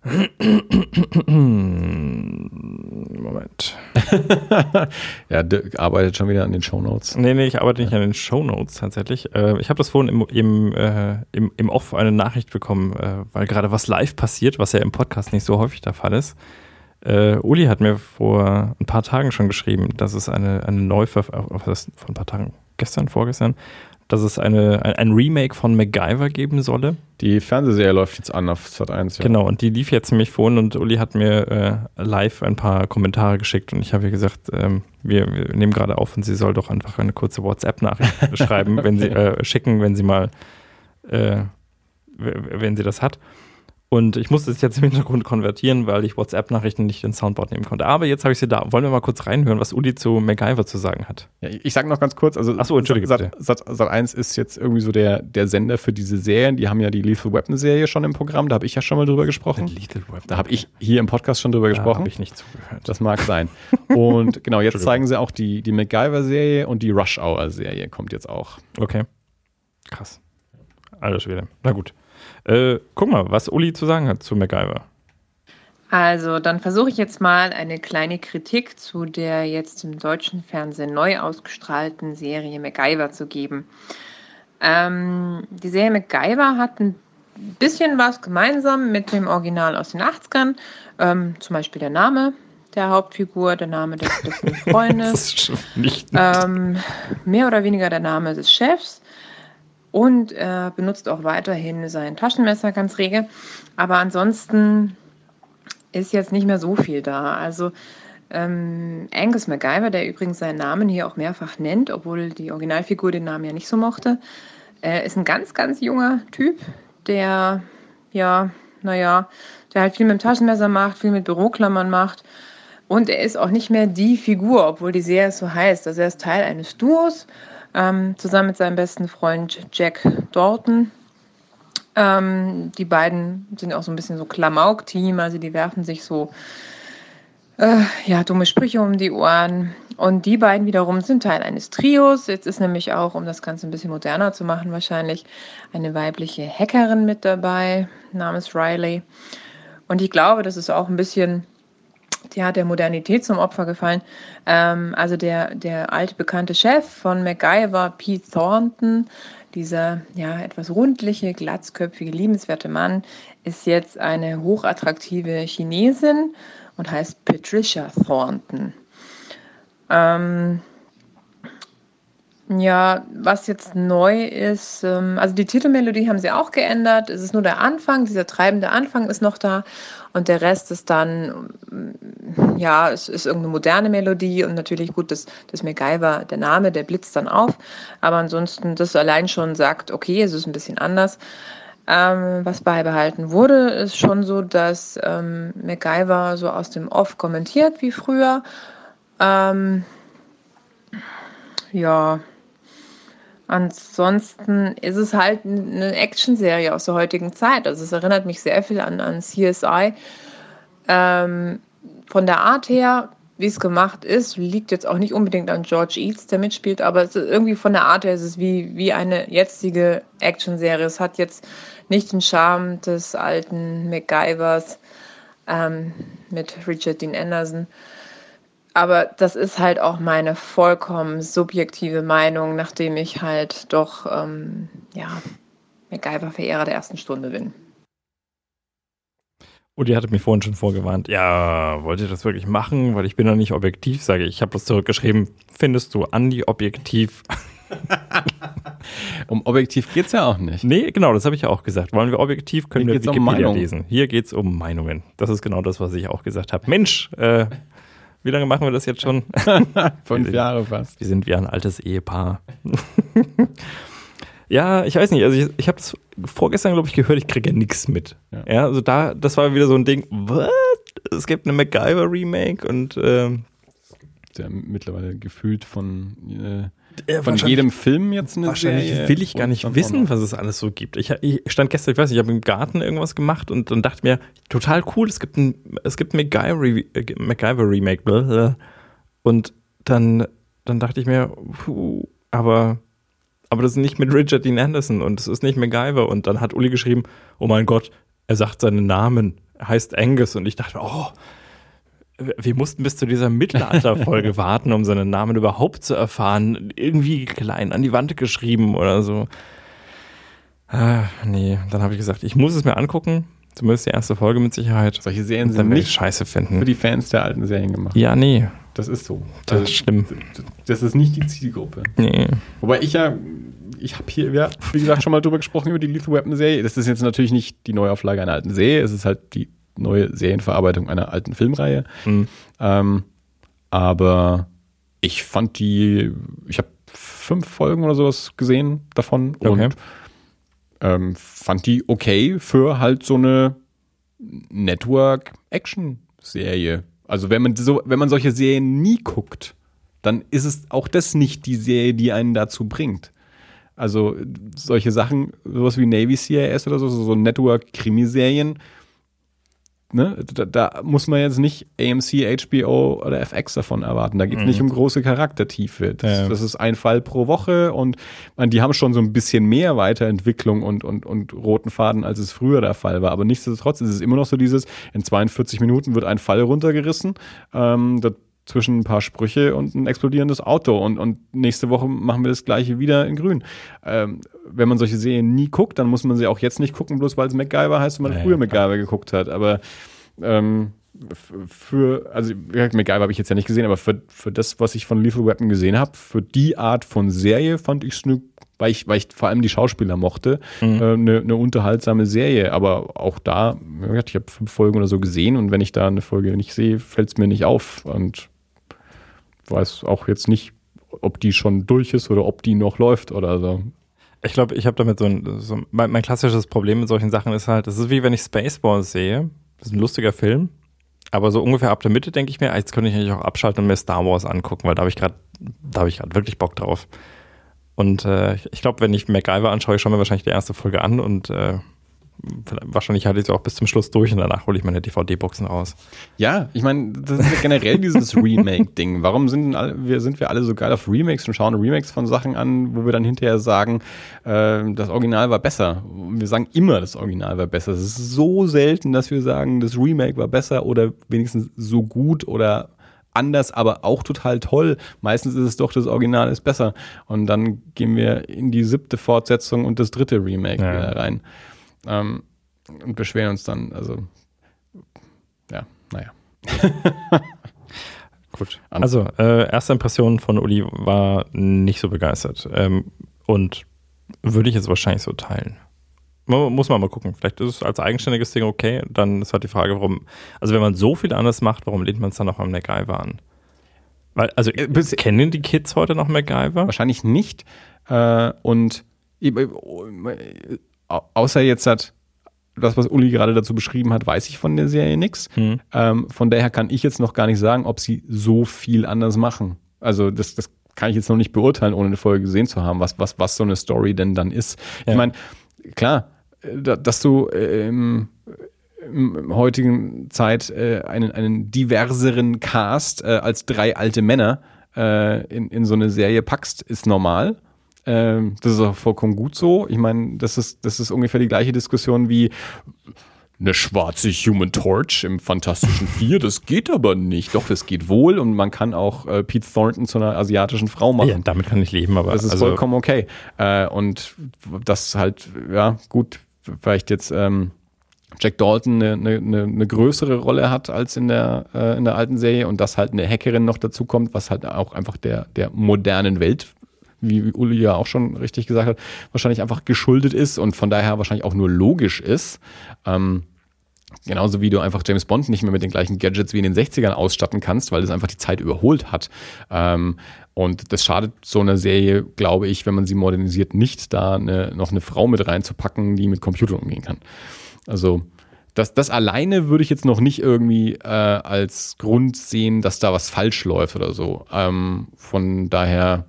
Moment. ja, Dirk arbeitet schon wieder an den Shownotes. Nee, nee, ich arbeite nicht an den Shownotes tatsächlich. Äh, ich habe das vorhin im, im, äh, im, im Off eine Nachricht bekommen, äh, weil gerade was live passiert, was ja im Podcast nicht so häufig der Fall ist. Äh, Uli hat mir vor ein paar Tagen schon geschrieben, dass es eine, eine Neuverfilmung, vor ein paar Tagen, gestern, vorgestern, dass es eine, ein Remake von MacGyver geben solle. Die Fernsehserie läuft jetzt an auf Sat 1. Ja. Genau, und die lief jetzt ziemlich vorhin und Uli hat mir äh, live ein paar Kommentare geschickt und ich habe ihr gesagt, ähm, wir, wir, nehmen gerade auf und sie soll doch einfach eine kurze WhatsApp-Nachricht schreiben, wenn sie äh, schicken, wenn sie mal, äh, wenn sie das hat. Und ich musste es jetzt im Hintergrund konvertieren, weil ich WhatsApp-Nachrichten nicht in Soundboard nehmen konnte. Aber jetzt habe ich sie da. Wollen wir mal kurz reinhören, was Uli zu MacGyver zu sagen hat? Ja, ich sage noch ganz kurz, also Achso, entschuldige Sat, Sat, Sat 1 ist jetzt irgendwie so der, der Sender für diese Serien. Die haben ja die Lethal Weapon Serie schon im Programm. Da habe ich ja schon mal drüber gesprochen. Lethal Weapon. Da habe ich hier im Podcast schon drüber da gesprochen. habe ich nicht zugehört. Das mag sein. Und genau, jetzt zeigen sie auch die, die MacGyver-Serie und die Rush Hour-Serie kommt jetzt auch. Okay. Krass. Alles wieder. Na gut. Äh, guck mal, was Uli zu sagen hat zu MacGyver. Also, dann versuche ich jetzt mal eine kleine Kritik zu der jetzt im deutschen Fernsehen neu ausgestrahlten Serie MacGyver zu geben. Ähm, die Serie MacGyver hat ein bisschen was gemeinsam mit dem Original aus den 80ern. Ähm, zum Beispiel der Name der Hauptfigur, der Name des besten Freundes. das ist schon nicht ähm, mehr oder weniger der Name des Chefs. Und er benutzt auch weiterhin sein Taschenmesser ganz rege. Aber ansonsten ist jetzt nicht mehr so viel da. Also ähm, Angus MacGyver, der übrigens seinen Namen hier auch mehrfach nennt, obwohl die Originalfigur den Namen ja nicht so mochte, äh, ist ein ganz, ganz junger Typ, der, ja, naja, der halt viel mit dem Taschenmesser macht, viel mit Büroklammern macht. Und er ist auch nicht mehr die Figur, obwohl die Serie so heißt. Also er ist Teil eines Duos, ähm, zusammen mit seinem besten Freund Jack Dalton. Ähm, die beiden sind auch so ein bisschen so Klamauk-Team, also die werfen sich so äh, ja, dumme Sprüche um die Ohren. Und die beiden wiederum sind Teil eines Trios. Jetzt ist nämlich auch, um das Ganze ein bisschen moderner zu machen, wahrscheinlich eine weibliche Hackerin mit dabei, namens Riley. Und ich glaube, das ist auch ein bisschen hat der Modernität zum Opfer gefallen. Ähm, also der, der alte bekannte Chef von MacGyver, Pete Thornton, dieser ja etwas rundliche, glatzköpfige, liebenswerte Mann, ist jetzt eine hochattraktive Chinesin und heißt Patricia Thornton. Ähm, ja, was jetzt neu ist, ähm, also die Titelmelodie haben sie auch geändert. Es ist nur der Anfang, dieser treibende Anfang ist noch da und der Rest ist dann, mm, ja, es ist irgendeine moderne Melodie und natürlich gut, das, das MacGyver, der Name, der blitzt dann auf. Aber ansonsten, das allein schon sagt, okay, es ist ein bisschen anders. Ähm, was beibehalten wurde, ist schon so, dass ähm, MacGyver so aus dem Off kommentiert wie früher. Ähm, ja, Ansonsten ist es halt eine Actionserie aus der heutigen Zeit. Also es erinnert mich sehr viel an, an CSI. Ähm, von der Art her, wie es gemacht ist, liegt jetzt auch nicht unbedingt an George Eats, der mitspielt, aber irgendwie von der Art her ist es wie, wie eine jetzige Actionserie. Es hat jetzt nicht den Charme des alten MacGyvers ähm, mit Richard Dean Anderson. Aber das ist halt auch meine vollkommen subjektive Meinung, nachdem ich halt doch, ähm, ja, MacGyver-Verehrer der ersten Stunde bin. Und ihr hattet mich vorhin schon vorgewarnt, ja, wollt ihr das wirklich machen? Weil ich bin doch nicht objektiv, sage ich. Ich habe das zurückgeschrieben, findest du Andi objektiv? um objektiv geht es ja auch nicht. Nee, genau, das habe ich ja auch gesagt. Wollen wir objektiv, können Hier wir Wikipedia um lesen. Hier geht es um Meinungen. Das ist genau das, was ich auch gesagt habe. Mensch, äh, wie lange machen wir das jetzt schon? Fünf sind, Jahre fast. Wir sind wie ein altes Ehepaar. ja, ich weiß nicht. Also ich, ich habe das vorgestern, glaube ich, gehört, ich kriege ja nichts mit. Ja. ja. also da, das war wieder so ein Ding, was? Es gibt eine MacGyver-Remake und ähm, ja mittlerweile gefühlt von äh, äh, von jedem Film jetzt eine wahrscheinlich Serie. will ich gar nicht wissen, was es alles so gibt. Ich, ich stand gestern, ich weiß nicht, ich habe im Garten irgendwas gemacht und, und dachte mir, total cool, es gibt ein, es gibt ein MacGyver, MacGyver Remake. Blablabla. Und dann, dann dachte ich mir, puh, aber, aber das ist nicht mit Richard Dean Anderson und es ist nicht MacGyver. Und dann hat Uli geschrieben, oh mein Gott, er sagt seinen Namen, er heißt Angus. Und ich dachte, oh, wir mussten bis zu dieser Mittelalterfolge warten, um seinen Namen überhaupt zu erfahren. Irgendwie klein an die Wand geschrieben oder so. Ah, nee, dann habe ich gesagt, ich muss es mir angucken. Zumindest die erste Folge mit Sicherheit. Solche Serien sind nicht scheiße finden. Für die Fans der alten Serien gemacht. Ja, nee. Das ist so. Das, das ist schlimm. Das ist nicht die Zielgruppe. Nee. Wobei ich ja, ich habe hier, ja, wie gesagt, schon mal drüber gesprochen über die Lethal Weapon Serie. Das ist jetzt natürlich nicht die Neuauflage einer alten Serie. Es ist halt die neue Serienverarbeitung einer alten Filmreihe. Mhm. Ähm, aber ich fand die, ich habe fünf Folgen oder sowas gesehen davon okay. und ähm, fand die okay für halt so eine Network-Action-Serie. Also wenn man so, wenn man solche Serien nie guckt, dann ist es auch das nicht die Serie, die einen dazu bringt. Also solche Sachen, sowas wie Navy CIS oder so, so Network-Krimiserien, ne, da, da, muss man jetzt nicht AMC, HBO oder FX davon erwarten. Da geht es mhm. nicht um große Charaktertiefe. Das, ja. das, ist ein Fall pro Woche und man, die haben schon so ein bisschen mehr Weiterentwicklung und, und, und roten Faden, als es früher der Fall war. Aber nichtsdestotrotz ist es immer noch so dieses, in 42 Minuten wird ein Fall runtergerissen. Ähm, zwischen ein paar Sprüche und ein explodierendes Auto und, und nächste Woche machen wir das gleiche wieder in grün. Ähm, wenn man solche Serien nie guckt, dann muss man sie auch jetzt nicht gucken, bloß weil es MacGyver heißt und man ja, früher MacGyver geguckt hat. Aber ähm, für, also MacGyver habe ich jetzt ja nicht gesehen, aber für, für das, was ich von Lethal Weapon gesehen habe, für die Art von Serie fand ich es eine weil ich, weil ich vor allem die Schauspieler mochte, mhm. äh, eine, eine unterhaltsame Serie. Aber auch da, ich habe fünf Folgen oder so gesehen und wenn ich da eine Folge nicht sehe, fällt es mir nicht auf. Und weiß auch jetzt nicht, ob die schon durch ist oder ob die noch läuft oder so. Ich glaube, ich habe damit so ein, so mein, mein, klassisches Problem mit solchen Sachen ist halt, es ist wie wenn ich Spaceballs sehe. Das ist ein lustiger Film. Aber so ungefähr ab der Mitte denke ich mir, jetzt könnte ich eigentlich auch abschalten und mir Star Wars angucken, weil da habe ich gerade, da habe ich gerade wirklich Bock drauf. Und äh, ich glaube, wenn ich MacGyver anschaue, ich schaue mir wahrscheinlich die erste Folge an und äh, wahrscheinlich halte ich es auch bis zum Schluss durch und danach hole ich meine DVD-Boxen raus. Ja, ich meine, das ist ja generell dieses Remake-Ding. Warum sind alle, wir, sind wir alle so geil auf Remakes und schauen Remakes von Sachen an, wo wir dann hinterher sagen, äh, das Original war besser? Wir sagen immer, das Original war besser. Es ist so selten, dass wir sagen, das Remake war besser oder wenigstens so gut oder anders, aber auch total toll. Meistens ist es doch, das Original ist besser. Und dann gehen wir in die siebte Fortsetzung und das dritte Remake ja. wieder rein. Ähm, und beschweren uns dann. Also, ja, naja. Gut. Also, äh, erste Impression von Uli war nicht so begeistert. Ähm, und würde ich jetzt wahrscheinlich so teilen. Muss man mal gucken. Vielleicht ist es als eigenständiges Ding okay. Dann ist halt die Frage, warum. Also, wenn man so viel anders macht, warum lehnt man es dann noch am MacGyver an? Weil, also, äh, kennen die Kids heute noch MacGyver? Wahrscheinlich nicht. Äh, und außer jetzt hat das, was Uli gerade dazu beschrieben hat, weiß ich von der Serie nichts. Hm. Ähm, von daher kann ich jetzt noch gar nicht sagen, ob sie so viel anders machen. Also, das, das kann ich jetzt noch nicht beurteilen, ohne eine Folge gesehen zu haben, was, was, was so eine Story denn dann ist. Ja. Ich meine, klar, dass du äh, im, im heutigen Zeit äh, einen, einen diverseren Cast äh, als drei alte Männer äh, in, in so eine Serie packst, ist normal. Ähm, das ist auch vollkommen gut so. Ich meine, das ist, das ist ungefähr die gleiche Diskussion wie eine schwarze Human Torch im Fantastischen Vier. Das geht aber nicht. Doch, das geht wohl und man kann auch äh, Pete Thornton zu einer asiatischen Frau machen. Ja, damit kann ich leben, aber das ist also vollkommen okay. Äh, und das halt, ja, gut, vielleicht jetzt ähm, Jack Dalton eine, eine, eine, größere Rolle hat als in der, äh, in der alten Serie und dass halt eine Hackerin noch dazu kommt, was halt auch einfach der, der modernen Welt, wie Uli ja auch schon richtig gesagt hat, wahrscheinlich einfach geschuldet ist und von daher wahrscheinlich auch nur logisch ist. Ähm, Genauso wie du einfach James Bond nicht mehr mit den gleichen Gadgets wie in den 60ern ausstatten kannst, weil es einfach die Zeit überholt hat. Ähm, und das schadet so einer Serie, glaube ich, wenn man sie modernisiert, nicht, da eine, noch eine Frau mit reinzupacken, die mit Computern umgehen kann. Also das, das alleine würde ich jetzt noch nicht irgendwie äh, als Grund sehen, dass da was falsch läuft oder so. Ähm, von daher,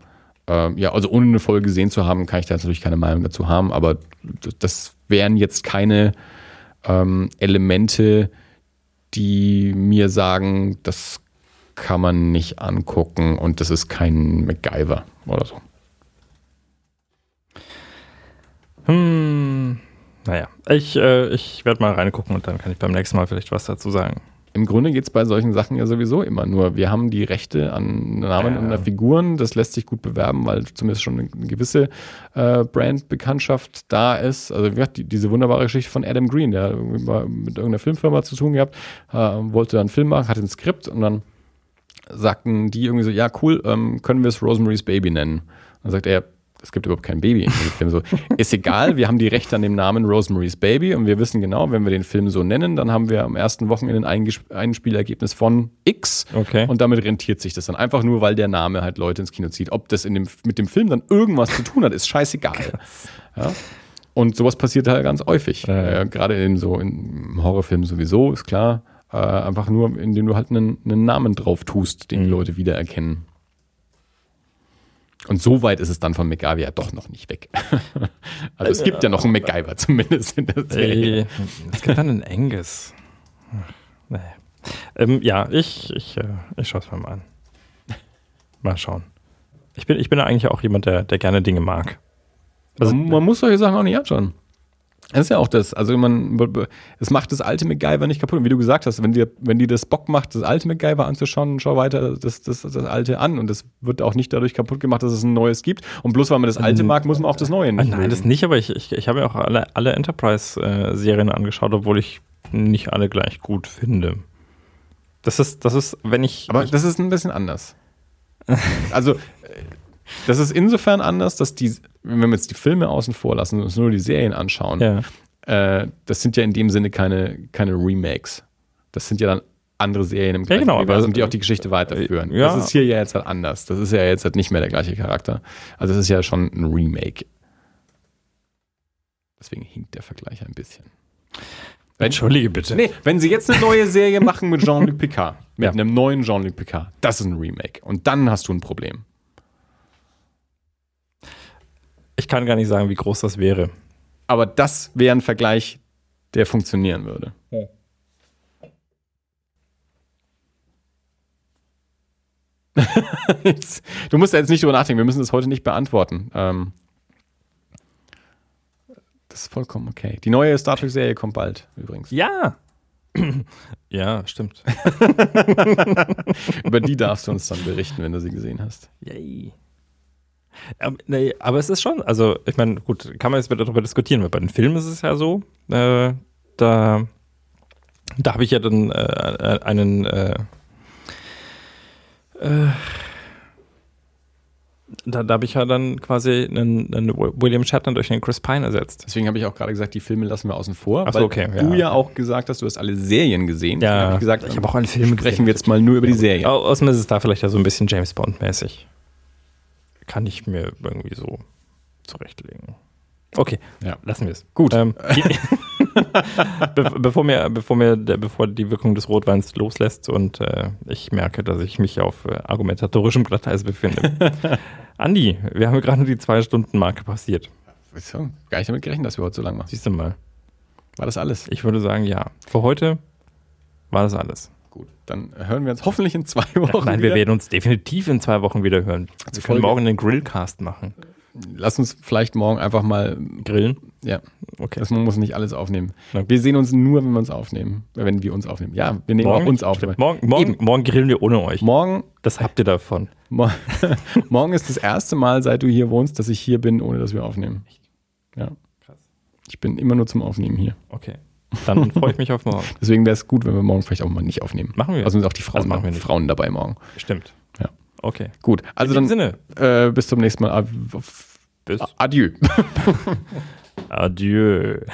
äh, ja, also ohne eine Folge gesehen zu haben, kann ich da natürlich keine Meinung dazu haben, aber das wären jetzt keine ähm, Elemente, die mir sagen, das kann man nicht angucken und das ist kein MacGyver oder so. Hm, naja, ich, äh, ich werde mal reingucken und dann kann ich beim nächsten Mal vielleicht was dazu sagen im Grunde geht es bei solchen Sachen ja sowieso immer nur. Wir haben die Rechte an Namen ja. und Figuren. Das lässt sich gut bewerben, weil zumindest schon eine gewisse äh, Brandbekanntschaft da ist. Also wie die, diese wunderbare Geschichte von Adam Green, der mit irgendeiner Filmfirma zu tun gehabt, äh, wollte dann einen Film machen, hatte ein Skript und dann sagten die irgendwie so, ja cool, ähm, können wir es Rosemary's Baby nennen? dann sagt er, es gibt überhaupt kein Baby in dem Film. So, ist egal, wir haben die Rechte an dem Namen Rosemary's Baby und wir wissen genau, wenn wir den Film so nennen, dann haben wir am ersten Wochenende ein Einspielergebnis von X okay. und damit rentiert sich das dann einfach nur, weil der Name halt Leute ins Kino zieht. Ob das in dem, mit dem Film dann irgendwas zu tun hat, ist scheißegal. Ja? Und sowas passiert halt ganz häufig. Ja. Äh, Gerade in so in Horrorfilmen sowieso, ist klar. Äh, einfach nur, indem du halt einen, einen Namen drauf tust, den mhm. die Leute wiedererkennen. Und so weit ist es dann von MacGyver ja doch noch nicht weg. also es gibt ja noch einen MacGyver zumindest in der Serie. Es gibt dann einen Angus. Nee. Ähm, ja, ich, ich, äh, ich schaue es mir mal an. Mal schauen. Ich bin, ich bin eigentlich auch jemand, der, der gerne Dinge mag. Also, man, man muss solche Sachen auch nicht anschauen. Das ist ja auch das. Also man, es macht das alte MacGyver nicht kaputt. Und wie du gesagt hast, wenn dir, wenn dir das Bock macht, das alte MacGyver anzuschauen, schau weiter das, das, das alte an. Und das wird auch nicht dadurch kaputt gemacht, dass es ein neues gibt. Und bloß weil man das alte mag, muss man auch das neue nicht. Nein, das nicht, aber ich, ich, ich habe ja auch alle, alle Enterprise-Serien angeschaut, obwohl ich nicht alle gleich gut finde. Das ist, das ist, wenn ich. Aber das ist ein bisschen anders. also, das ist insofern anders, dass die, wenn wir jetzt die Filme außen vor lassen und uns nur die Serien anschauen, ja. äh, das sind ja in dem Sinne keine, keine Remakes. Das sind ja dann andere Serien im gleichen ja, genau, Universum, die auch die Geschichte weiterführen. Ja. Das ist hier ja jetzt halt anders. Das ist ja jetzt halt nicht mehr der gleiche Charakter. Also es ist ja schon ein Remake. Deswegen hinkt der Vergleich ein bisschen. Entschuldige bitte. Nee, wenn sie jetzt eine neue Serie machen mit Jean-Luc Picard, mit ja. einem neuen Jean-Luc Picard, das ist ein Remake. Und dann hast du ein Problem. Ich kann gar nicht sagen, wie groß das wäre. Aber das wäre ein Vergleich, der funktionieren würde. Ja. du musst ja jetzt nicht drüber nachdenken, wir müssen das heute nicht beantworten. Ähm, das ist vollkommen okay. Die neue Star Trek-Serie kommt bald übrigens. Ja. ja, stimmt. Über die darfst du uns dann berichten, wenn du sie gesehen hast. Yay. Ähm, nee, aber es ist schon, also ich meine, gut, kann man jetzt darüber diskutieren, weil bei den Filmen ist es ja so, äh, da, da habe ich ja dann äh, einen äh, äh da, da habe ich ja dann quasi einen, einen, William Shatner durch den Chris Pine ersetzt. Deswegen habe ich auch gerade gesagt, die Filme lassen wir außen vor. Ach so, okay. Ja. Du ja auch gesagt hast, du hast alle Serien gesehen. Ja, hab ich gesagt, ich habe auch alle Filme Sprechen gesehen. wir jetzt mal nur über die Serien. Außerdem ist es da vielleicht ja so ein bisschen James Bond-mäßig. Kann ich mir irgendwie so zurechtlegen. Okay, ja. lassen wir es. Gut. Ähm, Be bevor, mir, bevor, mir, bevor die Wirkung des Rotweins loslässt und äh, ich merke, dass ich mich auf äh, argumentatorischem Glatteis befinde. Andi, wir haben gerade die Zwei-Stunden-Marke passiert. So, gar nicht damit gerechnet, dass wir heute so lang machen. Siehst du mal. War das alles? Ich würde sagen, ja. Für heute war das alles. Gut, dann hören wir uns hoffentlich in zwei Wochen. Nein, wieder. wir werden uns definitiv in zwei Wochen wieder hören. Wir können morgen einen Grillcast machen. Lass uns vielleicht morgen einfach mal grillen. Ja, okay. Das, man muss nicht alles aufnehmen. Wir sehen uns nur, wenn wir uns aufnehmen. Wenn wir uns aufnehmen. Ja, wir nehmen morgen, auch uns auf. Morgen, morgen, morgen, grillen wir ohne euch. Morgen. Das habt ihr davon. morgen ist das erste Mal, seit du hier wohnst, dass ich hier bin, ohne dass wir aufnehmen. Ja. Krass. Ich bin immer nur zum Aufnehmen hier. Okay. Dann freue ich mich auf morgen. Deswegen wäre es gut, wenn wir morgen vielleicht auch mal nicht aufnehmen. Machen wir. Also sind auch die Frauen, machen wir Frauen dabei morgen. Stimmt. Ja. Okay. Gut. Also In dann Sinne. Äh, bis zum nächsten Mal. Bis. Adieu. Adieu.